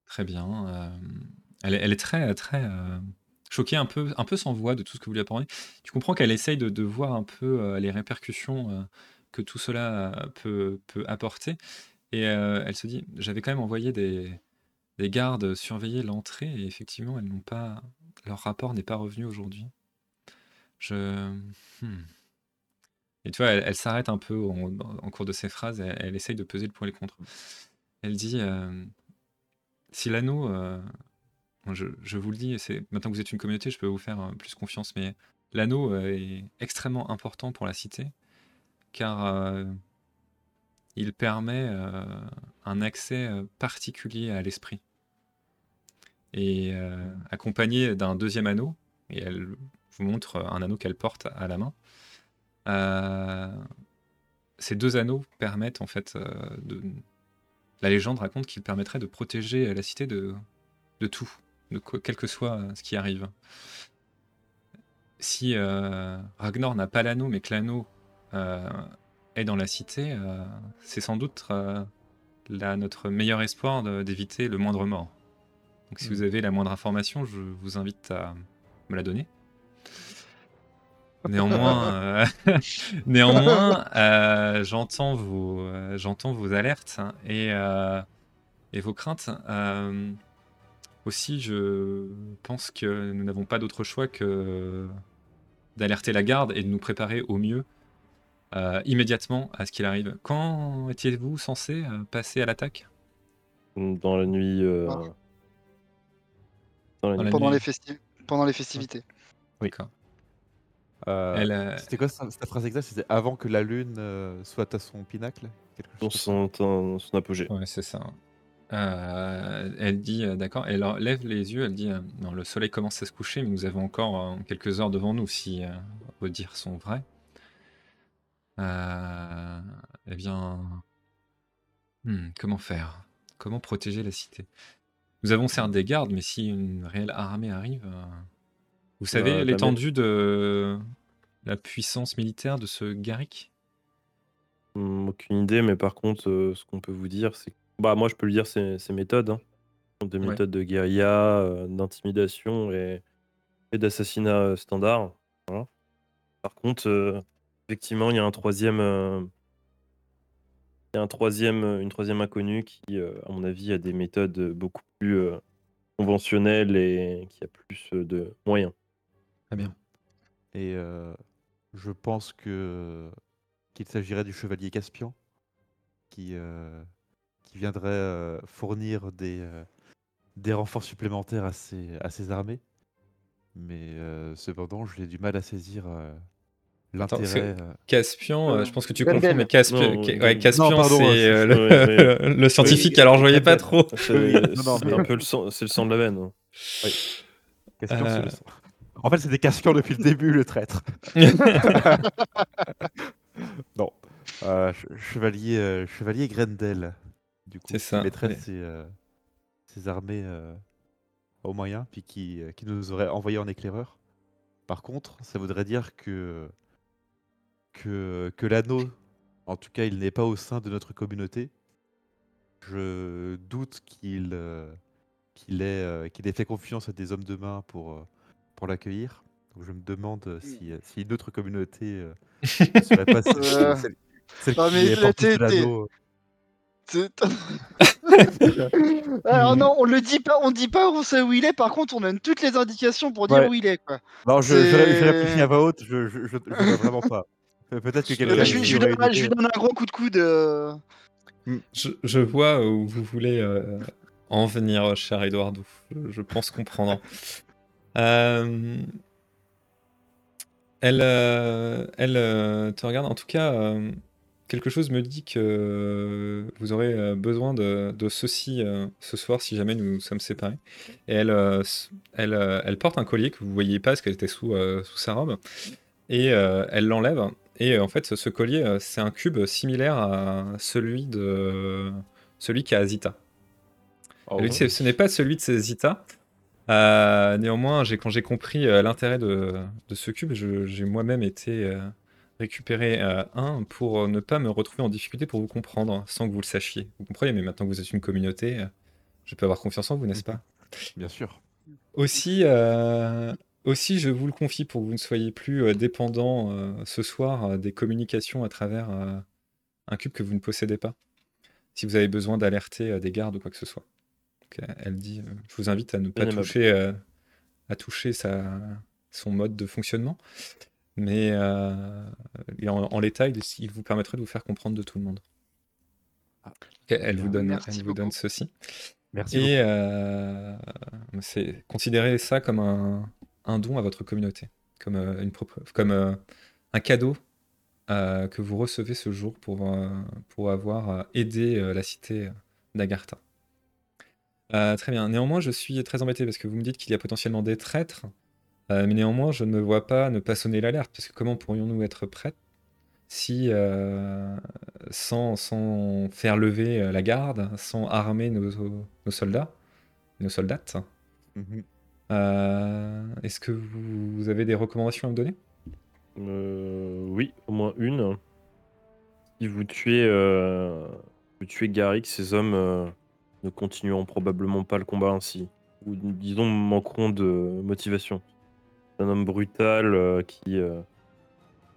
très bien. euh, elle, est, elle très très euh, choquée, un peu un peu sans voix de tout ce que vous lui apportez. Tu comprends qu'elle essaye de, voir un peu les répercussions que tout cela peut, apporter. Et elle se dit, j'avais quand même envoyé des, des gardes surveiller l'entrée et effectivement, elles n'ont pas, leur rapport n'est pas revenu aujourd'hui. Je, hmm. Et tu vois, elle, s'arrête un peu en, cours de ses phrases, elle, essaye de peser le pour et le contre. Elle dit, euh, si l'anneau, euh, je, je vous le dis, maintenant que vous êtes une communauté, je peux vous faire euh, plus confiance, mais l'anneau est extrêmement important pour la cité, car il permet un accès particulier à l'esprit. Et accompagné d'un deuxième anneau, et elle vous montre un anneau qu'elle porte à la main. Euh, ces deux anneaux permettent en fait euh, de. La légende raconte qu'ils permettraient de protéger la cité de, de tout, de quoi- quel que soit euh, ce qui arrive. Si Ragnar n'a pas l'anneau, mais que l'anneau est dans la cité, c'est sans doute là, notre meilleur espoir d'éviter le moindre mort. Donc si Mm. vous avez la moindre information, je vous invite à me la donner. Néanmoins, <laughs> euh, <laughs> néanmoins euh, j'entends vos, euh, j'entends vos alertes hein, et, euh, et vos craintes. Euh, aussi, je pense que nous n'avons pas d'autre choix que d'alerter la garde et de nous préparer au mieux euh, immédiatement à ce qu'il arrive. Quand étiez-vous censé passer à l'attaque? Dans la nuit. euh, Ah. Dans la Dans nuit. la Pendant nuit. les, festi- pendant les festivités. Oui. D'accord. Euh, Elle, C'était quoi sa, sa phrase exacte? C'était avant que la lune euh, soit à son pinacle Quelque Dans chose son, apogée. Ouais, c'est ça. Euh, elle dit, euh, d'accord, elle lève les yeux, elle dit, euh, non, le soleil commence à se coucher, mais nous avons encore euh, quelques heures devant nous si euh, vos dires sont vrais. Euh, eh bien, hmm, comment faire? Comment protéger la cité? Nous avons certes des gardes, mais si une réelle armée arrive, euh, vous savez Bah, l'étendue de la puissance militaire de ce Garrick? Hum, aucune idée, mais par contre, euh, ce qu'on peut vous dire, c'est. Bah, moi, je peux le dire, c'est ses méthodes. Hein. Des Ouais. méthodes de guérilla, euh, d'intimidation et, et d'assassinat euh, standard. Voilà. Par contre, euh, effectivement, il y a un troisième. euh, il y a un troisième, euh, une troisième inconnue qui, euh, à mon avis, a des méthodes beaucoup plus euh, conventionnelles et qui a plus euh, de moyens. Très bien. Et euh, je pense que qu'il s'agirait du chevalier Caspian qui, euh, qui viendrait euh, fournir des, euh, des renforts supplémentaires à ses, à ses armées. Mais euh, cependant, j'ai du mal à saisir euh, Attends, l'intérêt. euh, Caspian, je pense que tu confonds, mais Caspian, Non, Ca- non, ouais, non, Caspian, pardon, c'est ouais, le, <laughs> le scientifique, alors je voyais pas trop. C'est un peu le sang, c'est le sang de la veine. hein. Caspian, c'est le sang. En fait, c'était Caspian depuis le début, le traître. <laughs> Non. Euh, che- chevalier, euh, chevalier Grendel, du coup, C'est ça, qui mettrait ses, euh, ses armées au moyen, puis qui, qui nous aurait envoyé en éclaireur. Par contre, ça voudrait dire que, que, que l'anneau, en tout cas, il n'est pas au sein de notre communauté. Je doute qu'il qu'il ait, ait fait confiance à des hommes de main pour, pour l'accueillir. Donc je me demande euh, si, euh, si une autre communauté euh, <laughs> ne pas celle, celle- celle non, qui est l'anneau. <laughs> Alors non, on le dit pas, on dit pas où c'est où il est. Par contre, on donne toutes les indications pour dire Ouais. où il est, quoi. Non, je, je, je réfléchis à voix haute, je, je, je, je vois vraiment pas. Pe- <laughs> Peut-être que quelqu'un je, lui- donne, une je lui idée. donne un gros coup de coude. euh, Je, je vois où vous voulez euh, en venir, cher Eduardo. Je, je pense comprendre. Euh, elle euh, elle euh, te regarde. En tout cas, euh, quelque chose me dit que vous aurez besoin de, de ceci ce soir si jamais nous sommes séparés. Et elle, elle, elle porte un collier que vous voyez pas parce qu'elle était sous, sous sa robe. Et elle l'enlève. Et en fait, ce collier, c'est un cube similaire à celui de celui qu'a Zita. Oh, ce n'est pas celui de Zita. Euh, néanmoins, quand j'ai compris euh, l'intérêt de, de ce cube, je- j'ai moi-même été euh, récupérer un pour ne pas me retrouver en difficulté pour vous comprendre sans que vous le sachiez. Vous comprenez, mais maintenant que vous êtes une communauté, je peux avoir confiance en vous, n'est-ce pas? Bien sûr. aussi, euh, aussi, je vous le confie pour que vous ne soyez plus dépendant euh, ce soir des communications à travers euh, un cube que vous ne possédez pas. Si vous avez besoin d'alerter des gardes ou quoi que ce soit. Elle dit, euh, je vous invite à ne pas Bien toucher, euh, à toucher sa, son mode de fonctionnement. Mais euh, et en, en l'état, il, il vous permettrait de vous faire comprendre de tout le monde. Ah, elle bien. vous donne, Merci elle vous donne beaucoup. ceci. Merci. Et euh, c'est considérez ça comme un, un don à votre communauté, comme, euh, une propre- comme euh, un cadeau euh, que vous recevez ce jour pour, euh, pour avoir euh, aidé euh, la cité d'Agartha. Euh, très bien. Néanmoins, je suis très embêté parce que vous me dites qu'il y a potentiellement des traîtres, euh, mais néanmoins, je ne me vois pas ne pas sonner l'alerte, parce que comment pourrions-nous être prêts si, euh, sans, sans faire lever la garde, sans armer nos, nos soldats, nos soldates, Mhm. euh, est-ce que vous, vous avez des recommandations à me donner? Euh, oui, au moins une. Si vous tuez, euh, vous tuez Garrick, ces hommes euh, ne continueront probablement pas le combat ainsi. Ou disons manqueront de motivation. C'est un homme brutal euh, qui euh,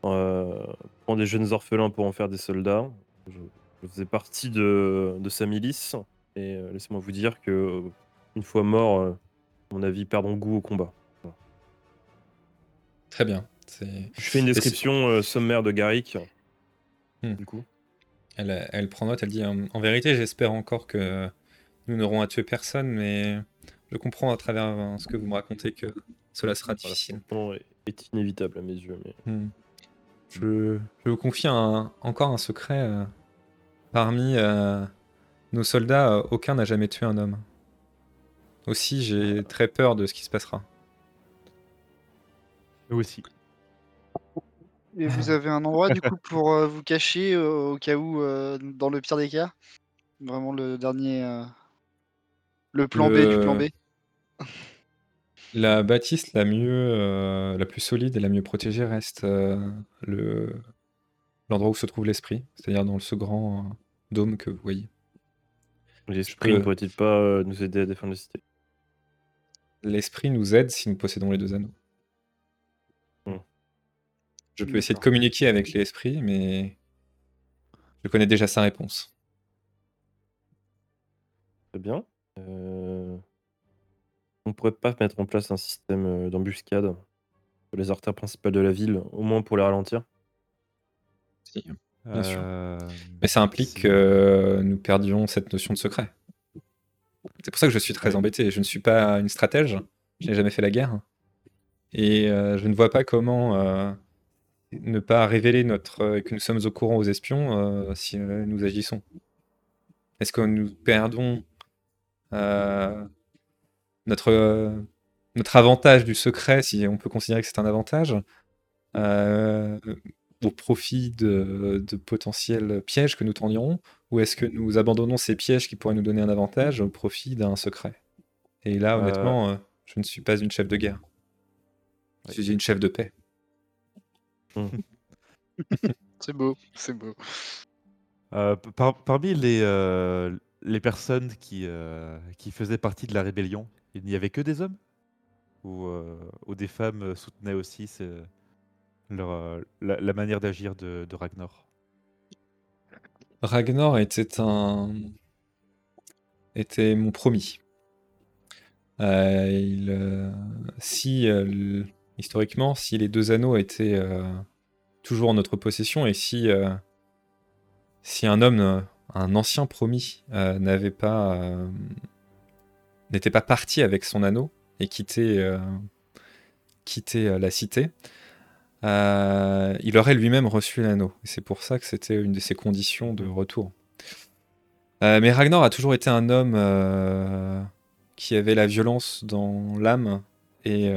euh, prend des jeunes orphelins pour en faire des soldats. Je, je faisais partie de, de sa milice. Et laissez-moi vous dire que une fois à mon avis, perdront goût au combat. Très bien. Je fais une description sommaire de Garrick. Hmm. Du coup. Elle, elle prend note, elle dit En en vérité, j'espère encore que nous n'aurons à tuer personne, mais je comprends à travers ce que vous me racontez que cela sera Voilà, difficile. est, inévitable à mes yeux. Mais... Hmm. Je, je vous confie un- encore un secret. euh, parmi euh, nos soldats, euh, aucun n'a jamais tué un homme. Aussi, j'ai très peur de ce qui se passera. Nous aussi. Et vous avez un endroit du coup pour euh, vous cacher euh, au cas où, euh, dans le pire des cas? Vraiment le dernier. Le plan B du plan B La bâtisse la mieux, euh, la plus solide et la mieux protégée reste euh, le l'endroit où se trouve l'esprit, c'est-à-dire dans ce grand euh, dôme que vous voyez. L'esprit peux- ne pourrait-il pas euh, nous aider à défendre la cité? L'esprit nous aide si nous possédons les deux anneaux. Hmm. Je peux essayer de communiquer avec l'esprit, mais je connais déjà sa réponse. Très bien. On pourrait pas mettre en place un système euh, d'embuscade sur les artères principales de la ville, au moins pour les ralentir? Si. Bien sûr. Euh, Mais ça implique que nous perdions cette notion de secret. C'est pour ça que je suis très Ouais. embêté. Je ne suis pas une stratège, je n'ai jamais fait la guerre. Et euh, je ne vois pas comment euh, ne pas révéler notre, euh, que nous sommes au courant aux espions euh, si euh, nous agissons. Est-ce que nous perdons euh, notre, euh, notre avantage du secret, si on peut considérer que c'est un avantage, euh, au profit de, de potentiels pièges que nous tendirons, ou est-ce que nous abandonnons ces pièges qui pourraient nous donner un avantage au profit d'un secret? Et là, Euh, honnêtement, euh, je ne suis pas une chef de guerre. Je suis une chef de paix. <laughs> C'est beau, c'est beau. Euh, par- parmi les, euh, les personnes qui, euh, qui faisaient partie de la rébellion, il n'y avait que des hommes? Ou, euh, ou des femmes euh, soutenaient aussi euh, la, manière d'agir de, Ragnar? Ragnar était un était mon promis. Si historiquement, si les deux anneaux étaient toujours en notre possession et si si un homme, un ancien promis, n'avait pas n'était pas parti avec son anneau et quitté euh, euh, la cité, euh, il aurait lui-même reçu l'anneau. Et C'est pour ça que c'était une de ses conditions de retour. Mais Ragnar a toujours été un homme qui avait la violence dans l'âme. Et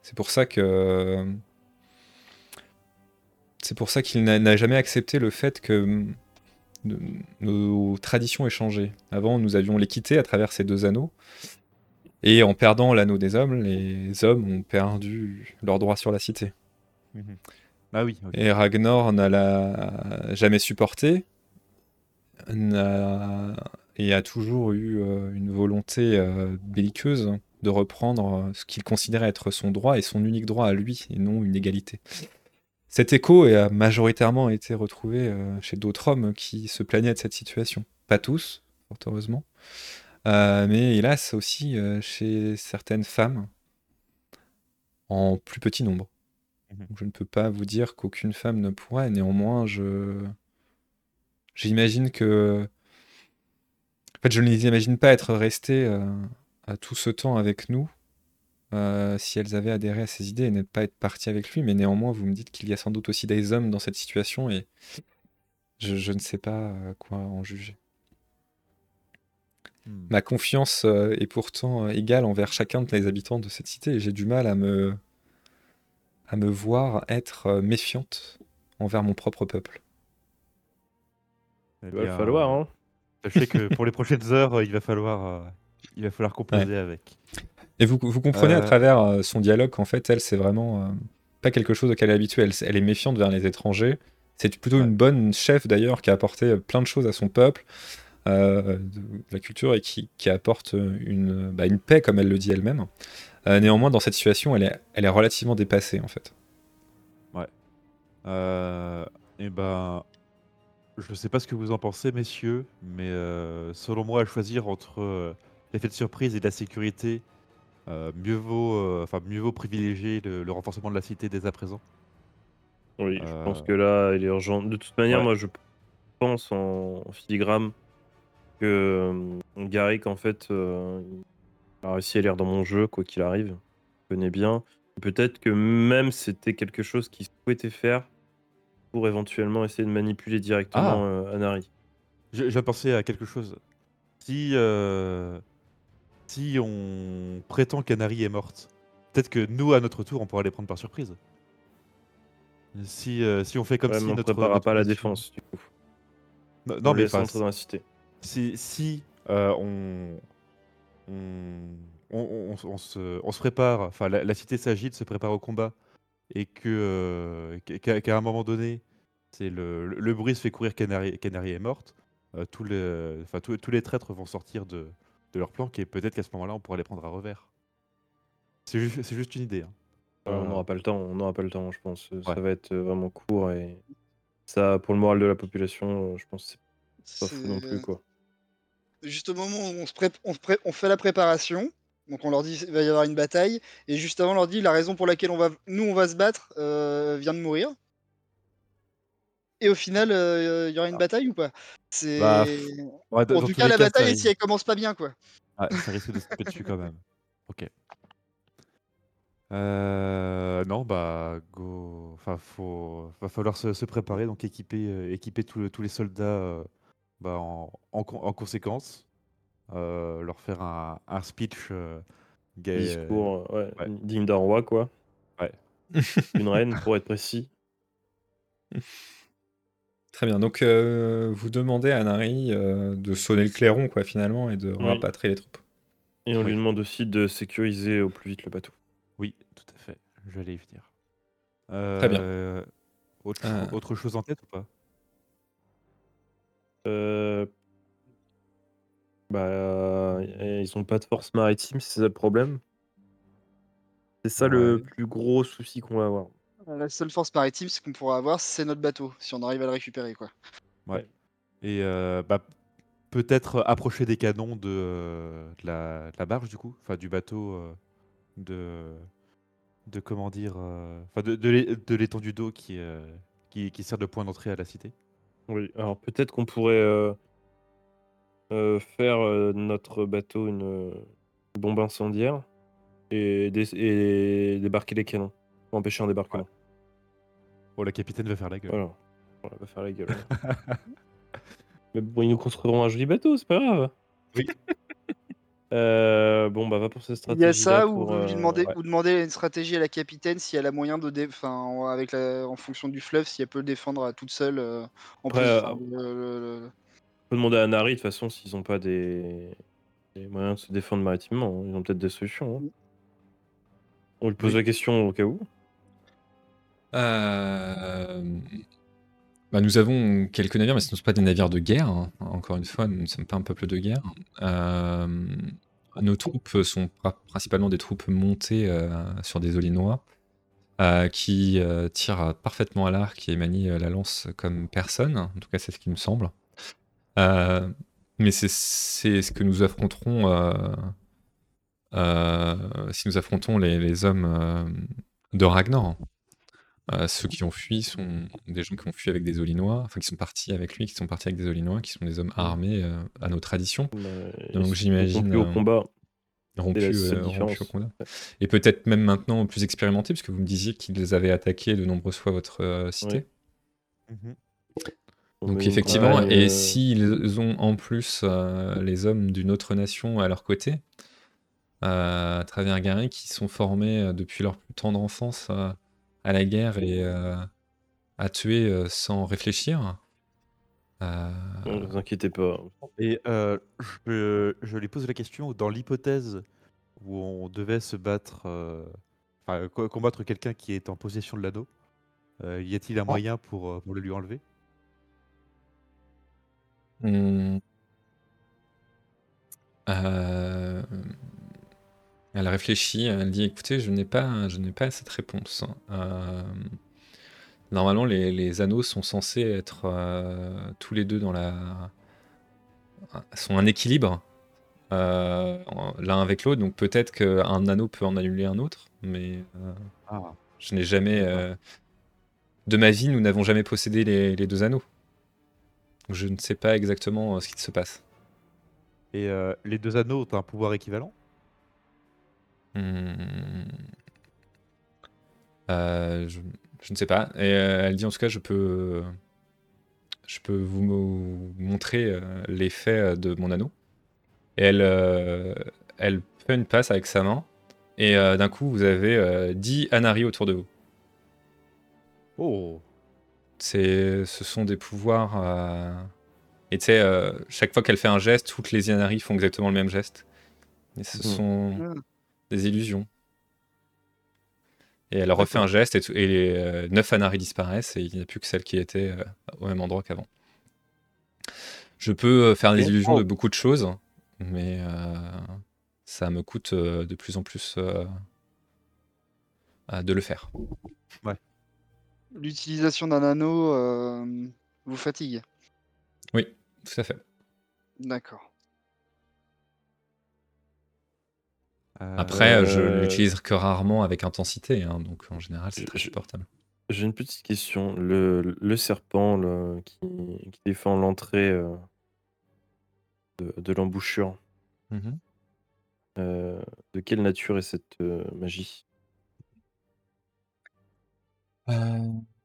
c'est pour ça que. C'est pour ça qu'il n'a jamais accepté le fait que de- nos traditions aient changé. Avant, nous avions l'équité à travers ces deux anneaux. Et en perdant l'anneau des hommes, les hommes ont perdu leur droit sur la cité. Ah oui. Et Ragnar n'a la- jamais supporté n'a- et a toujours eu euh, une volonté euh, belliqueuse de reprendre euh, ce qu'il considérait être son droit et son unique droit à lui, et non une égalité. Cet écho a majoritairement été retrouvé euh, chez d'autres hommes qui se plaignaient de cette situation. Pas tous, fort heureusement, euh, mais hélas aussi euh, chez certaines femmes, en plus petit nombre. Mhm. Je ne peux pas vous dire qu'aucune femme ne pourrait. Néanmoins, je j'imagine que en fait, je ne les imagine pas être restées euh, à tout ce temps avec nous euh, si elles avaient adhéré à ces idées et ne pas être parties avec lui. Mais néanmoins, vous me dites qu'il y a sans doute aussi des hommes dans cette situation et je, je ne sais pas euh, quoi en juger. Hmm. Ma confiance euh, est pourtant égale envers chacun des habitants de cette cité et j'ai du mal à me, à me voir être méfiante envers mon propre peuple. Eh Il va bien, falloir, hein. Sachez que pour les prochaines heures, il va falloir, il va falloir composer avec. Et vous, vous comprenez à Euh. travers euh, son dialogue qu'en fait, elle, c'est vraiment euh, pas quelque chose auquel elle est habituée. Elle, elle est méfiante vers les étrangers. C'est plutôt Ouais. une bonne chef d'ailleurs qui a apporté plein de choses à son peuple, euh, de la culture et qui, qui apporte une, bah, une paix, comme elle le dit elle-même. Euh, néanmoins, dans cette situation, elle est, elle est relativement dépassée en fait. Euh, et ben, je sais pas ce que vous en pensez, messieurs, mais selon moi, à choisir entre l'effet de surprise et de la sécurité, euh, mieux vaut, euh, enfin mieux vaut privilégier le, le renforcement de la cité dès à présent. Oui, je pense Euh, que là, il est urgent. De toute manière, ouais. moi, je pense en, en filigrane que euh, Garrick, en fait, euh, il a réussi à lire dans mon jeu, quoi qu'il arrive. Je connais bien. Peut-être que même c'était quelque chose qu'il souhaitait faire pour éventuellement essayer de manipuler directement Ah. euh, Anari. Je, je viens de penser à quelque chose. Si, euh, si on prétend qu'Anari est morte, peut-être que nous, à notre tour, on pourra les prendre par surprise. Si, euh, si on fait comme Ouais, si on notre. préparera notre pas la défense, du coup. Non, On non, mais entrer dans la cité. si, si euh, on, on, on, on- on se, on se prépare, enfin la, la cité s'agite, se prépare au combat, et que euh, qu'à un moment donné, c'est le, le, le bruit se fait courir qu'Anari qu'Anari est morte, tous, les, enfin, tous, tous les traîtres vont sortir de, de leur plan, et peut-être qu'à ce moment-là, on pourra les prendre à revers. C'est juste, c'est juste une idée. hein. Ouais, on Euh, n'aura pas le temps, on n'aura pas le temps, je pense. Ça va être euh, vraiment court et ça, pour le moral de la population, euh, je pense que c'est pas fou non plus, quoi. juste au moment où on, se prép- on, se pré- on fait la préparation. Donc on leur dit il va y avoir une bataille et juste avant on leur dit la raison pour laquelle on va nous on va se battre euh, vient de mourir. Et au final euh, il y aura une bataille ou pas? C'est Bah, ouais, en tout cas la cas, bataille si elle commence pas bien quoi. Ah, ça risque de se taper dessus quand même. <laughs> Ok. Euh, non, bah, go. Enfin, faut, va falloir se, se préparer, donc équiper, euh, équiper tous le- tous les soldats euh, bah, en, en, con- en conséquence. Euh, leur faire un, un speech euh, gay. Discours, euh, ouais, ouais. digne d'un roi, quoi. Ouais. Une reine, pour être précis. <laughs> Très bien. Donc, euh, vous demandez à Nari euh, de sonner le clairon, quoi, finalement, et de Oui. rapatrier les troupes. Et on Oui. lui demande aussi de sécuriser au plus vite le bateau. Oui, tout à fait. J'allais y venir. Très bien. Euh, Autre, cho- Euh. autre chose en tête ou pas? Euh... Bah, euh, ils ont pas de force maritime, c'est ça le problème? C'est ça le plus gros souci qu'on va avoir. La seule force maritime ce qu'on pourra avoir c'est notre bateau si on arrive à le récupérer quoi. Ouais. Et euh, bah, peut-être approcher des canons de, euh, de la, de la barge, du coup, enfin du bateau, euh, de, de comment dire, euh, enfin de, de l'é- de l'étendue d'eau qui, euh, qui, qui sert de point d'entrée à la cité. Oui, alors peut-être qu'on pourrait euh, euh, faire euh, notre bateau une euh, bombe incendiaire et, dé- et débarquer les canons, pour empêcher un débarquement. Oh, la capitaine va faire la gueule. Voilà, on va faire la gueule. <laughs> Mais bon, ils nous construiront un joli bateau, c'est pas grave. Oui. <laughs> Euh, bon, bah va pour cette Il stratégie. y a ça ou euh, ouais. demandez une stratégie à la capitaine si elle a moyen de dé... enfin en- avec la... en fonction du fleuve si elle peut le défendre à toute seule euh, en Après, plus. euh, enfin, le- le- le- On peut demander à Nari, de toute façon, s'ils ont pas des... des moyens de se défendre maritimement. hein. Ils ont peut-être des solutions. hein. On lui pose Oui. la question au cas où. Euh, bah, nous avons quelques navires, mais ce ne sont pas des navires de guerre. hein. Encore une fois, nous ne sommes pas un peuple de guerre. Euh, nos troupes sont principalement des troupes montées euh, sur des olinois qui tirent parfaitement à l'arc et manient la lance comme personne. En tout cas, c'est ce qui me semble. Mais c'est ce que nous affronterons si nous affrontons les, hommes de Ragnar. Euh, ceux qui ont fui sont des gens qui ont fui avec des Olinois, enfin qui sont partis avec lui, qui sont partis avec des Olinois, qui sont des hommes armés euh, à nos traditions, Donc, j'imagine, au euh, combat. seule euh, différence. au combat. Et peut-être même maintenant plus expérimentés, puisque vous me disiez qu'ils avaient attaqué de nombreuses fois votre euh, cité. On Donc effectivement, et euh, s'ils ont en plus les hommes d'une autre nation à leur côté, à travers Gary, qui sont formés depuis leur plus tendre enfance à la guerre et euh, à tuer euh, sans réfléchir, euh, Ne vous inquiétez pas. Et euh, je, je lui pose la question, dans l'hypothèse où on devait se battre, euh, enfin co- combattre quelqu'un qui est en possession de l'anneau, euh, y a-t-il un moyen pour, pour le lui enlever? Hmm. Euh, Elle réfléchit, elle dit écoutez, je n'ai pas, je n'ai pas cette réponse. Euh, Normalement, les, les anneaux sont censés être euh, tous les deux dans la. sont un équilibre. euh, l'un avec l'autre, donc peut-être qu'un anneau peut en annuler un autre, mais Ah. je n'ai jamais. De ma vie, nous n'avons jamais possédé les, les deux anneaux. Donc je ne sais pas exactement ce qui se passe. Et les deux anneaux ont un pouvoir équivalent? Hmm. Euh, je, je ne sais pas. Et euh, elle dit en tout cas, je peux, je peux vous mo- montrer euh, l'effet de mon anneau. Et elle, euh, elle fait une passe avec sa main. Et euh, d'un coup, vous avez euh, 10 Anari autour de vous. Oh C'est, ce sont des pouvoirs. euh, Et tu sais, euh, chaque fois qu'elle fait un geste, toutes les Yanari font exactement le même geste. Et ce Mhm. sont Ah. Des illusions. Et elle refait un geste et, tout- et les euh, 9 Anari disparaissent et il n'y a plus que celle qui était euh, au même endroit qu'avant. Je peux euh, faire des illusions de Oh. beaucoup de choses, mais euh, ça me coûte euh, de plus en plus euh, euh, de le faire. L'utilisation d'un anneau euh, vous fatigue? Oui, tout à fait. D'accord. Après, euh, je Euh, l'utilise que rarement avec intensité, hein, donc en général, c'est très supportable. J'ai une petite question. Le, le serpent qui, qui défend l'entrée euh, de, de l'embouchure, euh, de quelle nature est cette euh, magie?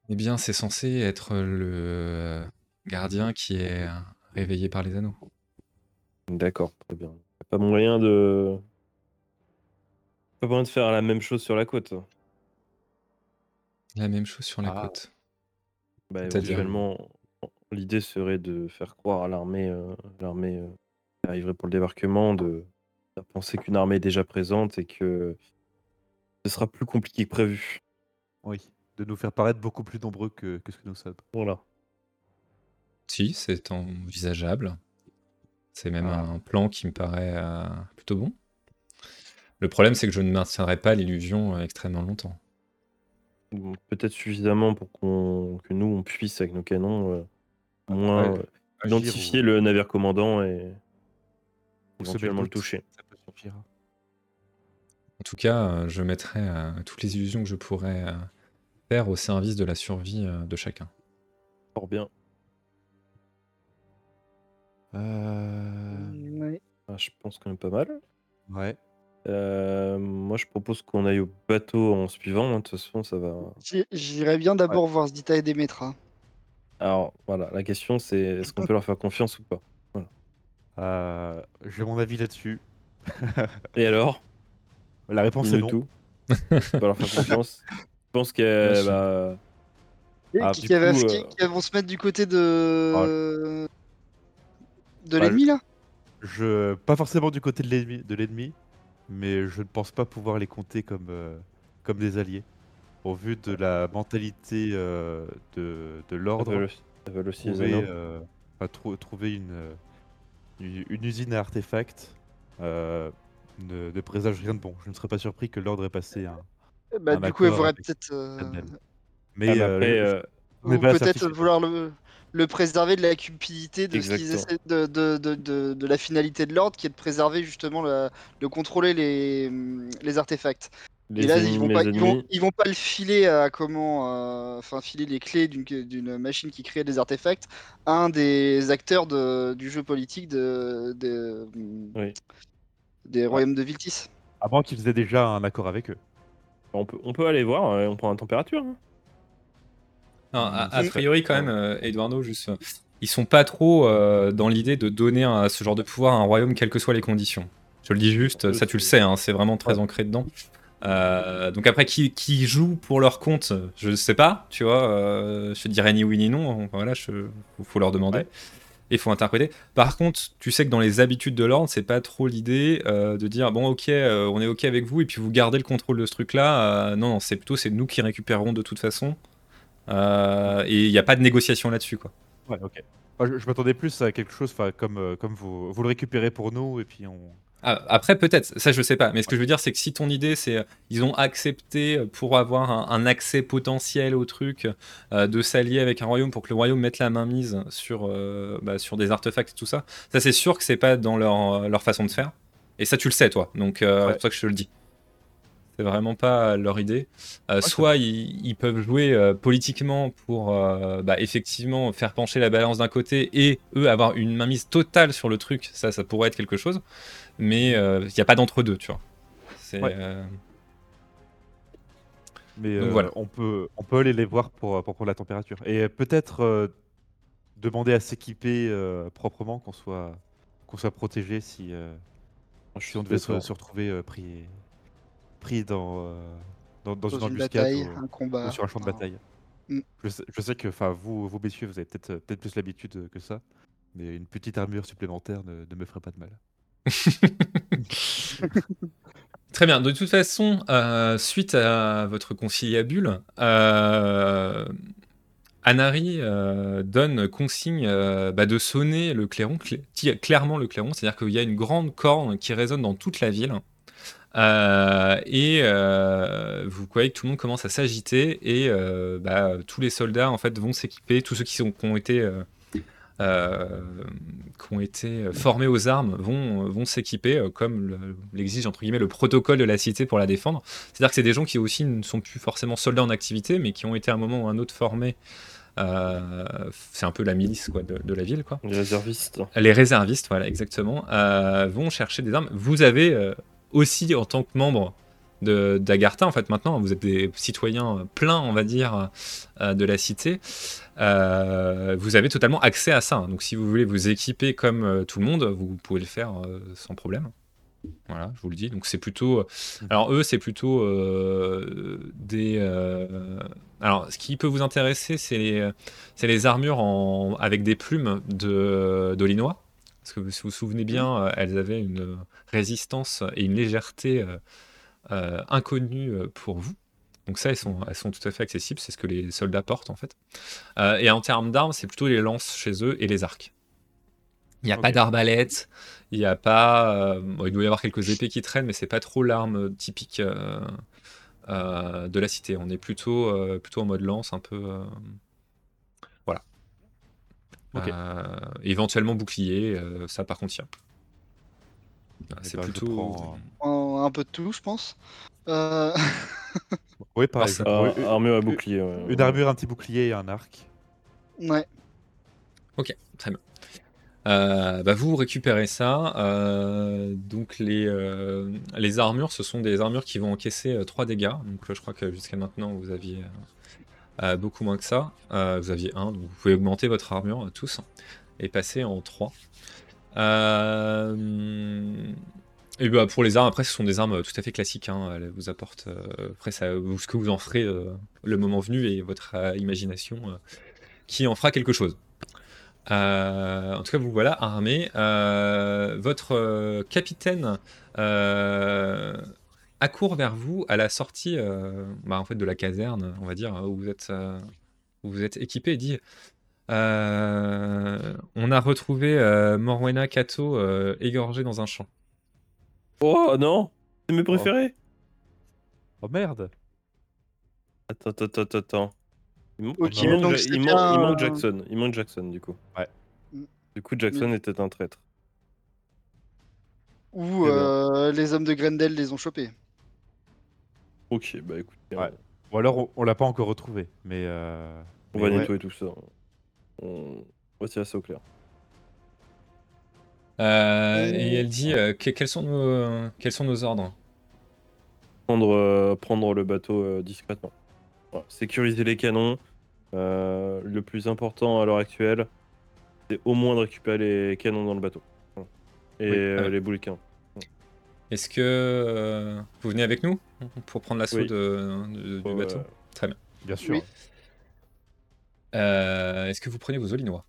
Eh bien, c'est censé être le gardien qui est réveillé par les anneaux. D'accord, très bien. Pas moyen de. Pas moyen de faire la même chose sur la côte. La même chose sur la Ah. côte. Bah, éventuellement, l'idée serait de faire croire à l'armée, euh, l'armée euh, qui arriverait pour le débarquement, de penser qu'une armée est déjà présente et que ce sera plus compliqué que prévu. Oui, de nous faire paraître beaucoup plus nombreux que, que ce que nous sommes. Voilà. Si, c'est envisageable. C'est même Ah. un plan qui me paraît euh, plutôt bon. Le problème, c'est que je ne maintiendrai pas l'illusion euh, extrêmement longtemps. Peut-être suffisamment pour qu'on que nous, on puisse, avec nos canons, euh, au moins Ouais, euh, identifier ou- le navire commandant et ou éventuellement le toucher. Ça peut suffire. En tout cas, je mettrai euh, toutes les illusions que je pourrais euh, faire au service de la survie euh, de chacun. Fort bien. Euh... Ouais. Ah, je pense qu'on est pas mal. Ouais. Euh, moi, je propose qu'on aille au bateau en suivant. hein, De toute façon, ça va. J'y- J'irais bien d'abord voir Zdita et Demetra. Alors, voilà, la question, c'est est-ce qu'on <laughs> peut leur faire confiance ou pas? Euh, J'ai mon avis là-dessus. <laughs> Et alors? La réponse est non. tout. On peut leur faire <laughs> confiance? Je pense Bien que sûr. bah, Et Ah, qui, du qui va- coup, qui- euh, qui vont se mettre du côté de. de Bah, l'ennemi là? Je... Pas forcément du côté de l'ennemi, de l'ennemi, mais je ne pense pas pouvoir les compter comme, euh, comme des alliés. Au vu de la mentalité euh, de, de l'ordre, trouver, euh, enfin, trou- trouver une, euh, une, une usine à artefacts euh, ne, ne présage rien de bon. Je ne serais pas surpris que l'ordre ait passé un. Bah, un du coup, elle voudrait peut-être. euh, Cadmel. Ah, Mais, mais euh, après, je- euh, la peut-être vouloir le, le préserver de la cupidité de, ce essaient de, de, de, de, de la finalité de l'ordre qui est de préserver justement la- de contrôler les, les artefacts. les et là, ennemis, ils vont, pas, ils, vont, ils vont pas le filer à comment. euh, Enfin, filer les clés d'une d'une machine qui crée des artefacts à un des acteurs de, du jeu politique de, de, Oui. des royaumes de Viltis. Moins qu'ils aient déjà un accord avec eux. on peut, on peut aller voir, euh, on prend la température. hein. Non, a, priori, quand même, euh, Eduardo, juste, euh, ils sont pas trop euh, dans l'idée de donner ce genre de pouvoir à un royaume, quelles que soient les conditions. Je le dis juste, Euh, ça tu le sais, hein, c'est vraiment très ancré dedans. Euh, donc après, qui, qui joue pour leur compte, je sais pas, tu vois. euh, je te dirais ni oui ni non. Voilà, je, faut leur demander. Ouais. Et il faut interpréter. Par contre, tu sais que dans les habitudes de l'ordre, c'est pas trop l'idée euh, de dire bon, ok, euh, on est ok avec vous, et puis vous gardez le contrôle de ce truc-là. Euh, non, non, c'est plutôt c'est nous qui récupérerons de toute façon. Euh, et il n'y a pas de négociation là-dessus, quoi. Ouais, ok. Enfin, je je m'attendais plus à quelque chose comme, euh, comme vous, vous le récupérez pour nous et puis on, Ah, après, peut-être, ça je sais pas, mais ce que je veux dire, c'est que si ton idée, c'est euh, ils ont accepté pour avoir un, un accès potentiel au truc euh, de s'allier avec un royaume pour que le royaume mette la main mise sur, bah, sur des artefacts et tout ça, ça c'est sûr que c'est pas dans leur, leur façon de faire. Et ça, tu le sais, toi. Donc, Ouais. c'est pour ça que je te le dis. C'est vraiment pas leur idée. Euh, soit ils, ils peuvent jouer euh, politiquement pour euh, bah, effectivement faire pencher la balance d'un côté et eux avoir une mainmise totale sur le truc. Ça, ça pourrait être quelque chose. Mais euh, il n'y a pas d'entre-deux, tu vois. C'est, Ouais. euh, Mais Donc euh, voilà. on, peut, on peut aller les voir pour, pour prendre la température. Et peut-être euh, demander à s'équiper euh, proprement, qu'on soit, qu'on soit protégé si, euh, Je si suis on devait se, se retrouver euh, pris, pris dans, euh, dans, dans Dans une une embuscade bataille, ou, un ou combat. sur un champ de bataille. Mm. Je, sais, je sais que enfin, vous, vous, messieurs, vous avez peut-être euh, peut-être plus l'habitude euh, que ça. Mais une petite armure supplémentaire ne, ne me ferait pas de mal. <laughs> Très bien. De toute façon, euh, suite à votre conciliabule, euh, Anari euh, donne consigne euh, bah, de sonner le clairon, cl- clairement le clairon, c'est-à-dire qu'il y a une grande corne qui résonne dans toute la ville. Euh, et euh, vous voyez que tout le monde commence à s'agiter et euh, bah, tous les soldats en fait vont s'équiper, tous ceux qui, sont, qui ont été qui ont été formés aux armes vont, vont s'équiper comme le- l'exige entre guillemets le protocole de la cité pour la défendre. C'est-à-dire que c'est des gens qui aussi ne sont plus forcément soldats en activité, mais qui ont été à un moment ou à un autre formés. euh, c'est un peu la milice quoi, de, de la ville. Quoi. Les réservistes. Les réservistes, voilà, exactement, euh, vont chercher des armes. Vous avez euh, aussi, en tant que membre d'Agartha, en fait, maintenant, vous êtes des citoyens pleins, on va dire, euh, de la cité. euh, vous avez totalement accès à ça. Donc, si vous voulez vous équiper comme euh, tout le monde, vous pouvez le faire sans problème. Voilà, je vous le dis. Donc, c'est plutôt. Alors, eux, c'est plutôt des. Alors, ce qui peut vous intéresser, c'est les, les armures en... avec des plumes de d'Olinois. Parce que si vous vous souvenez bien, euh, elles avaient une résistance et une légèreté euh, euh, inconnue euh, pour vous. Donc ça, elles sont, elles sont tout à fait accessibles, c'est ce que les soldats portent en fait. Euh, et en termes d'armes, c'est plutôt les lances chez eux et les arcs. Il n'y a pas d'arbalète, il n'y a pas... euh, bon, il doit y avoir quelques épées qui traînent, mais c'est pas trop l'arme typique euh, de la cité. On est plutôt, plutôt en mode lance, un peu... voilà. Éventuellement bouclier, ça par contre, il y a. Voilà, Eh C'est ben, plutôt... prends, Un, un peu de tout, je pense. Euh, <laughs> Oui, pareil. Ah, une- armure et une- bouclier. ouais. Une armure, un petit bouclier et un arc. ouais. Ok, très bien. Euh, bah, vous récupérez ça. euh, donc les, euh, les armures, ce sont des armures qui vont encaisser 3 dégâts. Donc euh, je crois que jusqu'à maintenant vous aviez euh, euh, beaucoup moins que ça. Euh, vous aviez 1, donc vous pouvez augmenter votre armure euh, tous et passer en 3. Et bah, pour les armes, après, ce sont des armes tout à fait classiques. hein. Elles vous apportent. euh, après, ça, ce que vous en ferez euh, le moment venu et votre euh, imagination euh, qui en fera quelque chose. Euh, en tout cas, vous voilà armé. Euh, votre euh, capitaine euh, accourt vers vous à la sortie euh, bah, en fait, de la caserne, on va dire, où vous êtes, euh, où vous êtes équipé et dit euh, On a retrouvé euh, Morwena Kato euh, égorgé dans un champ. Oh non C'est mes préférés Oh merde Attends, attends, attends, attends. Il, man- Ok, il manque, donc Ja- c'est il, bien manque, il manque un- Jackson. Il manque Jackson, du coup. Ouais. Du coup, Jackson était un traître. Ou Eh ben. euh, les hommes de Grendel les ont chopés. Ok, bah écoute, Ouais. Ou alors on, on l'a pas encore retrouvé. Mais. euh, on mais va ouais. nettoyer tout ça. On tirer ça au clair. Euh, et elle dit euh, que- quels, sont nos, quels sont nos ordres? Prendre, euh, prendre le bateau euh, discrètement. Voilà. Sécuriser les canons. Euh, le plus important à l'heure actuelle, c'est au moins de récupérer les canons dans le bateau. Voilà. Et Oui, euh, ah ouais. les bouliquins. Est-ce que euh, vous venez avec nous pour prendre l'assaut Oui. de- de- du bateau? Très bien. Bien sûr. Oui. Euh, Est-ce que vous prenez vos olinois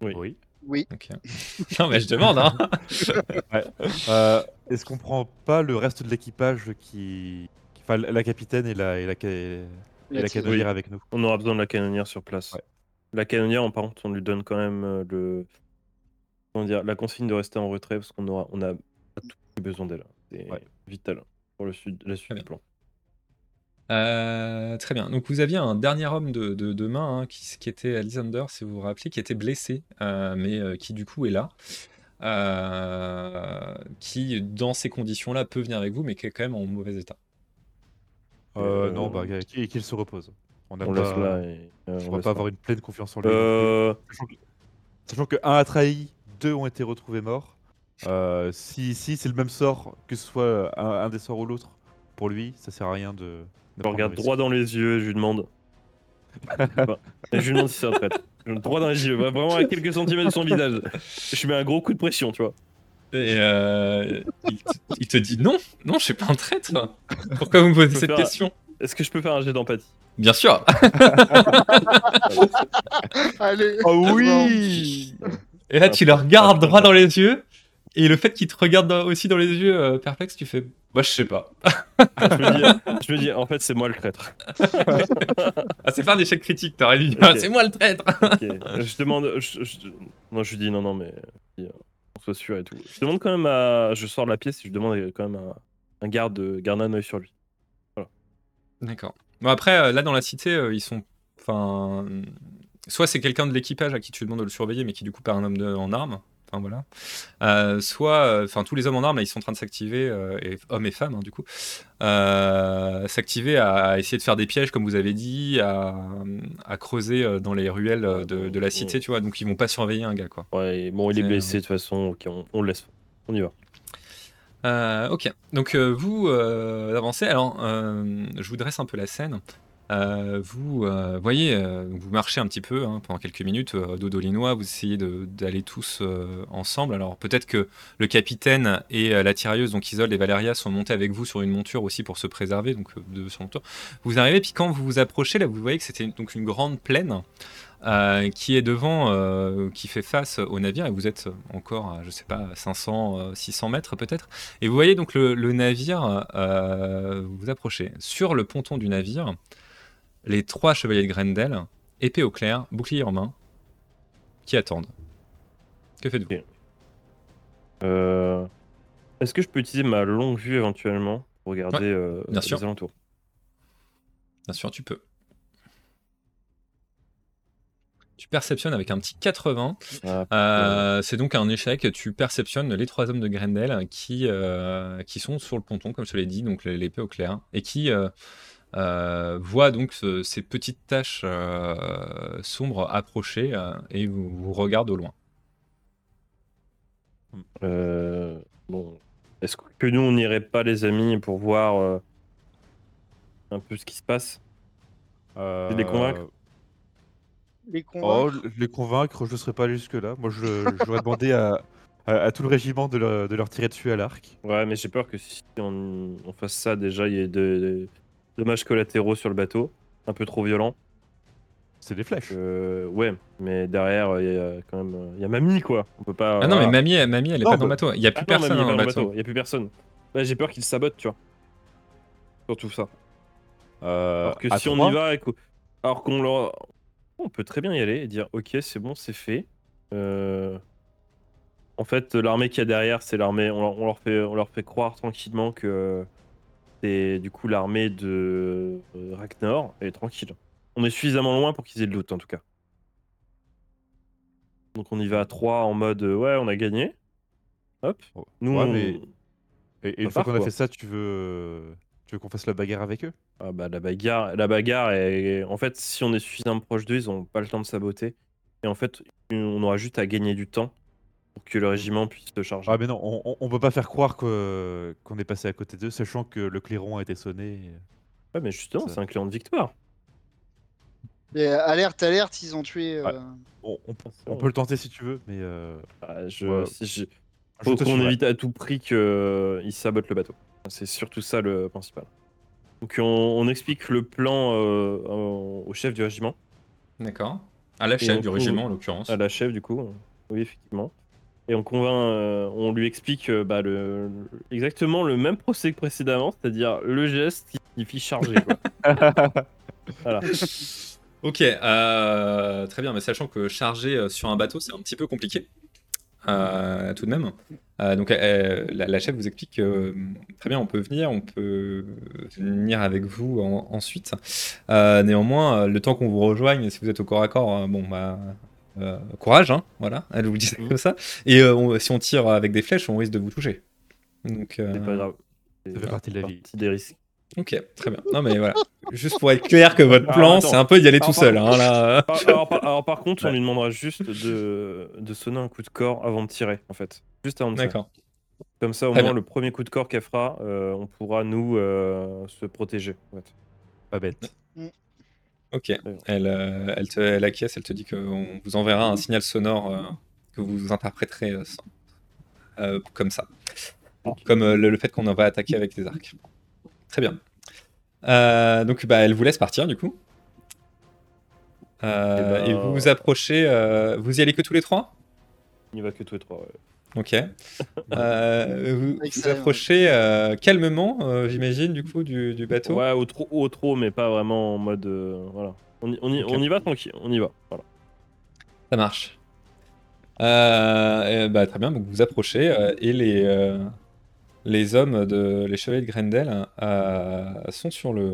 Oui. Oui. <laughs> Non, mais je demande. Hein. <laughs> Euh, Est-ce qu'on prend pas le reste de l'équipage qui. Enfin, la capitaine et la, et la, ca- et la Là-dessus. canonnière avec nous On aura besoin de la canonnière sur place. Ouais. La canonnière, en- par contre, on lui donne quand même euh, le. Comment dire, la consigne de rester en retrait parce qu'on aura, on a plus besoin d'elle. C'est Ouais. vital pour le sud, la suite du plan. Euh, très bien. Donc vous aviez un dernier homme de, de, de main hein, qui, qui était Alisander, si vous vous rappelez, qui était blessé, euh, mais euh, qui du coup est là. Euh, qui, dans ces conditions-là, peut venir avec vous, mais qui est quand même en mauvais état. Euh, Euh, non, bah, qu'il qu'il se repose. On n'a On pas, et. euh, va pas là. avoir une pleine confiance en lui. Euh, Sachant que, sachant que un a trahi, deux ont été retrouvés morts. Euh, si si c'est le même sort, que ce soit un, un des sorts ou l'autre, pour lui, ça sert à rien de. Je regarde <laughs> droit dans les yeux, je lui demande. Et je lui demande si c'est un traître. Je regarde Droit dans les yeux, bah, vraiment à quelques centimètres de son visage. Je lui mets un gros coup de pression, tu vois. Et euh, il, te- il te dit non, non, je suis pas un traître. Pourquoi vous me posez cette question? Est-ce que je peux faire un jet d'empathie? Bien sûr. <laughs> Allez. Oh oui Et là, tu le regardes droit dans les yeux. Et le fait qu'il te regarde dans- aussi dans les yeux euh, perplexe, tu fais Moi, je sais pas. je me, dis, je me dis, en fait, c'est moi le traître. <laughs> Ah, c'est pas un échec critique, t'aurais dit Ah, Ok. C'est moi le traître. Je demande. Je, je- non, je lui dis non, non, mais. euh, On soit sûr et tout. Je demande quand même à. Je sors de la pièce et je demande quand même à un garde de garder un œil sur lui. D'accord. Bon, après, euh, là, dans la cité, euh, ils sont. Enfin. Soit c'est quelqu'un de l'équipage à qui tu demandes de le surveiller, mais qui du coup perd un homme de- en armes. Enfin voilà. Euh, soit, euh, enfin tous les hommes en armes là, ils sont en train de s'activer, euh, et hommes et femmes hein, du coup, s'activer à, à essayer de faire des pièges comme vous avez dit, à, à creuser dans les ruelles de, de la cité, tu vois. Donc ils vont pas surveiller un gars quoi. Ouais, bon, il est blessé de toute façon. Ok, on, on le laisse. On y va. Ok, donc vous avancez. Alors, je vous dresse un peu la scène. Euh, vous euh, voyez, euh, vous marchez un petit peu hein, pendant quelques minutes, euh, dos dolinois, vous essayez d'aller tous ensemble. Alors peut-être que le capitaine et la tirailleuse, donc Isolde et Valeria, sont montés avec vous sur une monture aussi pour se préserver, donc de sur monture. Vous arrivez, puis quand vous vous approchez, là vous voyez que c'était donc une grande plaine qui est devant, qui fait face au navire, et vous êtes encore à, je sais pas, 500, euh, 600 mètres peut-être. Et vous voyez donc le, le navire, vous vous approchez. Sur le ponton du navire, les trois chevaliers de Grendel, épée au clair, bouclier en main, qui attendent. Que faites-vous. Euh, Est-ce que je peux utiliser ma longue vue éventuellement pour regarder euh, les sûr. alentours? Bien sûr, tu peux. Tu perceptionnes avec un petit 80. Ah, Euh, c'est donc un échec. Tu perceptionnes les trois hommes de Grendel qui, qui sont sur le ponton, comme je te l'ai dit, donc l'épée au clair, et qui euh, voient donc ce- ces petites taches euh, sombres approcher euh, et vous, vous regardent au loin. Euh, bon, est-ce que nous on n'irait pas les amis pour voir euh, un peu ce qui se passe? Euh, les convaincre? Les Oh, convaincre. les convaincre, je ne serais pas allé jusque-là. Moi, je j'aurais demandé à, à, à tout le régiment de leur, de leur tirer dessus à l'arc. Ouais, mais j'ai peur que si on, on fasse ça, déjà il y ait de, de- dommages collatéraux sur le bateau, un peu trop violent. C'est des flèches. Euh, ouais, mais derrière il y a quand même euh, il y a mamie quoi. On peut pas. Ah non, mais Mamie, Mamie elle est Non, pas dans le bateau. Il n'y a plus Ah non, personne Mamie dans le bateau. Il y a plus personne. J'ai peur qu'il sabote, tu vois. Surtout ça. Euh, Alors que si on y va alors qu'on leur on peut très bien y aller et dire ok c'est bon c'est fait. Euh, En fait l'armée qu'il y a derrière c'est l'armée on leur fait on leur fait croire tranquillement que c'est du coup l'armée de euh, Ragnar et tranquille. On est suffisamment loin pour qu'ils aient le doute en tout cas. Donc on y va à 3 en mode euh, ouais on a gagné. Hop. Oh, Nous ouais, on- mais- Et, et une fois qu'on a fait ça, tu veux, tu veux qu'on fasse la bagarre avec eux? Ah bah la bagarre, la bagarre est... En fait, si on est suffisamment proche d'eux, ils ont pas le temps de saboter. Et en fait, on aura juste à gagner du temps pour que le régiment puisse se charger. Ah, mais non, on, on, peut pas faire croire que- qu'on est passé à côté d'eux, sachant que le clairon a été sonné. Ouais, mais justement, ça- c'est un client de victoire. Et alerte, alerte, ils ont tué. euh, Ouais. On, on- on peut le tenter si tu veux, mais euh, Ah, je... Ouais. si je- je Faut te qu'on suivrai. évite à tout prix qu'ils sabotent le bateau. C'est surtout ça le principal. Donc on, on explique le plan euh, au au chef du régiment, D'accord. À la Et chef on du trouve- régiment en l'occurrence. à la chef du coup. Oui, effectivement. Et on convainc, euh, on lui explique euh, bah, le, le- exactement le même procès que précédemment, c'est-à-dire le geste qui signifie charger. Quoi. <laughs> voilà. Ok, euh, très bien, mais sachant que charger euh, sur un bateau, c'est un petit peu compliqué. euh, tout de même. Euh, donc euh, la, la chef vous explique que euh, très bien, on peut venir, on peut venir avec vous en- ensuite. Euh, néanmoins, euh, le temps qu'on vous rejoigne, si vous êtes au corps à corps, euh, bon bah euh, courage, hein, voilà, elle vous dit ça Mhm. comme ça. Et euh, on- si on tire avec des flèches, on risque de vous toucher. Donc, euh, C'est pas grave. Ça fait partie de la vie. partie des risques. ok, très bien. Non mais voilà, juste pour être clair que votre Alors, plan, c'est un peu d'y aller Alors, tout seul. par- Hein, là. <laughs> Par- alors, par, alors, par contre, on lui demandera juste de, de sonner un coup de corps avant de tirer, en fait. Juste avant de tirer. D'accord. Comme ça, au Très moins, bien. le premier coup de corps qu'elle fera, euh, on pourra, nous, euh, se protéger. en fait. Pas bête. Ok, elle, euh, elle, te, elle acquiesce, elle te dit qu'on vous enverra un signal sonore euh, que vous interpréterez euh, comme ça. Comme le, le fait qu'on en va attaquer avec des arcs. Très bien. Donc bah, elle vous laisse partir du coup. Eh ben, Et vous vous approchez, vous y allez que tous les trois? Il n'y va que tous les trois. ouais. Ok. Euh, vous <laughs> vous approchez euh, calmement, euh, j'imagine, du coup, du, du bateau. Ouais, au trop, au trop, mais pas vraiment en mode. euh, voilà. On y, on, y, Ok. on y va tranquille, on y va. Voilà. Ça marche. Euh, et bah, très bien, donc vous vous approchez euh, et les, euh, les hommes de les chevaliers de Grendel euh, sont sur le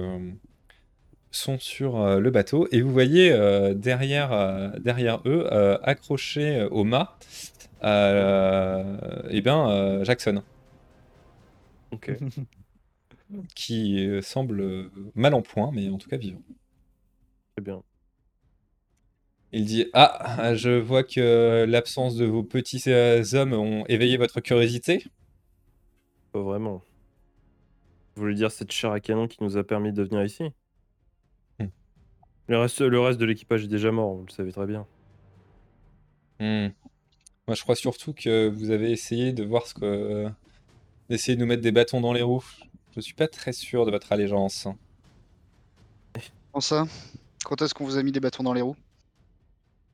sont sur euh, le bateau et vous voyez euh, derrière euh, derrière eux euh, accroché au mât euh, eh bien euh, Jackson Ok. <laughs> qui euh, semble mal en point mais en tout cas vivant. Très bien. Il dit Ah, je vois que l'absence de vos petits euh, hommes ont éveillé votre curiosité. Pas vraiment. Vous voulez dire cette chair à canon qui nous a permis de venir ici? Hmm. le, reste, le reste de l'équipage est déjà mort, vous le savez très bien. Hmm. Moi, je crois surtout que vous avez essayé de voir ce que. d'essayer de nous mettre des bâtons dans les roues. Je suis pas très sûr de votre allégeance. Comment ça Quand est-ce qu'on vous a mis des bâtons dans les roues?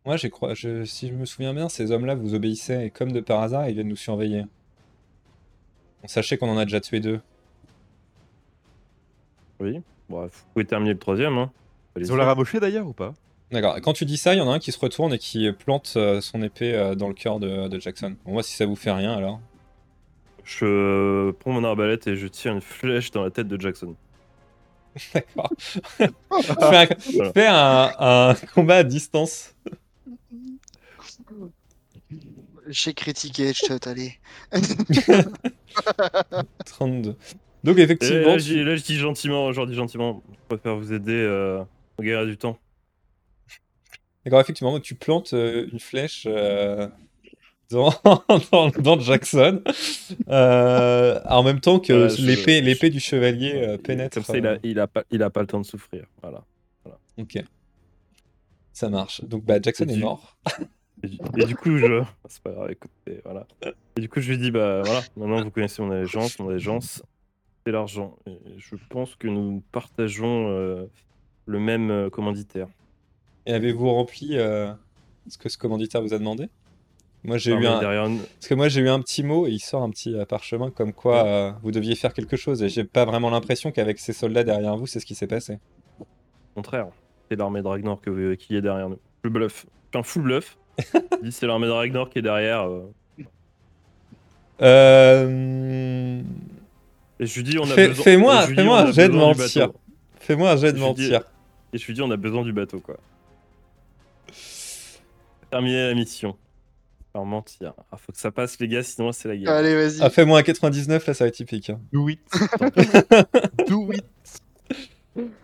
Moi, j'ai crois, je, si je me souviens bien, ces hommes-là vous obéissaient et comme de par hasard, ils viennent nous surveiller. On sachait qu'on en a déjà tué deux. Oui. Bon, vous pouvez terminer le troisième. Hein. Ils ont l'air d'ailleurs ou pas? D'accord. Quand tu dis ça, il y en a un qui se retourne et qui plante euh, son épée euh, dans le cœur de, de Jackson. Bon, moi, si ça vous fait rien, alors. Je prends mon arbalète et je tire une flèche dans la tête de Jackson. <laughs> D'accord. <laughs> fais un, Voilà. fais un- un combat à distance. J'ai critiqué, je allez. <laughs> 32. Donc, effectivement, là, je dis- là, je dis gentiment, je dis gentiment, je préfère vous aider euh, au guerre du temps. D'accord, effectivement, tu plantes euh, une flèche euh, dans, <laughs> dans, dans Jackson, euh, en même temps que Voilà, l'épée, je- l'épée du chevalier pénètre. Comme ça, il a, il, a pas, il a pas le temps de souffrir. Voilà. Ok, ça marche. Donc, bah, Jackson est du- mort. <laughs> Et du, et du coup, je. <laughs> C'est pas grave, écoutez, voilà. Et du coup, je lui dis, bah voilà, maintenant vous connaissez mon allégeance. Mon allégeance, c'est l'argent. Et je pense que nous partageons le même commanditaire. Et avez-vous rempli euh, ce que ce commanditaire vous a demandé? Moi, j'ai eu un, derrière parce que moi j'ai eu un petit mot et il sort un petit euh, parchemin comme quoi euh, vous deviez faire quelque chose et j'ai pas vraiment l'impression qu'avec ces soldats derrière vous, c'est ce qui s'est passé. Au contraire, c'est l'armée de Ragnar que, qui est derrière nous. Le bluff. Un full bluff. <laughs> Dis, c'est l'armée de Ragnar qui est derrière. euh. Et je lui dis, on a Fais- besoin. fais-moi- fais-moi un jet de mentir. Fais-moi un jet de mentir. Et je lui dis, on a besoin du bateau, quoi. Terminer la mission. Par mentir. Ah, faut que ça passe, les gars, sinon c'est la guerre. Allez, vas-y. Ah, fais-moi un 99, là ça va être typique. hein. Do it. <laughs> Do it.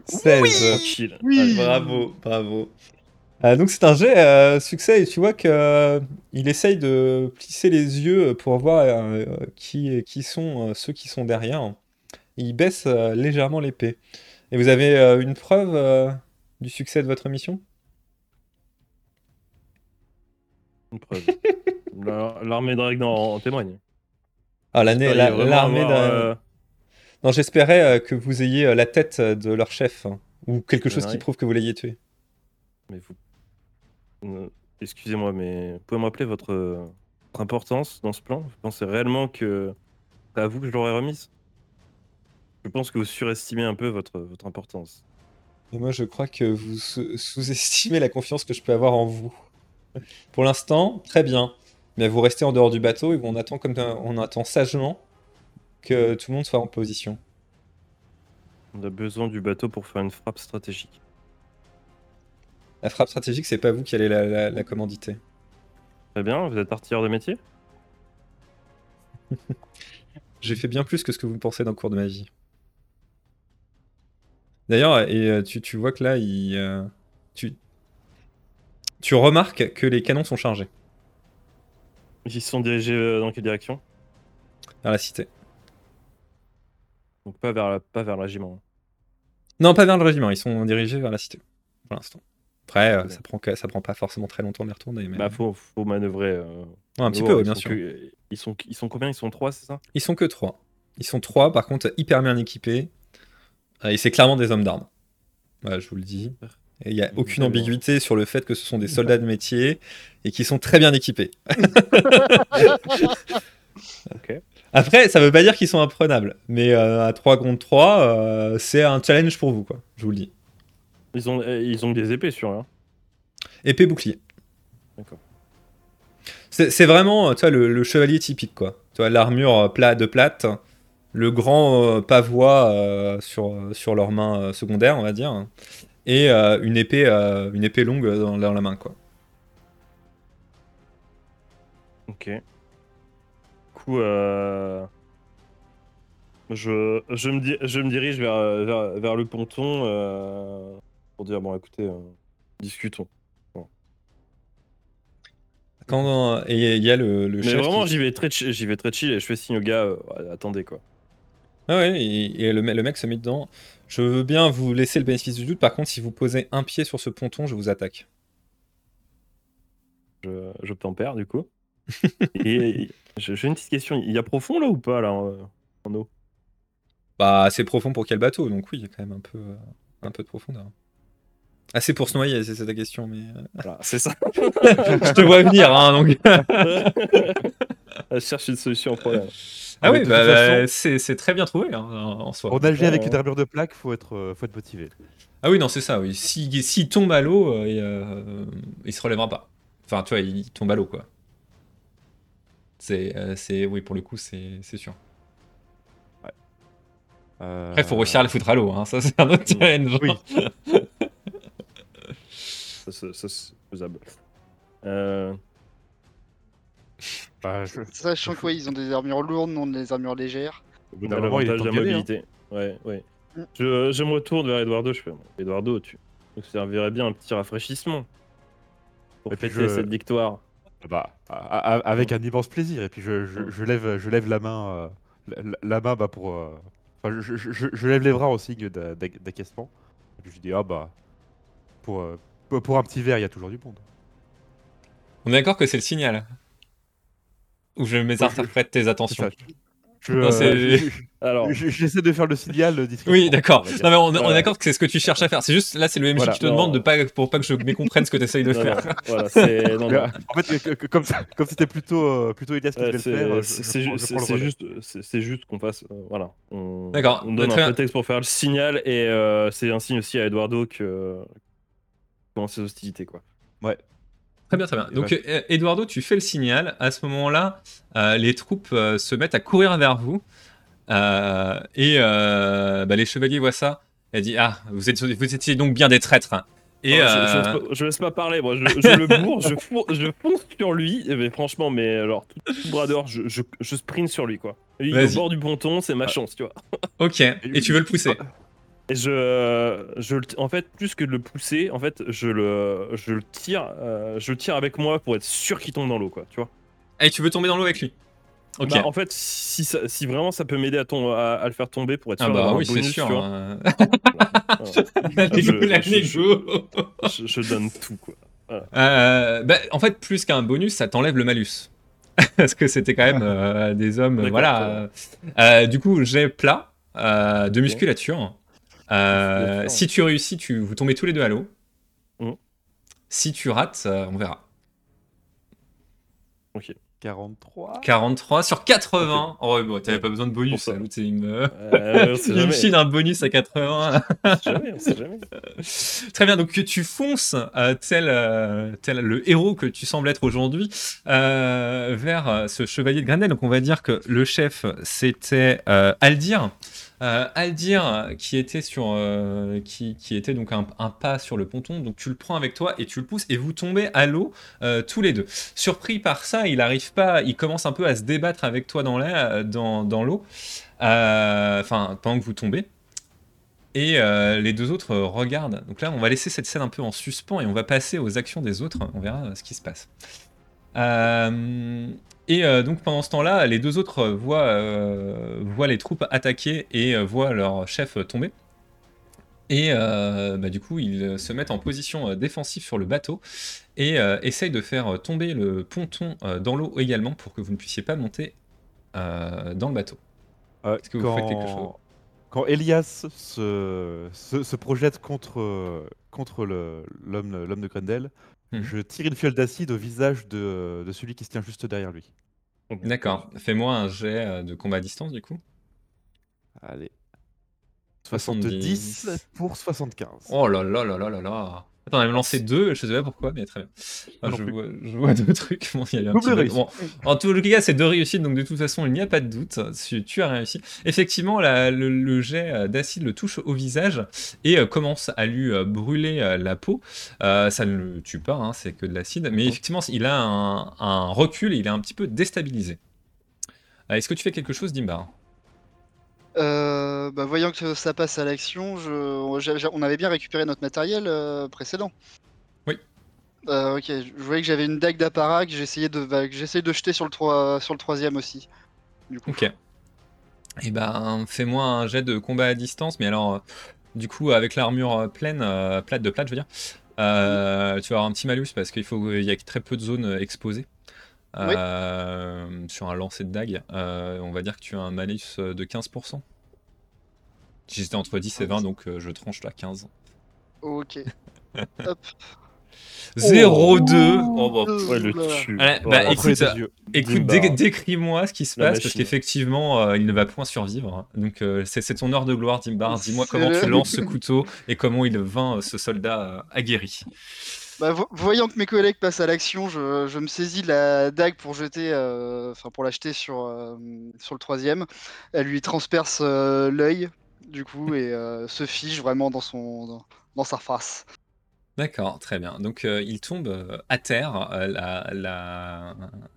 16. Tranquille. Oui. Allez, Bravo, bravo. Ah, donc c'est un jet euh, succès et tu vois que euh, il essaye de plisser les yeux pour voir euh, qui, qui sont euh, ceux qui sont derrière. Il baisse euh, légèrement l'épée. Et vous avez euh, une preuve euh, du succès de votre mission? Une preuve. <laughs> La- L'armée de Ragnar en, témoigne. Ah, la- l'armée de- euh, Non, j'espérais euh, que vous ayez euh, la tête de leur chef hein, ou quelque chose qui prouve que vous l'ayez tué. Mais vous. Excusez-moi, mais vous pouvez me rappeler votre, votre importance dans ce plan? Vous pensez réellement que c'est à vous que je l'aurais remise? Je pense que vous surestimez un peu votre, votre importance. Et moi, je crois que vous sous- sous-estimez la confiance que je peux avoir en vous. Pour l'instant, très bien. mais vous restez en dehors du bateau et on attend, comme un- on attend sagement que tout le monde soit en position. On a besoin du bateau pour faire une frappe stratégique. La frappe stratégique, c'est pas vous qui allez la, la- la commanditer. Très bien, vous êtes artilleur de métier? <laughs> J'ai fait bien plus que ce que vous pensez dans le cours de magie. D'ailleurs, et euh, tu, tu vois que là, il, euh, tu, tu remarques que les canons sont chargés Ils se sont dirigés euh, dans quelle direction? Vers la cité. Donc pas vers, la- pas vers le régiment. Non, pas vers le régiment, ils sont dirigés vers la cité pour l'instant. Après, euh, ça prend, que- ça prend pas forcément très longtemps de les retourner. Mais... Bah faut, faut manœuvrer. euh, Ouais, un petit Oh, peu, ouais, bien sûr. que- ils, sont, ils sont combien? Ils sont trois, c'est ça? Ils sont que trois. Ils sont trois, par contre, hyper bien équipés. Et c'est clairement des hommes d'armes. Voilà, je vous le dis. Il n'y a aucune ambiguïté sur le fait que ce sont des soldats de métier et qui sont très bien équipés. <laughs> Après, ça veut pas dire qu'ils sont imprenables. Mais euh, à 3 contre 3, euh, c'est un challenge pour vous, quoi. Je vous le dis. Ils ont, euh, ils ont des épées sur eux. hein. Épée bouclier. D'accord. C'est vraiment, tu vois, le, le chevalier typique, quoi. Tu vois, l'armure euh, plat de plate, le grand euh, pavois sur, sur leurs mains secondaires, on va dire, et euh, une, épée, euh, une épée longue dans, dans la main, quoi. Ok. Du coup, euh, je, je, me di- je me dirige vers, vers, vers le ponton pour dire bon, écoutez, discutons. Quand, et il y a le, le Mais chef vraiment, qui- j'y vais très, j'y vais très chill et je fais signe au gars. attendez quoi. Ah ouais, et, et le, me- le mec se met dedans. Je veux bien vous laisser le bénéfice du doute, par contre, si vous posez un pied sur ce ponton, je vous attaque. Je, je tempère du coup. <laughs> et je- j'ai une petite question. Il y a profond là ou pas là en, en eau? Bah, assez profond pour quel bateau, donc oui, il y a quand même un peu, euh, un peu de profondeur. Assez pour se noyer, c'est c'est ta question, mais... euh, Voilà, c'est ça. <laughs> je te vois venir, hein, donc... <laughs> <laughs> je cherche une solution au problème. Ah mais oui, bah, façon- bah, c'est c'est très bien trouvé, hein, en soi. On nager avec Ouais. une armure de plaque, faut être, euh, faut être motivé. Ah oui, non, c'est ça, oui. S'il s'il tombe à l'eau, euh, euh, il se relèvera pas. Enfin, tu vois, il tombe à l'eau, quoi. C'est... euh, c'est- oui, pour le coup, c'est c'est sûr. Euh, Après, il faut réussir à le foutre à l'eau, hein, ça c'est un autre challenge. Oui. Ça, ça- ça, c'est faisable. Euh, <laughs> bah, je- Sachant que ouais, ils ont des armures lourdes, non des armures légères. Au bout on d'un moment, il est temps de hein. mobilité. Ouais, ouais. Mm. Je, je me retourne vers Eduardo, je fais Eduardo, tu nous servirais bien un petit rafraîchissement pour fêter je- cette victoire. Bah, a- a- avec un immense plaisir. Et puis je, je, je lève, je lève la main, euh, la, la main bah, pour. euh, enfin, je, je- je- je lève les bras au signe d'a- d'a- d'acquiescement. Et puis je dis ah bah pour, euh, pour- pour un petit verre, il y a toujours du monde. On est d'accord que c'est le signal Ou je mésinterprète tes attentions euh, <laughs> Alors, je- j'essaie de faire le signal discrètement. Oui, d'accord. Non, mais on, est d'accord que c'est ce que tu cherches à faire. C'est juste, là, c'est le MJ Voilà. qui te Non. demande de pas, pour pas que je mécomprenne ce que tu essayes de non, faire. non, voilà, c'est non, Mais, non. euh, en fait, comme c'était plutôt, euh, plutôt Elias qui Ouais, devait le faire, euh, c'est juste, c'est juste qu'on fasse, euh, voilà. D'accord, On donne un prétexte pour faire le signal et euh, c'est un signe aussi à Eduardo que commence ces hostilités quoi. Très bien, très bien. Donc, ben- euh, Eduardo, tu fais le signal. À ce moment-là, euh, les troupes euh, se mettent à courir vers vous. Euh, et bah, les chevaliers voient ça. Elle dit Ah, vous, êtes, vous étiez donc bien des traîtres. Et Non, je, je laisse pas, je laisse pas parler, moi je, je le bourre, je, fon- je fonce sur lui, mais franchement, mais alors tout, tout bras dehors, je, sprint sur lui quoi. Lui, il est au bord du ponton, c'est ma Ah. chance, tu vois. ok. <laughs> Et tu veux le pousser? Et je, je, en fait, plus que de le pousser, en fait, je le, je le tire, euh, je le tire avec moi pour être sûr qu'il tombe dans l'eau quoi, tu vois. Et tu veux tomber dans l'eau avec lui? Ok. Bah, en fait, si, ça- si vraiment ça peut m'aider à, à, à le faire tomber pour être ah sûr bah d'avoir un oui, c'est sûr. tu vois. hein. <laughs> Voilà. <laughs> Je- donne tout quoi. Euh, bah, en fait, plus qu'un bonus, ça t'enlève le malus. <laughs> Parce que c'était quand même euh, des hommes. Voilà. Du coup, j'ai plat de musculature. Euh, si tu réussis, tu, vous tombez tous les deux à l'eau. Mhm. Si tu rates, euh, on verra. 43 43 sur 80. Oh, ouais, bon, t'avais pas besoin de bonus. Ça. une, euh, Euh, file <laughs> un bonus à 80. On sait jamais, on sait jamais. <laughs> Très bien, donc tu fonces, euh, tel, euh, tel le héros que tu sembles être aujourd'hui, euh, vers euh, ce chevalier de Grendel. Donc on va dire que le chef, c'était euh, Aldir. Euh, Aldir, qui était sur, euh, qui, qui était donc un, un pas sur le ponton, donc tu le prends avec toi et tu le pousses et vous tombez à l'eau euh, tous les deux. Surpris par ça, il arrive pas, il commence un peu à se débattre avec toi dans l'air, dans, dans l'eau, enfin pendant que vous tombez. Et les deux autres regardent. Donc là, on va laisser cette scène un peu en suspens et on va passer aux actions des autres. On verra ce qui se passe. Et euh, donc pendant ce temps-là, les deux autres voient, euh, voient les troupes attaquer et euh, voient leur chef tomber. Et euh, bah, du coup, ils se mettent en position défensive sur le bateau et essayent de faire tomber le ponton dans l'eau également pour que vous ne puissiez pas monter dans le bateau. Est-ce que vous faites quelque chose? Quand Elias se, se, se projette contre, contre l'homme de Grendel, Mhm. je tire une fiole d'acide au visage de, de celui qui se tient juste derrière lui. D'accord. Fais-moi un jet euh, de combat à distance du coup. Allez. 70. 70 pour 75. Oh là là là là là là. Attends, elle m'a lancé deux, je sais pas pourquoi, mais très bien. Je, vois, je vois <laughs> deux trucs. Bon, il y a un petit. Bon, en tout cas, c'est deux réussites, donc de toute façon, il n'y a pas de doute. Tu, tu as réussi. Effectivement, la- le, le jet d'acide le touche au visage et euh, commence à lui euh, brûler euh, la peau. Euh, ça ne le tue pas, hein, c'est que de l'acide. Mais effectivement, il a un, un recul et il est un petit peu déstabilisé. Est-ce que tu fais quelque chose, Dimbar? Euh, bah, voyant que ça passe à l'action, on avait bien récupéré notre matériel euh, précédent. Oui. Euh, ok, je voyais que j'avais une dague d'apparat que j'essayais de, bah, que de jeter sur le, sur le troisième aussi. Du coup. Ok. Et ben, fais-moi un jet de combat à distance, mais alors, euh, du coup, avec l'armure pleine, euh, plate de plate, je veux dire, euh, tu vas avoir un petit malus parce qu'il faut, il y a très peu de zones euh. Oui. Sur un lancer de dague, euh, on va dire que tu as un malus de 15%. J'étais entre 10 et 20, donc euh, je tranche à 15. Ok. <laughs> Hop. <laughs> 0-2 Oh, bah, pff. Ouais, le tue. Oh, bah, après, écoute, dé- décris-moi ce qui se passe, parce qu'effectivement, euh, il ne va point survivre. Donc, euh, c'est ton heure de gloire, Dimbar. Dis-moi comment tu <laughs> lances ce couteau et comment il vainc euh, ce soldat euh, aguerri. Bah, vo- voyant que mes collègues passent à l'action, je, me saisis de la dague pour jeter, euh, enfin pour l'acheter sur, euh, sur le troisième. Elle lui transperce euh, l'œil, du coup, et se fige vraiment dans son, dans sa face. D'accord, très bien. Donc, euh, il tombe euh, à terre, euh, la, la,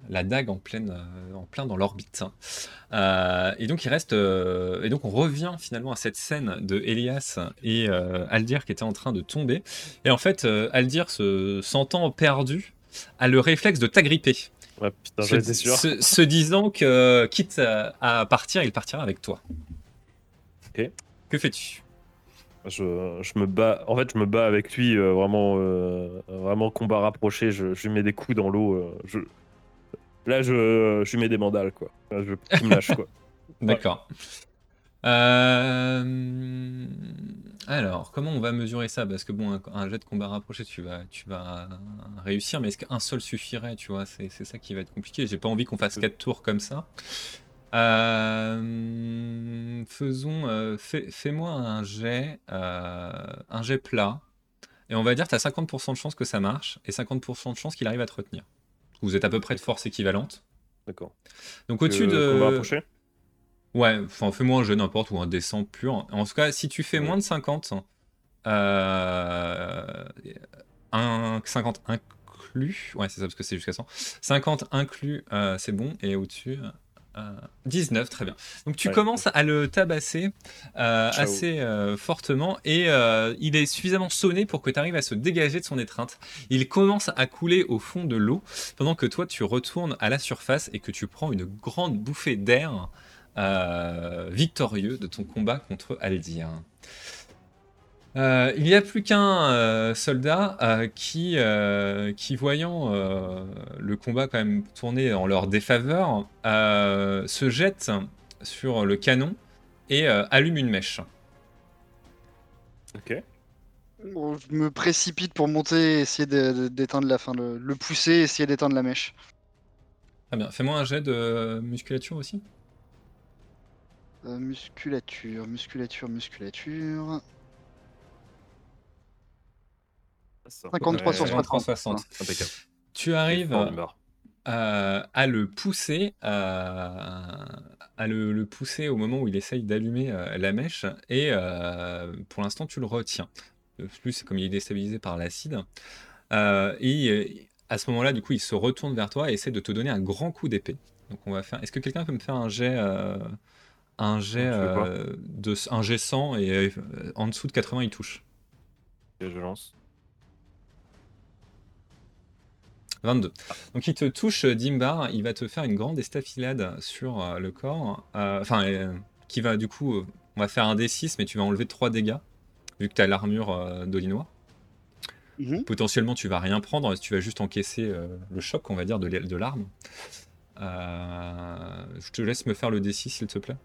la dague en, pleine, en plein dans l'orbite. Et donc, il reste. et donc, on revient finalement à cette scène de Elias et Aldir qui était en train de tomber. Et en fait, Aldir, se sentant perdu, a le réflexe de t'agripper. Ouais, putain, se, sûr. se- se disant que, quitte à, à partir, il partira avec toi. Ok. Que fais-tu? Je, je me bats. En fait, je me bats avec lui, euh, vraiment, euh, vraiment combat rapproché. Je, je lui mets des coups dans l'eau. euh, je... Là, je, je lui mets des mandales, quoi. Là, je, il me lâche, quoi. <laughs> D'accord. Alors, comment on va mesurer ça? Parce que bon, un, un jet de combat rapproché, tu vas, tu vas réussir, mais est-ce qu'un seul suffirait? Tu vois, c'est c'est ça qui va être compliqué. J'ai pas envie qu'on fasse quatre tours comme ça. Euh, Faisons, euh, fais- fais-moi un jet, euh, un jet plat, et on va dire que tu as 50% de chance que ça marche et 50% de chance qu'il arrive à te retenir. Vous êtes à peu près de force équivalente. D'accord. Donc au-dessus de Combat rapproché Ouais, enfin fais-moi un jeu n'importe ou un descend pur. En tout cas, si tu fais Ouais. moins de 50, euh, un, 50 inclus, ouais c'est ça parce que c'est jusqu'à 100. 50 inclus, c'est bon, et au-dessus, euh, 19, très bien. Donc tu Ouais. commences à le tabasser euh, assez euh, fortement et euh, il est suffisamment sonné pour que tu arrives à se dégager de son étreinte. Il commence à couler au fond de l'eau pendant que toi tu retournes à la surface et que tu prends une grande bouffée d'air victorieux de ton combat contre Aldir. Euh, il n'y a plus qu'un euh, soldat euh, qui, euh, qui, voyant euh, le combat quand même tourner en leur défaveur, euh, se jette sur le canon et euh, allume une mèche. Ok. Bon, je me précipite pour monter, essayer de- de- d'éteindre la fin, le, le pousser, essayer d'éteindre la mèche. Très bien. Fais-moi un jet de musculature aussi. Euh, musculature, musculature, musculature. 53 sur Ouais, 60. 60. Impeccable. Tu arrives euh, à le pousser, à le, le pousser au moment où il essaye d'allumer euh, la mèche, et euh, pour l'instant tu le retiens. De plus, c'est comme il est déstabilisé par l'acide. Euh, et à ce moment-là, du coup, il se retourne vers toi et essaie de te donner un grand coup d'épée. Donc on va faire. Est-ce que quelqu'un peut me faire un jet, euh, un jet, euh, de un jet 100 et euh, en dessous de 80 il touche. Je lance. 22. Donc il te touche euh, Dimbar, il va te faire une grande estafilade sur euh, le corps. euh, Enfin, euh, qui va du coup, euh, on va faire un D6, mais tu vas enlever 3 dégâts, vu que tu as l'armure euh, d'Olinois. Mhm. Potentiellement, tu vas rien prendre, tu vas juste encaisser euh, le choc, on va dire, de l'arme. Euh, je te laisse me faire le D6, s'il te plaît.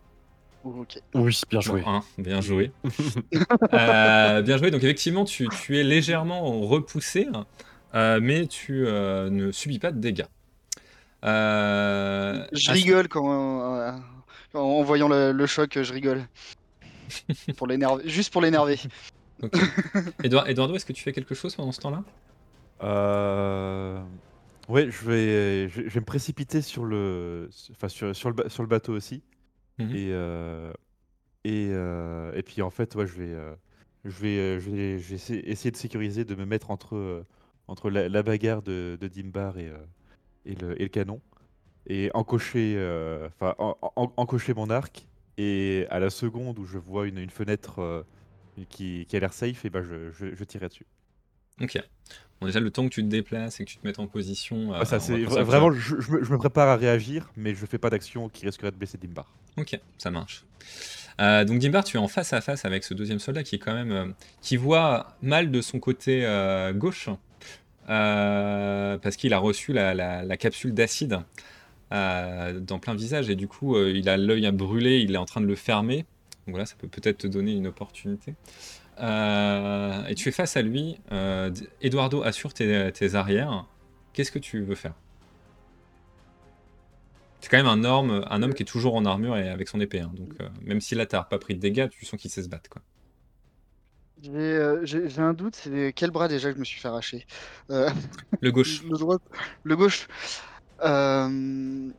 Ok. Oui, bien joué. Bon, bien <laughs> joué. <laughs> Euh, bien joué. Donc effectivement, tu, tu es légèrement repoussé, euh, mais tu euh, ne subis pas de dégâts. Euh, Je rigole quand, euh, en voyant le, le choc, je rigole. <laughs> pour l'énerver, juste pour l'énerver. Ok. Edouard- Eduardo, est-ce que tu fais quelque chose pendant ce temps-là? Euh... Ouais, je vais, je, je vais me précipiter sur le, enfin sur, sur le, ba- sur le bateau aussi. Mhm. Et, euh, et, euh, et puis en fait, ouais, je vais, je vais, je vais, je vais essayer, essayer de sécuriser, de me mettre entre, euh, entre la, la bagarre de, de Dimbar et, euh, et, le, et le canon. Et encocher, euh, enfin, en- en- encocher mon arc. Et à la seconde où je vois une, une fenêtre euh, qui, qui a l'air safe, et ben je, je, dessus. Ok. Bon, déjà, le temps que tu te déplaces et que tu te mettes en position. Ça, c'est vra- ça vraiment, je, je me, je me prépare à réagir, mais je fais pas d'action qui risquerait de blesser Dimbar. Ok, ça marche. Euh, donc Dimbar, tu es en face à face avec ce deuxième soldat qui est quand même euh, qui voit mal de son côté euh, gauche parce qu'il a reçu la, capsule d'acide euh, dans plein visage et du coup euh, il a l'œil à brûler, il est en train de le fermer. Donc voilà, ça peut peut-être te donner une opportunité. Euh, et tu es face à lui. Euh, Eduardo assure tes, arrières. Qu'est-ce que tu veux faire? C'est quand même un homme, un homme qui est toujours en armure et avec son épée. hein. donc euh, même si là t'as pas pris de dégâts, tu sens qu'il sait se battre. J'ai euh, j'ai- j'ai un doute, c'est quel bras déjà que je me suis fait arracher Euh, Le gauche. <laughs> Le droit, le gauche. Euh,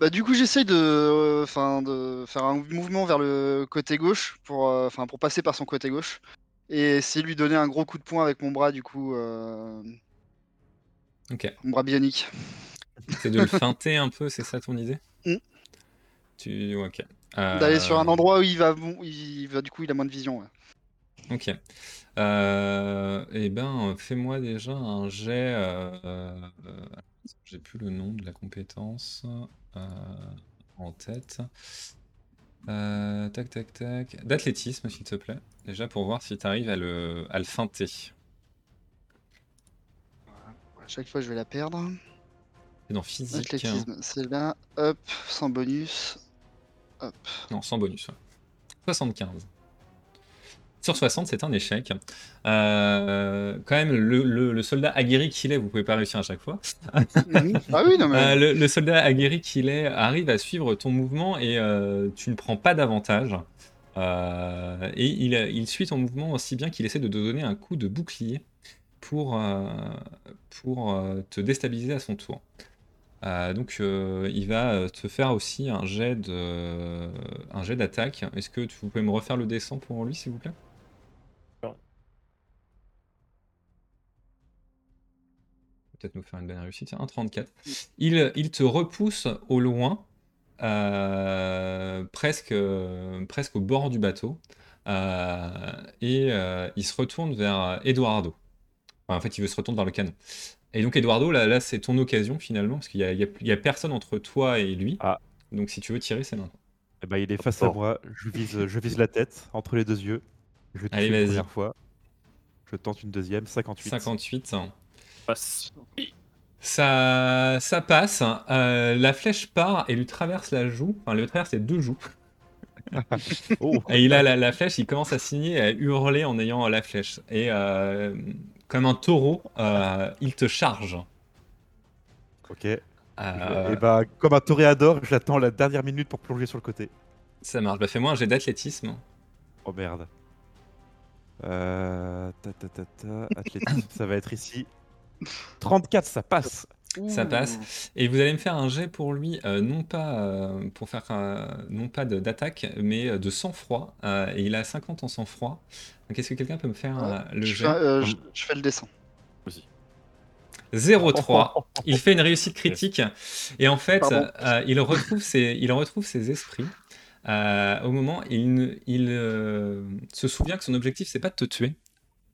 Bah du coup j'essaye de, enfin de faire un mouvement vers le côté gauche pour, euh, passer par son côté gauche et essayer de lui donner un gros coup de poing avec mon bras du coup, euh, Ok. mon bras bionique. C'est de le <laughs> feinter un peu, c'est ça ton idée? Mm. Tu. Ok. Euh, D'aller sur un endroit où il va, bon, il va du coup il a moins de vision. ouais. Ok. Euh, eh ben, fais-moi déjà un jet. euh, euh, J'ai plus le nom de la compétence euh, en tête. Euh, tac, tac, tac. D'athlétisme, s'il te plaît. Déjà pour voir si tu arrives à le, à le feinter. À chaque fois je vais la perdre. C'est dans physique. hein. Athlétisme, c'est là, hop, sans bonus. Hop. Non, sans bonus. ouais. 75. Sur 60, c'est un échec. Euh, quand même, le, le- le soldat aguerri qu'il est, vous pouvez pas réussir à chaque fois. Ah oui non mais. Euh, le, le soldat aguerri qu'il est arrive à suivre ton mouvement et euh, tu ne prends pas d'avantage. Euh, et il, il suit ton mouvement aussi bien qu'il essaie de te donner un coup de bouclier pour, euh, pour euh, te déstabiliser à son tour. Donc il va te faire aussi un jet de un jet d'attaque. Est-ce que tu- vous pouvez me refaire le descend pour lui s'il vous plaît? Peut-être nous faire une bonne réussite. Tiens, un 34. Il, il te repousse au loin, euh, presque, euh, presque au bord du bateau, euh, et euh, il se retourne vers Eduardo. Enfin, en fait, il veut se retourner vers le canon. Et donc, Eduardo, là, là c'est ton occasion finalement, parce qu'il n'y a, personne entre toi et lui. Ah. Donc, si tu veux tirer, c'est maintenant. Eh ben, il est face à moi, je vise, je vise la tête, entre les deux yeux. Je Allez, une vas-y. première fois. Je tente une deuxième, 58. 58. Passe. Ça, ça passe. euh, la flèche part et lui traverse la joue. Enfin, lui traverse les deux joues. <laughs> Oh, Et il a la, la flèche, il commence à signer et à hurler en ayant la flèche. Et euh, comme un taureau, euh, il te charge. ok. Euh, Et bah, comme un toréador, j'attends la dernière minute pour plonger sur le côté. Ça marche. Bah, fais-moi un jet d'athlétisme. Oh merde. Euh, ta, ta, ta, ta, athlétisme, <coughs> ça va être ici. 34, ça passe. Ça passe. Et vous allez me faire un jet pour lui, euh, non pas euh, pour faire euh, non pas d'attaque, mais de sang-froid. Euh, et il a 50 en sang-froid. Donc est-ce que quelqu'un peut me faire euh, le je, jet fais, euh, je, je fais le dessin. Aussi. <laughs> 0,3. Il fait une réussite critique. Et en fait, euh, il, retrouve ses, il retrouve ses esprits. Euh, au moment, il, il euh, se souvient que son objectif, c'est pas de te tuer.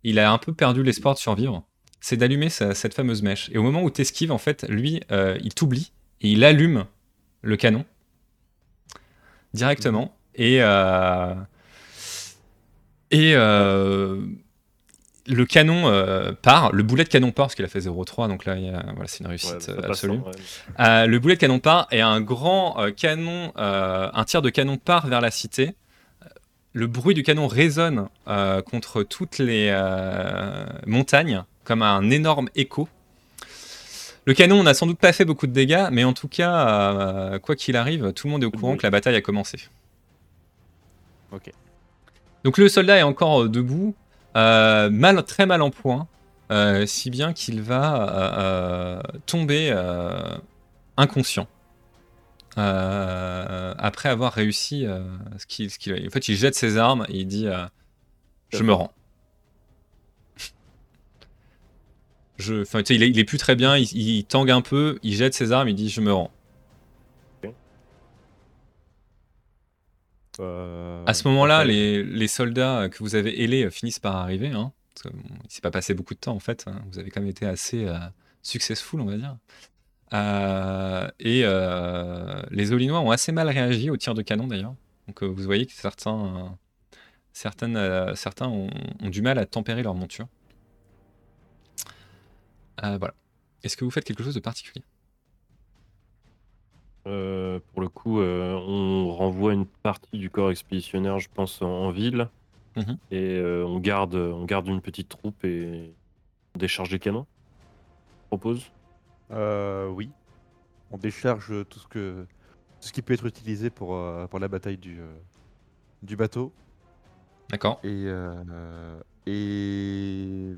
Il a un peu perdu l'espoir de survivre. C'est d'allumer sa- cette fameuse mèche. Et au moment où tu esquives, en fait, lui, euh, il t'oublie et il allume le canon directement. Et, euh, et euh, le canon part, le boulet de canon part, parce qu'il a fait 0,3, donc là, il y a- voilà, c'est une réussite absolue. hein, ouais. Le boulet de canon part et un grand canon, un tir de canon part vers la cité. Le bruit du canon résonne euh, contre toutes les euh, montagnes comme un énorme écho. Le canon n'a sans doute pas fait beaucoup de dégâts, mais en tout cas, euh, quoi qu'il arrive, tout le monde est au courant Oui. que la bataille a commencé. Ok. Donc le soldat est encore euh, debout, euh, mal, très mal en point, euh, si bien qu'il va tomber inconscient. Après avoir réussi ce qu'il, qu'il- En fait, il jette ses armes et il dit Je me rends. Je, il, est, il est plus très bien, il, il tangue un peu, il jette ses armes, il dit Je me rends. Euh, À ce moment-là, les, les soldats que vous avez ailés euh, finissent par arriver. Hein, parce que, bon, il s'est pas passé beaucoup de temps en fait. hein, vous avez quand même été assez euh, successful, on va dire. Euh, et les Olinois ont assez mal réagi au tir de canon d'ailleurs. Donc vous voyez que certains, certaines, certains ont, ont du mal à tempérer leur monture. Euh, voilà. Est-ce que vous faites quelque chose de particulier? Euh, pour le coup, euh, on renvoie une partie du corps expéditionnaire, je pense, en, en ville. Mhm. Et euh, on, garde, on garde une petite troupe et on décharge les canons. Je propose? Euh, oui. On décharge tout ce que tout ce qui peut être utilisé pour, pour la bataille du, du bateau. D'accord. Et, euh, et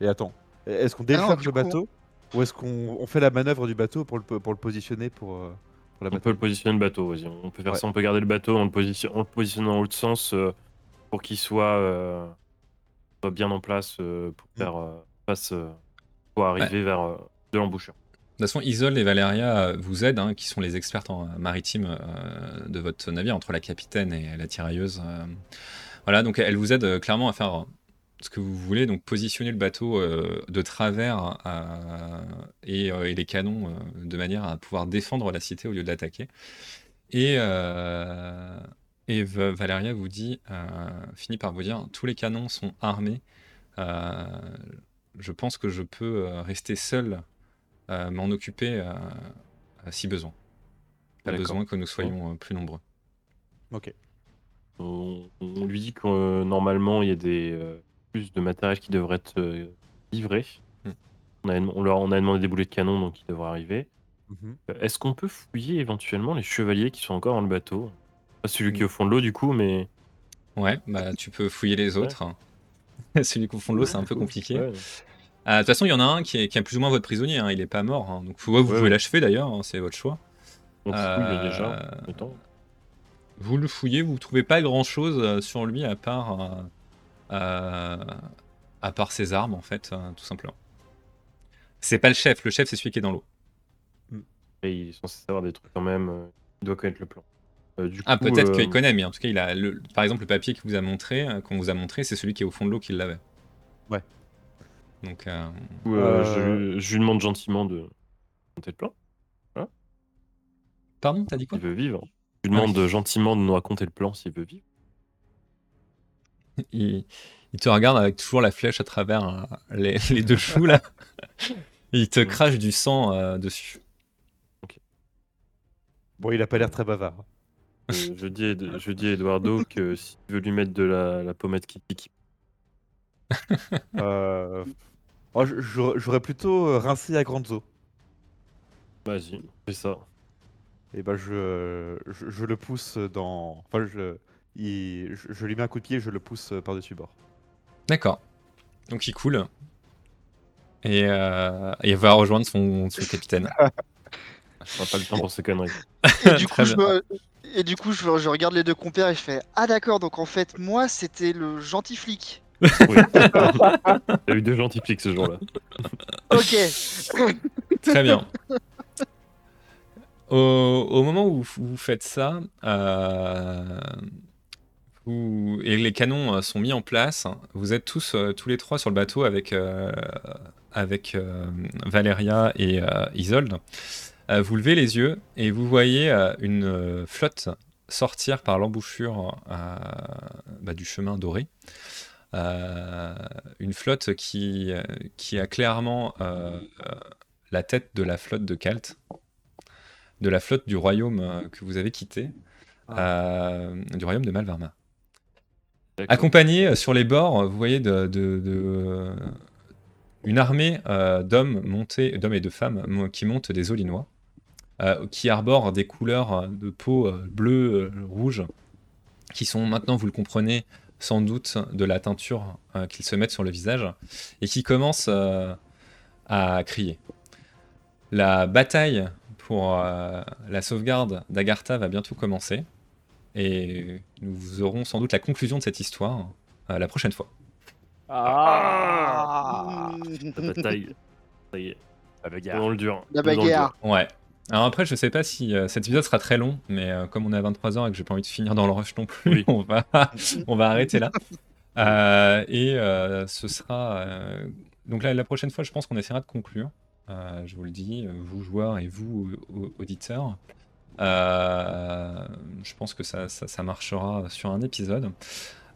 et attends. Est-ce qu'on Ah non, décharge le coup, bateau ou est-ce qu'on on fait la manœuvre du bateau pour le, pour le positionner pour, euh, pour la On peut le positionner le bateau, vas-y. On peut faire Ouais. ça, on peut garder le bateau en le, position- en le positionnant dans l'autre sens euh, pour qu'il soit, euh, soit bien en place euh, pour Mm. faire euh, face, euh, pour arriver vers euh, de l'embouchure. De toute façon, Isol et Valeria vous aident, hein, qui sont les expertes en maritime euh, de votre navire, entre la capitaine et la tirailleuse. euh. Voilà, donc elles vous aident euh, clairement à faire ce que vous voulez, donc positionner le bateau euh, de travers euh, et, euh, et les canons euh, de manière à pouvoir défendre la cité au lieu de l'attaquer. Et, euh, et Va- Valeria vous dit, euh, finit par vous dire, tous les canons sont armés. Euh, je pense que je peux euh, rester seul euh, m'en occuper si besoin. Pas besoin que nous soyons euh, plus nombreux. Ok. On, on lui dit que euh, normalement il y a des euh, plus de matériel qui devrait être euh, livré. Hmm. On, a, on, leur, on a demandé des boulets de canon donc ils devraient arriver. Mhm. Euh, Est-ce qu'on peut fouiller éventuellement les chevaliers qui sont encore dans le bateau? Pas celui qui est Hmm. au fond de l'eau du coup, mais. Ouais, bah tu peux fouiller les autres. <laughs> Celui qui au fond de l'eau, c'est un peu compliqué. Ouais. Euh, De toute façon, il y en a un qui est, qui est plus ou moins votre prisonnier, hein, il est pas mort. hein. donc vous, pouvez l'achever d'ailleurs, hein, c'est votre choix. On fouille Euh, déjà. Attends. Vous le fouillez, vous trouvez pas grand chose sur lui à part, à part ses armes en fait, euh, tout simplement. C'est pas le chef, le chef c'est celui qui est dans l'eau. Et il est censé savoir des trucs quand même. euh, il doit connaître le plan. Euh, du Ah peut-être euh, qu'il connaît, mais en tout cas il a, le, par exemple le papier qu'il vous a montré, euh, qu'on vous a montré, c'est celui qui est au fond de l'eau qui l'avait. Ouais. Donc euh, euh, Euh, je, je lui demande gentiment de raconter le plan. pardon, t'as dit quoi? S'il veut vivre. Je lui demande gentiment de nous raconter le plan s'il veut vivre. <laughs> il, il te regarde avec toujours la flèche à travers euh, les, <laughs> les deux choux là. Il te Mm. crache du sang euh, dessus. Bon, il a pas l'air très bavard. Euh, je, dis à, Ed- je dis à Eduardo <laughs> que s'il veut lui mettre de la, la pommade qui pique, Euh, oh, J'aurais plutôt euh, rincé à grande eau. Vas-y, fais ça. Et bah je, je, je le pousse dans. Enfin, je, il- je, je lui mets un coup de pied et je le pousse par-dessus bord. D'accord. Donc il coule. Et, euh, il va rejoindre son, son <laughs> capitaine. On n'a pas le temps pour ces conneries. Et du <laughs> coup, je, me- et du coup je, je regarde les deux compères et je fais Ah d'accord, donc en fait, moi c'était le gentil flic. Oui. <laughs> T'as eu deux gentils flics ce jour-là. Ok. Très bien. Au, au moment où vous faites ça, euh, et les canons euh, sont mis en place, vous êtes tous, euh, tous les trois sur le bateau avec, euh, avec Valéria et Isolde. Vous levez les yeux et vous voyez une flotte sortir par l'embouchure bah, du chemin doré. Euh, une flotte qui, qui a clairement euh, la tête de la flotte de Kalt, de la flotte du royaume que vous avez quitté, euh, du royaume de Malvarma. Accompagné euh, sur les bords, euh, vous voyez euh, une armée d'hommes montés, d'hommes et de femmes qui montent des Olinois, qui arborent des couleurs de peau bleu, euh, rouge, qui sont maintenant, vous le comprenez, sans doute de la teinture qu'ils se mettent sur le visage, et qui commencent à crier. La bataille pour la sauvegarde d'Agartha va bientôt commencer, et nous aurons sans doute la conclusion de cette histoire euh, la prochaine fois. Ah La bataille. Ça y est. La bagarre. dans le dur. La dans le bagarre. Ouais. Alors après, je sais pas si euh, cet épisode sera très long, mais euh, comme on est à 23h et que j'ai pas envie de finir dans le rush non plus, Oui. <laughs> on, va, on va arrêter là. <laughs> Euh, et euh, ce sera. euh, donc là, la prochaine fois, je pense qu'on essaiera de conclure. Euh, je vous le dis, vous joueurs et vous au- auditeurs. Euh, je pense que ça, ça, ça marchera sur un épisode.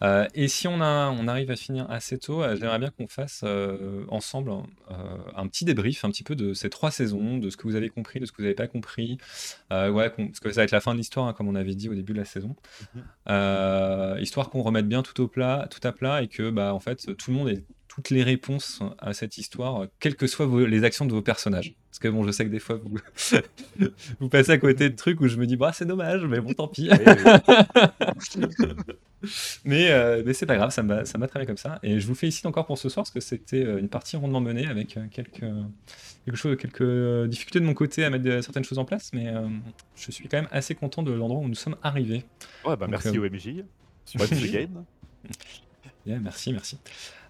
Euh, et si on, a, on arrive à finir assez tôt, euh, j'aimerais bien qu'on fasse euh, ensemble un petit débrief un petit peu de ces trois saisons, de ce que vous avez compris, de ce que vous n'avez pas compris. Ouais, qu'on- parce que ça va être la fin de l'histoire, hein, comme on avait dit au début de la saison. Mhm. Histoire qu'on remette bien tout au plat, tout à plat, et que bah, en fait, tout le monde ait toutes les réponses à cette histoire, quelles que soient vos- les actions de vos personnages. Parce que bon, je sais que des fois, vous, <laughs> vous passez à côté de trucs où je me dis, bah, c'est dommage, mais bon, tant pis. <laughs> Mais, euh, mais c'est pas grave, ça m'a très bien comme ça. Et je vous félicite encore pour ce soir parce que c'était euh, une partie rondement menée avec euh, quelques, quelque chose, quelques difficultés de mon côté à mettre de- certaines choses en place. Mais euh, je suis quand même assez content de l'endroit où nous sommes arrivés. Ouais, bah Donc, merci euh, au MJ. Again. Bien, merci, merci.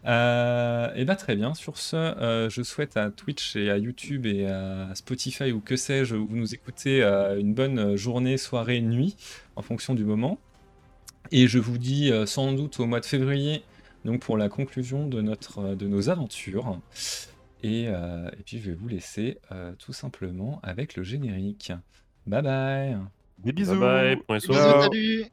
Euh, et bah très bien. Sur ce, euh, je souhaite à Twitch et à YouTube et à Spotify ou que sais-je où vous nous écoutez euh, une bonne journée, soirée, nuit en fonction du moment. Et je vous dis euh, sans doute au mois de février, donc pour la conclusion de notre de nos aventures. Et, euh, et puis je vais vous laisser euh, tout simplement avec le générique. Bye bye. Des bisous. Bye bye. Bisous, salut